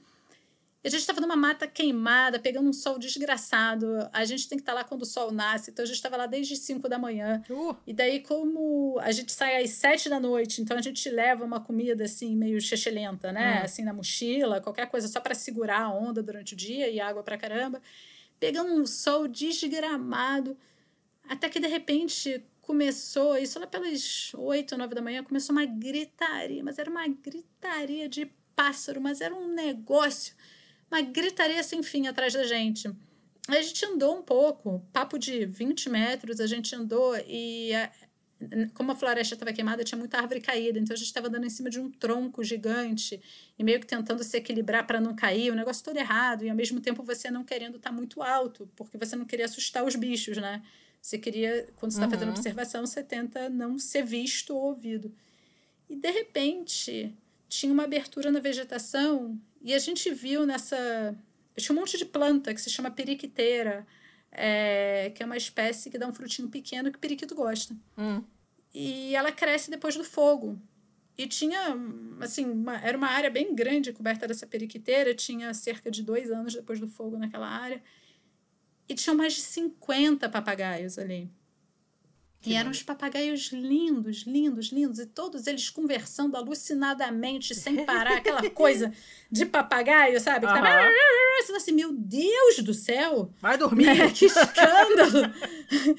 A gente estava numa mata queimada, pegando um sol desgraçado. A gente tem que estar lá quando o sol nasce, então a gente estava lá desde 5 da manhã. Uh, E daí, como a gente sai às sete da noite, então a gente leva uma comida assim, meio chechelenta, né? Hum. Assim, na mochila, qualquer coisa só para segurar a onda durante o dia e água pra caramba. Pegando um sol desgramado. Até que de repente começou, isso lá pelas oito, nove da manhã, começou uma gritaria, mas era uma gritaria de pássaro, mas era um negócio, uma gritaria sem fim atrás da gente. A gente andou um pouco, papo de 20 metros, a gente andou e como a floresta estava queimada, tinha muita árvore caída, então a gente estava andando em cima de um tronco gigante e meio que tentando se equilibrar para não cair, o negócio todo errado, e ao mesmo tempo você não querendo estar muito alto, porque você não queria assustar os bichos, né? Você queria, quando você está fazendo Uhum. observação, você tenta não ser visto ou ouvido. E de repente, tinha uma abertura na vegetação e a gente viu nessa. Tinha um monte de planta que se chama periquiteira, é, que é uma espécie que dá um frutinho pequeno que o periquito gosta. hum. E ela cresce depois do fogo. e tinha, assim, uma, era uma área bem grande coberta dessa periquiteira, tinha cerca de dois anos depois do fogo naquela área, e tinham mais de 50 papagaios ali. Que e eram os papagaios lindos, lindos, lindos, e todos eles conversando alucinadamente, sem parar, aquela [LAUGHS] coisa de papagaio, sabe? Que tava... Você assim, meu Deus do céu! Vai dormir! Né? Que escândalo!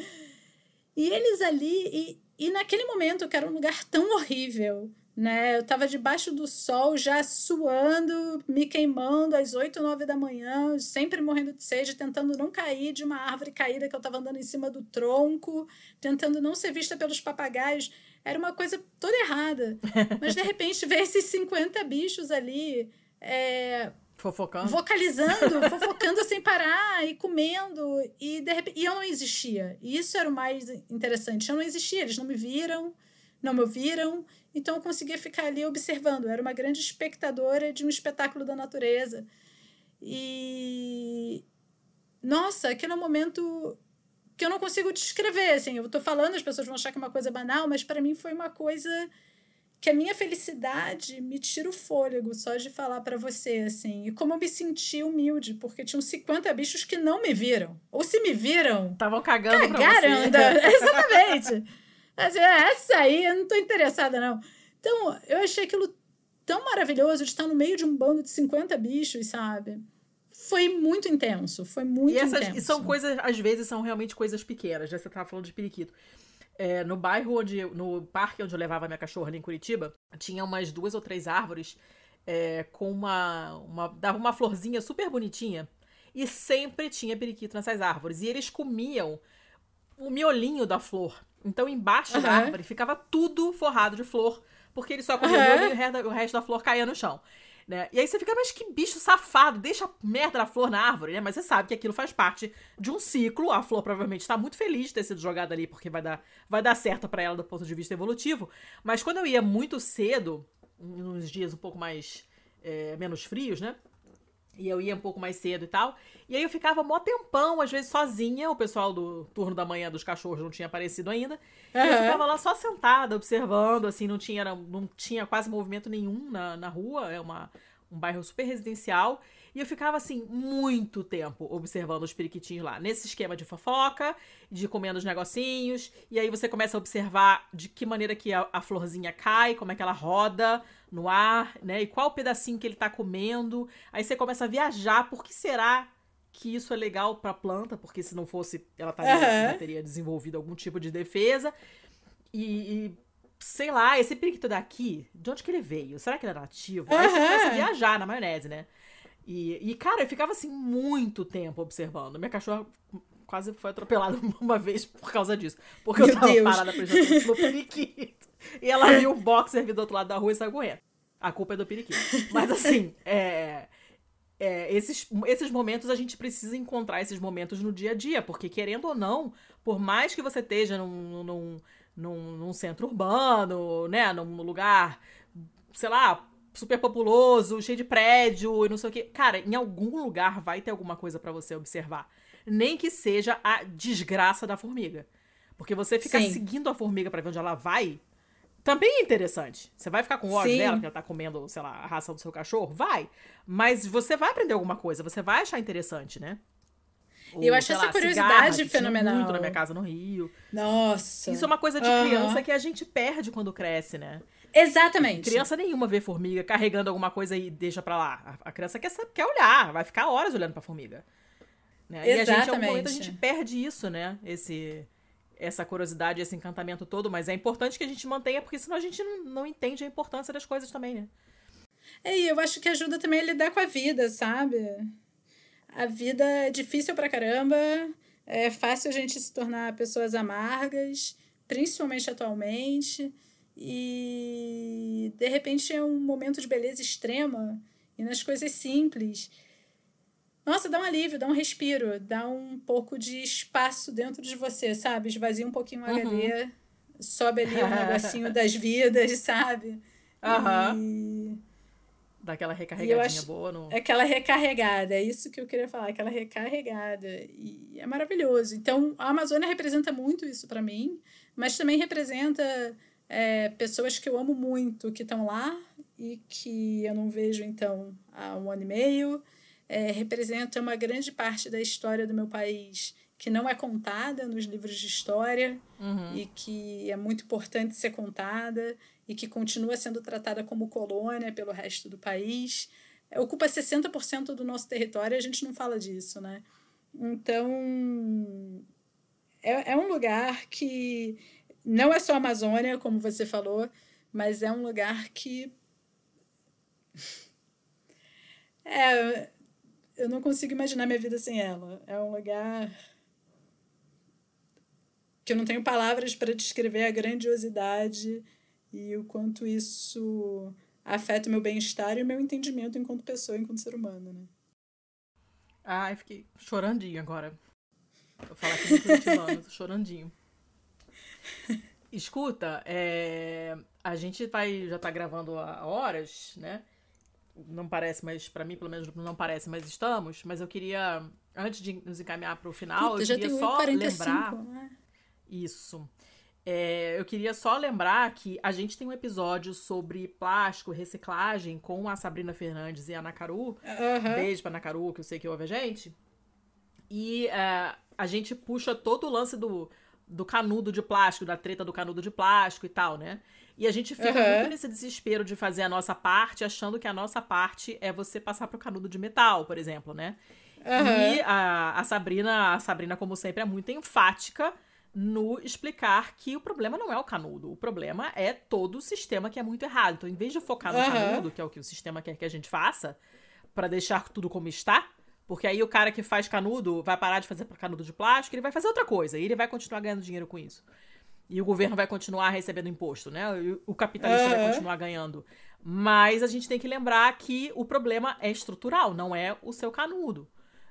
[LAUGHS] e eles ali, e, e naquele momento, que era um lugar tão horrível, né? Eu estava debaixo do sol, já suando, me queimando às 8, 9 da manhã, sempre morrendo de sede, tentando não cair de uma árvore caída que eu estava andando em cima do tronco, tentando não ser vista pelos papagaios. Era uma coisa toda errada. [LAUGHS] Mas de repente ver esses 50 bichos ali. É, Fofocando. Vocalizando, [LAUGHS] fofocando sem parar e comendo. E, de repente, e eu não existia. E isso era o mais interessante. Eu não existia, eles não me viram, não me ouviram. Então eu conseguia ficar ali observando. Eu era uma grande espectadora de um espetáculo da natureza. E. Nossa, aquele é um momento que eu não consigo descrever. Assim, eu estou falando, as pessoas vão achar que é uma coisa banal, mas para mim foi uma coisa que a minha felicidade me tira o fôlego só de falar para você, assim. E como eu me senti humilde, porque tinham 50 bichos que não me viram. Ou se me viram. Estavam cagando cagaram, pra você. [LAUGHS] Exatamente. Assim, essa aí eu não tô interessada, não. Então, eu achei aquilo tão maravilhoso de estar no meio de um bando de 50 bichos, sabe? Foi muito intenso, foi muito e essas, intenso. E são coisas, às vezes, são realmente coisas pequenas. Já você tava falando de periquito. É, no bairro onde. No parque onde eu levava minha cachorra ali em Curitiba, tinha umas duas ou três árvores é, com uma, uma. dava uma florzinha super bonitinha. E sempre tinha periquito nessas árvores. E eles comiam o miolinho da flor. Então, embaixo uhum. da árvore ficava tudo forrado de flor, porque ele só comia uhum. e o resto da flor caía no chão. Né? E aí você fica, mas que bicho safado, deixa a merda da flor na árvore, né? Mas você sabe que aquilo faz parte de um ciclo. A flor provavelmente está muito feliz de ter sido jogada ali, porque vai dar, vai dar certo para ela do ponto de vista evolutivo. Mas quando eu ia muito cedo, nos dias um pouco mais. É, menos frios, né? E eu ia um pouco mais cedo e tal. E aí eu ficava mó tempão, às vezes sozinha. O pessoal do turno da manhã dos cachorros não tinha aparecido ainda. Uhum. E eu ficava lá só sentada, observando, assim, não tinha, não tinha quase movimento nenhum na, na rua. É uma, um bairro super residencial. E eu ficava, assim, muito tempo observando os periquitinhos lá. Nesse esquema de fofoca, de comendo os negocinhos. E aí você começa a observar de que maneira que a, a florzinha cai, como é que ela roda no ar, né? E qual o pedacinho que ele tá comendo. Aí você começa a viajar. Por que será que isso é legal pra planta? Porque se não fosse, ela taria, uhum. teria desenvolvido algum tipo de defesa. e, e sei lá, esse periquito daqui, de onde que ele veio? Será que ele é nativo? Uhum. Aí você começa a viajar na maionese, né? E, e, cara, eu ficava assim muito tempo observando. Minha cachorra quase foi atropelada [LAUGHS] uma vez por causa disso. Porque Meu eu tava Deus. parada prestando atenção no periquito. [LAUGHS] E ela viu o boxer vir do outro lado da rua e saiu correndo. A culpa é do periquito. Mas assim, [LAUGHS] é, é, esses, esses momentos a gente precisa encontrar esses momentos no dia a dia. Porque querendo ou não, por mais que você esteja num, num, num, num centro urbano, né? Num lugar, sei lá, super populoso, cheio de prédio e não sei o quê. Cara, em algum lugar vai ter alguma coisa para você observar. Nem que seja a desgraça da formiga. Porque você fica Sim. seguindo a formiga para ver onde ela vai, também é interessante. Você vai ficar com ódio Sim. dela, porque ela tá comendo, sei lá, a ração do seu cachorro? Vai. Mas você vai aprender alguma coisa, você vai achar interessante, né? Ou, eu acho essa lá, curiosidade cigarra, fenomenal. muito na minha casa no Rio. Nossa. Isso é uma coisa de uhum. criança que a gente perde quando cresce, né? Exatamente. Criança nenhuma vê formiga carregando alguma coisa e deixa pra lá. A, criança quer, quer olhar, vai ficar horas olhando pra formiga. Né? Exatamente. E a gente, em algum momento, a gente perde isso, né? Esse, essa curiosidade, esse encantamento todo. Mas é importante que a gente mantenha, porque senão a gente não, não entende a importância das coisas também, né? É, e eu acho que ajuda também a lidar com a vida, sabe? A vida é difícil pra caramba. É fácil a gente se tornar pessoas amargas, principalmente atualmente. E de repente é um momento de beleza extrema e nas coisas simples. Nossa, dá um alívio, dá um respiro, dá um pouco de espaço dentro de você, sabe? Esvazia um pouquinho o uhum. HD, sobe ali o um negocinho [LAUGHS] das vidas, sabe? Aham. Uhum. E... Dá aquela recarregadinha acho... boa no. É aquela recarregada, é isso que eu queria falar, aquela recarregada. E é maravilhoso. Então, a Amazônia representa muito isso para mim, mas também representa é, pessoas que eu amo muito que estão lá e que eu não vejo, então, há um ano e meio. É, representa uma grande parte da história do meu país que não é contada nos livros de história Uhum. e que é muito importante ser contada e que continua sendo tratada como colônia pelo resto do país. É, Ocupa 60% do nosso território e a gente não fala disso, né? Então, é, é um lugar que não é só a Amazônia, como você falou, mas é um lugar que. [LAUGHS] É, eu não consigo imaginar minha vida sem ela. É um lugar que eu não tenho palavras para descrever a grandiosidade e o quanto isso afeta o meu bem-estar e o meu entendimento enquanto pessoa, enquanto ser humano, né? Ai, fiquei chorandinho agora. Vou falar aqui no Curitibano, tô chorandinho. Escuta, é, a gente vai, já tá gravando há horas, né? Não parece, mas pra mim, pelo menos, não parece, mas estamos. Mas eu queria, antes de nos encaminhar pro final, Puta, eu queria só 1h45, lembrar. né? Isso. É, eu queria só lembrar que a gente tem um episódio sobre plástico, reciclagem, com a Sabrina Fernandes e a Ana Caru. Aham. Beijo pra Ana Caru, que eu sei que ouve a gente. E é, a gente puxa todo o lance do, do canudo de plástico, da treta do canudo de plástico e tal, né? E a gente fica Aham. muito nesse desespero de fazer a nossa parte, achando que a nossa parte é você passar pro canudo de metal, por exemplo, né? Aham. E a, a Sabrina, a Sabrina, como sempre, é muito enfática no explicar que o problema não é o canudo, o problema é todo o sistema que é muito errado. Então, em vez de focar no Aham. canudo, que é o que o sistema quer que a gente faça, pra deixar tudo como está, porque aí o cara que faz canudo vai parar de fazer canudo de plástico, ele vai fazer outra coisa, e ele vai continuar ganhando dinheiro com isso. E o governo vai continuar recebendo imposto, né? O capitalista vai Aham. continuar ganhando. Mas a gente tem que lembrar que o problema é estrutural, não é o seu canudo.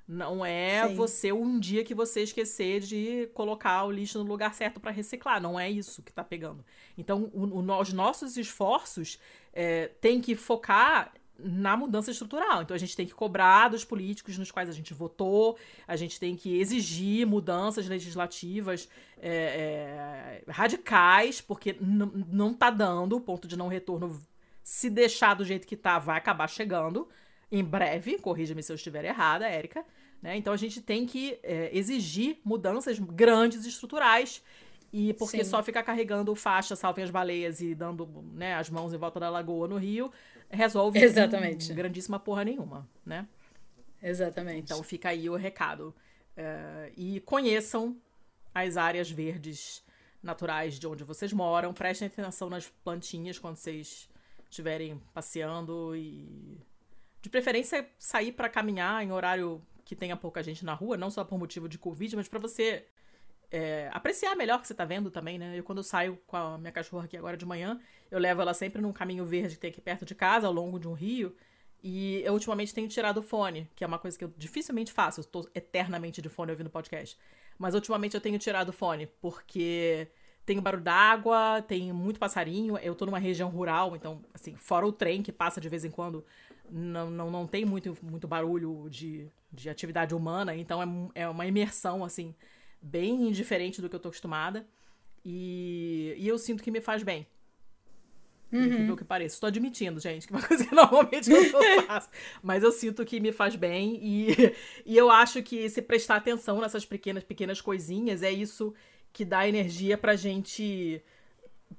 Não é Sim. você um dia que você esquecer de colocar o lixo no lugar certo para reciclar. Não é isso que tá pegando. Então, o- o os nossos esforços é, têm que focar na mudança estrutural. Então, a gente tem que cobrar dos políticos nos quais a gente votou, a gente tem que exigir mudanças legislativas é, é, radicais, porque não tá dando, o ponto de não retorno, se deixar do jeito que tá, vai acabar chegando em breve. Corrija-me se eu estiver errada, Érica. Né? Então a gente tem que é, exigir mudanças grandes estruturais. E porque Sim. só ficar carregando faixa, salvem as baleias e dando né, as mãos em volta da lagoa no Rio, resolve [LAUGHS] Exatamente. grandíssima porra nenhuma, né? Exatamente. Então fica aí o recado. É, e conheçam as áreas verdes naturais de onde vocês moram. Prestem atenção nas plantinhas quando vocês estiverem passeando e de preferência sair para caminhar em horário que tenha pouca gente na rua, não só por motivo de Covid, mas para você é, apreciar melhor o que você tá vendo também, né? Eu, quando saio com a minha cachorra aqui agora de manhã, eu levo ela sempre num caminho verde que tem aqui perto de casa, ao longo de um rio. E eu ultimamente tenho tirado o fone, que é uma coisa que eu dificilmente faço. Eu tô eternamente de fone ouvindo podcast. Mas ultimamente eu tenho tirado o fone, porque tem barulho d'água, tem muito passarinho. Eu tô numa região rural, então, assim, fora o trem que passa de vez em quando, não, não, não tem muito, muito barulho de, de atividade humana. Então é, é uma imersão, assim, bem diferente do que eu tô acostumada. E, e eu sinto que me faz bem. Incrível que pareça. Estou admitindo, gente, que é uma [LAUGHS] coisa que normalmente eu não [LAUGHS] faço. Mas eu sinto que me faz bem. E, e eu acho que se prestar atenção nessas pequenas, pequenas coisinhas é isso que dá energia pra gente.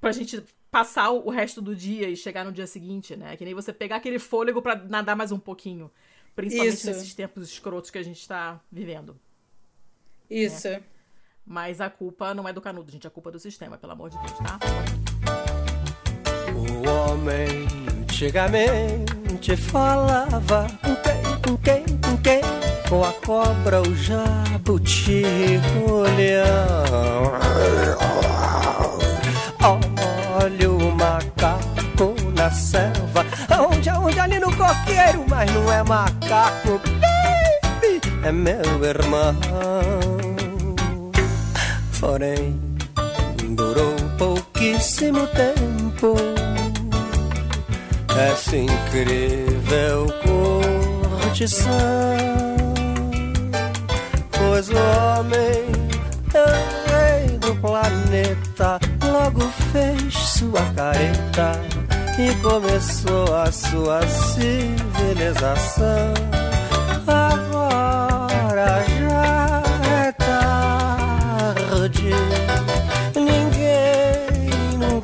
pra gente passar o resto do dia e chegar no dia seguinte, né? Que nem você pegar aquele fôlego pra nadar mais um pouquinho. Principalmente Isso. nesses tempos escrotos que a gente tá vivendo. Isso. Mas a culpa não é do canudo, gente. A culpa é do sistema, pelo amor de Deus, tá? O homem antigamente falava com quem, com quem, com quem? Com a cobra, o jabuti, o leão. Olha o macaco na selva, onde, onde ali no coqueiro, mas não é macaco, baby, é meu irmão. Porém, durou pouquíssimo tempo. Essa incrível curtição, pois o homem é rei do planeta, logo fez sua careta e começou a sua civilização.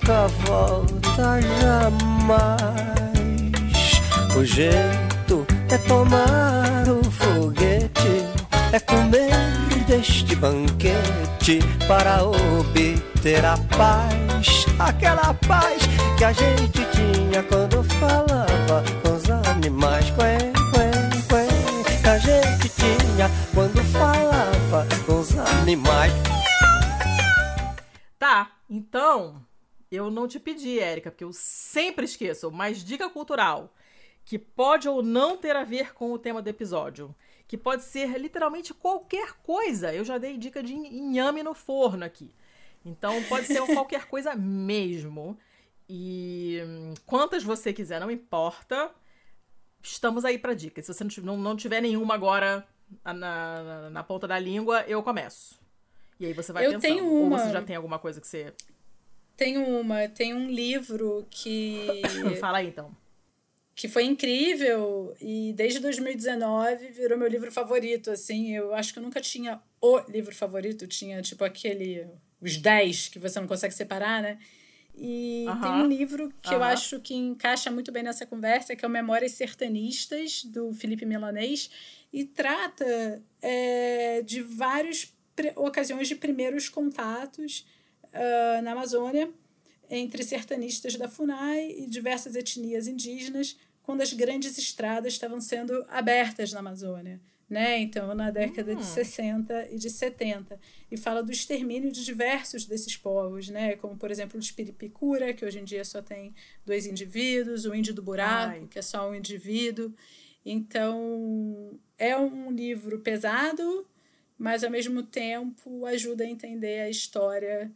Nunca volta jamais. O jeito é tomar o foguete, é comer deste banquete para obter a paz, aquela paz que a gente tinha quando falava com os animais. Quen, quen, quen, que a gente tinha quando falava com os animais. Tá, então eu não te pedi, Érica, porque eu sempre esqueço, mas dica cultural que pode ou não ter a ver com o tema do episódio que pode ser literalmente qualquer coisa. Eu já dei dica de inhame no forno aqui. Então pode ser [LAUGHS] qualquer coisa mesmo. E hum, quantas você quiser, não importa. Estamos aí para dicas. Se você não, não tiver nenhuma agora na, na, na, ponta da língua, eu começo. E aí você vai eu pensando. Tenho uma... Ou você já tem alguma coisa que você. Tem uma, tem um livro que. [COUGHS] Fala aí então que foi incrível e desde 2019 virou meu livro favorito, assim, eu acho que eu nunca tinha o livro favorito, tinha tipo aquele os 10 que você não consegue separar, né? E uh -huh. tem um livro que uh -huh. eu acho que encaixa muito bem nessa conversa, que é o Memórias Sertanistas, do Felipe Milanês, e trata é, de várias ocasiões de primeiros contatos uh, na Amazônia entre sertanistas da FUNAI e diversas etnias indígenas quando as grandes estradas estavam sendo abertas na Amazônia. Né? Então, na década de 60 hum. e de 70. E fala do extermínio de diversos desses povos, né? como, por exemplo, o Espiripicura, que hoje em dia só tem dois indivíduos, o Índio do Buraco, Ai. que é só um indivíduo. Então, é um livro pesado, mas, ao mesmo tempo, ajuda a entender a história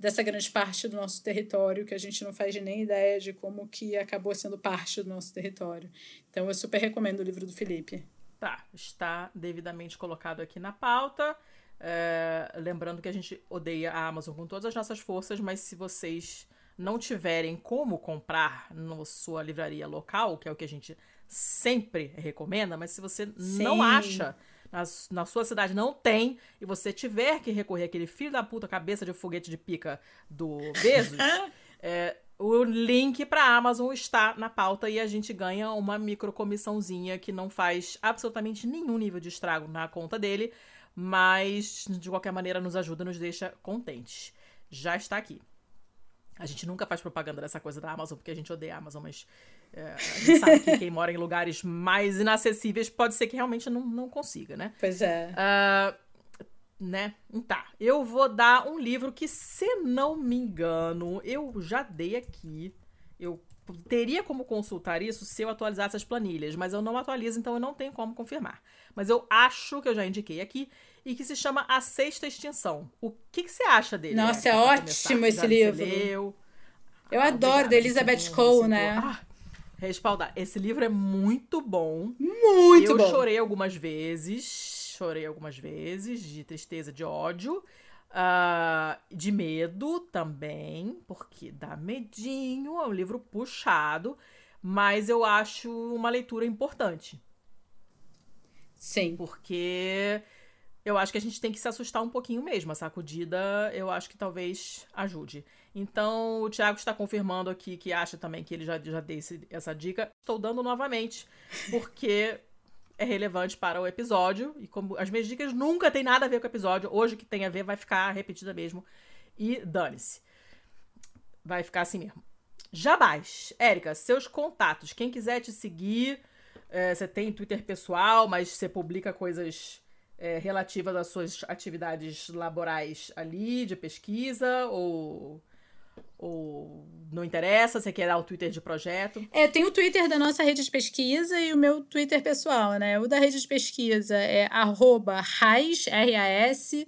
dessa grande parte do nosso território que a gente não faz nem ideia de como que acabou sendo parte do nosso território. Então eu super recomendo o livro do Felipe. Tá, está devidamente colocado aqui na pauta. É, lembrando que a gente odeia a Amazon com todas as nossas forças, mas se vocês não tiverem como comprar na sua livraria local, que é o que a gente sempre recomenda, mas se você Sim. não acha na, na sua cidade não tem, e você tiver que recorrer àquele filho da puta cabeça de foguete de pica do [LAUGHS] Bezos, é, o link para a Amazon está na pauta e a gente ganha uma microcomissãozinha que não faz absolutamente nenhum nível de estrago na conta dele, mas de qualquer maneira nos ajuda, nos deixa contentes. Já está aqui. A gente nunca faz propaganda dessa coisa da Amazon porque a gente odeia a Amazon, mas é, a gente sabe que quem mora em lugares mais inacessíveis pode ser que realmente não, não consiga, né? Pois é. Uh, né? Tá. Eu vou dar um livro que, se não me engano, eu já dei aqui. Eu teria como consultar isso se eu atualizasse as planilhas, mas eu não atualizo, então eu não tenho como confirmar. Mas eu acho que eu já indiquei aqui e que se chama A Sexta Extinção. O que, que você acha dele? Nossa, é ótimo esse livro. Eu ah, adoro, da Elizabeth Cole, né? Ah, respaldar. Esse livro é muito bom. Muito eu bom. Eu chorei algumas vezes. Chorei algumas vezes de tristeza, de ódio. Uh, de medo também, porque dá medinho, é um livro puxado, mas eu acho uma leitura importante. Sim. Porque eu acho que a gente tem que se assustar um pouquinho mesmo. A sacudida, eu acho que talvez ajude. Então, o Thiago está confirmando aqui que acha também que ele já, já deu essa dica. Estou dando novamente, porque é relevante para o episódio. E como as minhas dicas nunca tem nada a ver com o episódio, hoje que tem a ver vai ficar repetida mesmo. E dane-se. Vai ficar assim mesmo. Jabás. Érica, seus contatos. Quem quiser te seguir, é, você tem Twitter pessoal, mas você publica coisas é, relativas às suas atividades laborais ali, de pesquisa, ou ou não interessa? Você quer dar o Twitter de projeto? É, tem o Twitter da nossa rede de pesquisa e o meu Twitter pessoal, né? O da rede de pesquisa é arroba RAS, R-A-S,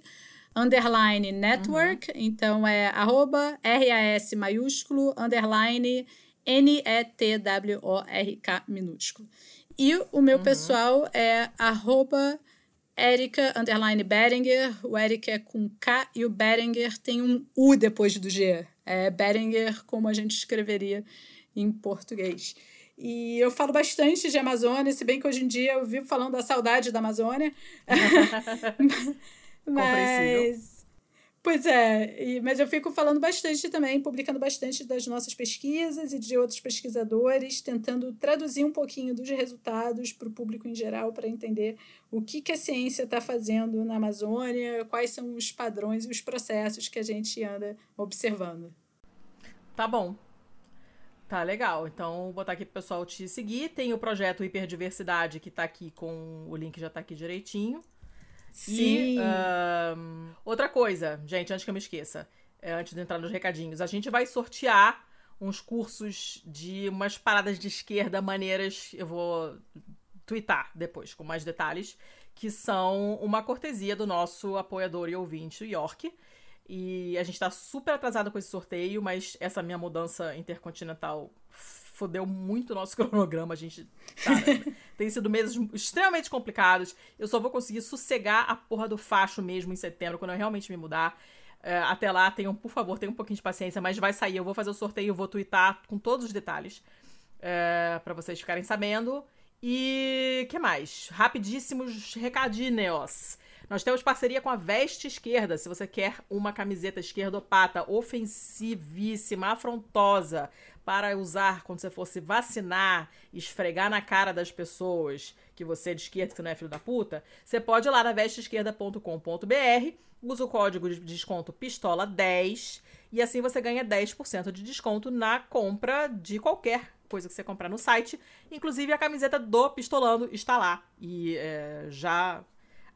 underline network. Uhum. Então é arroba R-A-S maiúsculo, underline N-E-T-W-O-R-K minúsculo. E o meu uhum. pessoal é arroba Erika underline Beringer. O Erika é com K e o Beringer tem um U depois do G. É Beringer, como a gente escreveria em português. E eu falo bastante de Amazônia, se bem que hoje em dia eu vivo falando da saudade da Amazônia. [LAUGHS] [LAUGHS] Mas. Pois é, e, mas eu fico falando bastante também, publicando bastante das nossas pesquisas e de outros pesquisadores, tentando traduzir um pouquinho dos resultados para o público em geral, para entender o que, que a ciência está fazendo na Amazônia, quais são os padrões e os processos que a gente anda observando. Tá bom. Tá legal. Então, vou botar aqui pro pessoal te seguir. Tem o projeto Hiperdiversidade, que tá aqui com. O link já tá aqui direitinho. Sim. E um, outra coisa, gente, antes que eu me esqueça, é, antes de entrar nos recadinhos, a gente vai sortear uns cursos de umas paradas de esquerda maneiras. Eu vou twittar depois com mais detalhes, que são uma cortesia do nosso apoiador e ouvinte, York. E a gente tá super atrasado com esse sorteio, mas essa minha mudança intercontinental fodeu muito o nosso [LAUGHS] cronograma. A gente. Tá, tem sido meses extremamente complicados. Eu só vou conseguir sossegar a porra do facho mesmo em setembro, quando eu realmente me mudar. É, até lá, tenham, por favor, tenham um pouquinho de paciência, mas vai sair. Eu vou fazer o sorteio, vou twittar com todos os detalhes. É, para vocês ficarem sabendo. E que mais? Rapidíssimos recadinhos. Nós temos parceria com a Veste Esquerda. Se você quer uma camiseta esquerdopata ofensivíssima, afrontosa, para usar quando você fosse vacinar, esfregar na cara das pessoas que você é de esquerda, que não é filho da puta, você pode ir lá na vesteesquerda.com.br, usa o código de desconto PISTOLA10 e assim você ganha 10% de desconto na compra de qualquer coisa que você comprar no site. Inclusive a camiseta do Pistolando está lá. E é, já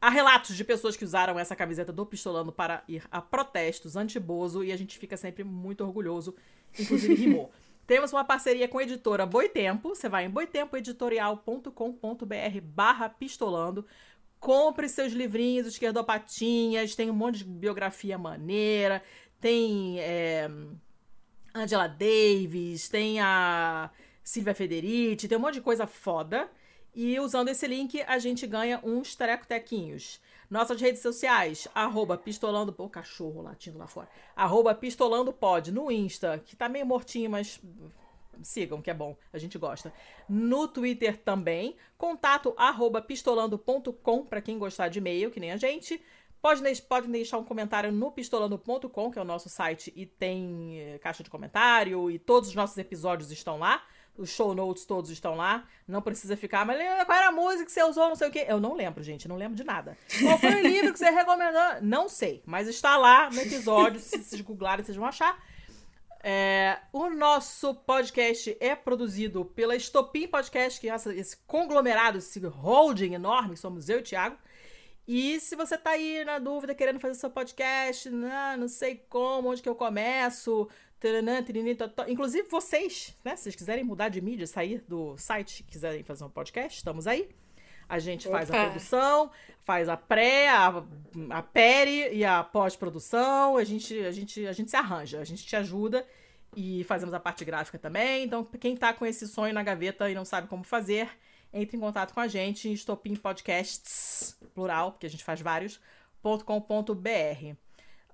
Há relatos de pessoas que usaram essa camiseta do Pistolando para ir a protestos anti-Bozo e a gente fica sempre muito orgulhoso, inclusive rimou. [LAUGHS] Temos uma parceria com a editora Boitempo. Você vai em boitempoeditorial.com.br barra pistolando. Compre seus livrinhos esquerdopatinhas. Tem um monte de biografia maneira. Tem é, Angela Davis. Tem a Silvia Federici. Tem um monte de coisa foda. E usando esse link, a gente ganha uns trecotequinhos. Nossas redes sociais, arroba pistolando... O cachorro latindo lá fora. Arroba pistolando pod no Insta, que tá meio mortinho, mas sigam, que é bom, a gente gosta. No Twitter também, contato arroba pistolando.com para quem gostar de e-mail, que nem a gente. Pode, pode deixar um comentário no pistolando.com, que é o nosso site, e tem eh, caixa de comentário, e todos os nossos episódios estão lá. Os show notes todos estão lá. Não precisa ficar, mas qual era a música que você usou, não sei o quê. Eu não lembro, gente, não lembro de nada. Qual foi o livro que você recomendou? Não sei, mas está lá no episódio. se vocês googlarem, vocês vão achar. É, o nosso podcast é produzido pela Estopim Podcast, que é esse conglomerado, esse holding enorme, que somos eu e o Thiago. E se você tá aí na dúvida, querendo fazer seu podcast, não, não sei como, onde que eu começo, taranã, tirini, inclusive vocês, né, se vocês quiserem mudar de mídia, sair do site, quiserem fazer um podcast, estamos aí. A gente Opa. faz a produção, faz a pré, a, a peri e a pós-produção. A gente, a, gente, a gente se arranja, a gente te ajuda e fazemos a parte gráfica também. Então, quem tá com esse sonho na gaveta e não sabe como fazer, entre em contato com a gente em Estopim Podcasts, plural, porque a gente faz vários, .com.br. Uh,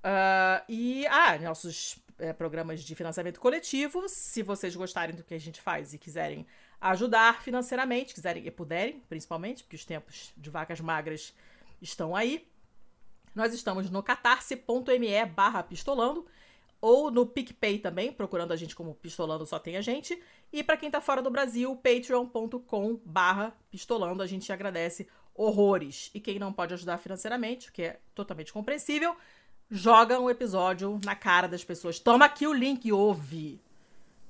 ah, e, ah, nossos é, programas de financiamento coletivo, se vocês gostarem do que a gente faz e quiserem ajudar financeiramente, quiserem e puderem, principalmente, porque os tempos de vacas magras estão aí. Nós estamos no catarse.me barra pistolando ou no PicPay também, procurando a gente como Pistolando Só Tem a Gente. E para quem tá fora do Brasil, patreon.com barra pistolando, a gente agradece horrores. E quem não pode ajudar financeiramente, o que é totalmente compreensível, joga um episódio na cara das pessoas. Toma aqui o link, ouve.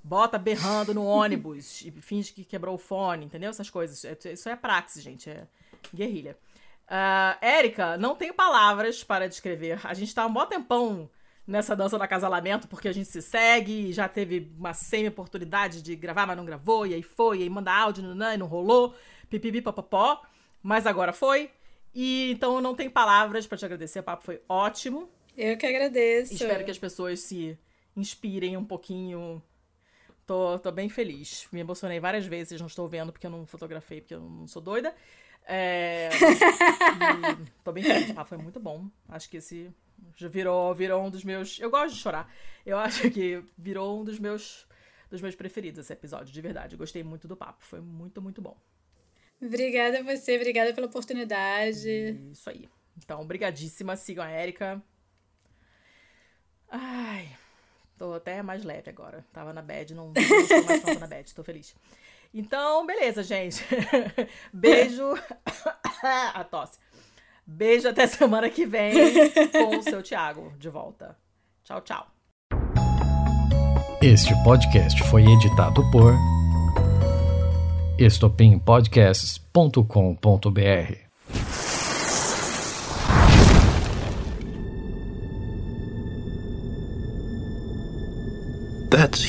Bota berrando no [LAUGHS] ônibus e finge que quebrou o fone, entendeu? Essas coisas. É, isso é praxe, gente. É guerrilha. Uh, Érica, não tenho palavras para descrever. A gente tá um bom tempão nessa dança do acasalamento, porque a gente se segue, já teve uma semi-oportunidade de gravar, mas não gravou, e aí foi, e aí manda áudio, não, e não rolou, pipipi, papapó, mas agora foi. E então eu não tenho palavras para te agradecer, o papo foi ótimo. Eu que agradeço. Espero que as pessoas se inspirem um pouquinho. Tô, tô bem feliz. Me emocionei várias vezes, não estou vendo porque eu não fotografei, porque eu não sou doida. É... tô bem feliz, o papo foi muito bom. Acho que esse Já virou, virou um dos meus. Eu gosto de chorar. Eu acho que virou um dos meus dos meus preferidos esse episódio, de verdade. Gostei muito do papo. Foi muito, muito bom. Obrigada a você, obrigada pela oportunidade. Isso aí. Então, obrigadíssima. Sigam a Érica. Ai, tô até mais leve agora. Tava na bad, não, não mais tanto na bad, tô feliz. Então, beleza, gente. [LAUGHS] Beijo. [COUGHS] a tosse. Beijo até semana que vem com o seu Thiago de volta. Tchau, tchau. Este podcast foi editado por estopimpodcasts.com.br.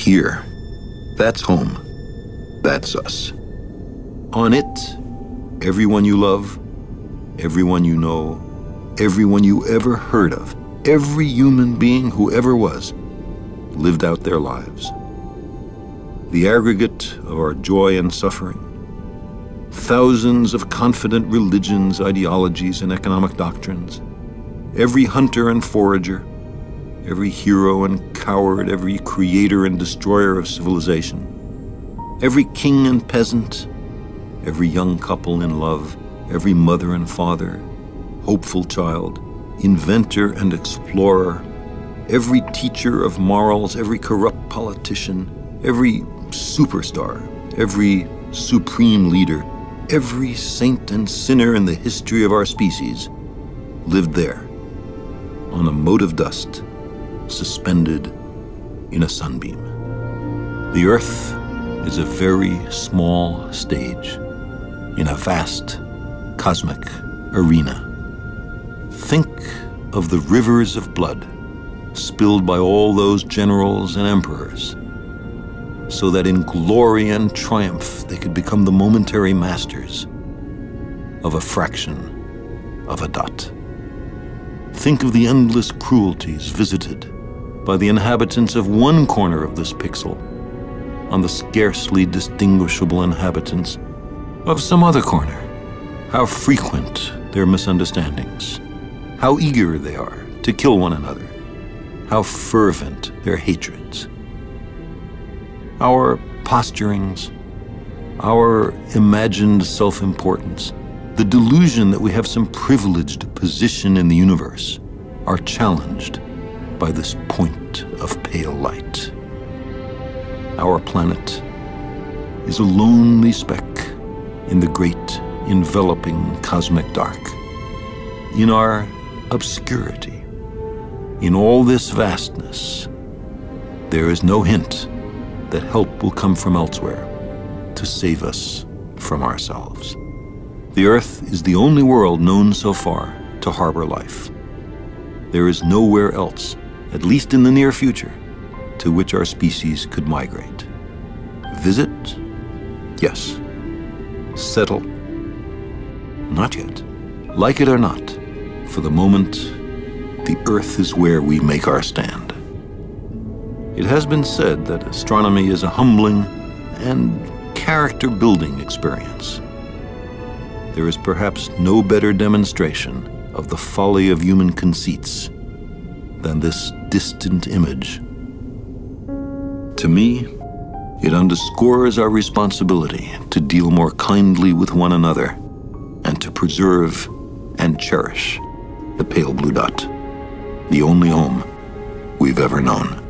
here. That's home. That's us. On it, everyone you love, everyone you know, everyone you ever heard of, every human being who ever was, lived out their lives. The aggregate of our joy and suffering, thousands of confident religions, ideologies, and economic doctrines, every hunter and forager, every hero and coward, every creator and destroyer of civilization, every king and peasant, every young couple in love, every mother and father, hopeful child, inventor and explorer, every teacher of morals, every corrupt politician, every superstar, every supreme leader, every saint and sinner in the history of our species lived there, on a mote of dust, suspended in a sunbeam. The earth is a very small stage in a vast cosmic arena. Think of the rivers of blood spilled by all those generals and emperors, so that in glory and triumph they could become the momentary masters of a fraction of a dot. Think of the endless cruelties visited by the inhabitants of one corner of this pixel on the scarcely distinguishable inhabitants of some other corner. How frequent their misunderstandings, how eager they are to kill one another, how fervent their hatreds. Our posturings, our imagined self importance, the delusion that we have some privileged position in the universe are challenged by this point of pale light. Our planet is a lonely speck in the great enveloping cosmic dark. In our obscurity, in all this vastness, there is no hint that help will come from elsewhere to save us from ourselves. The Earth is the only world known so far to harbor life. There is nowhere else, at least in the near future, to which our species could migrate. Visit? Yes. Settle? Not yet. Like it or not, for the moment, the Earth is where we make our stand. It has been said that astronomy is a humbling and character building experience. There is perhaps no better demonstration of the folly of human conceits than this distant image. To me, it underscores our responsibility to deal more kindly with one another and to preserve and cherish the pale blue dot, the only home we've ever known.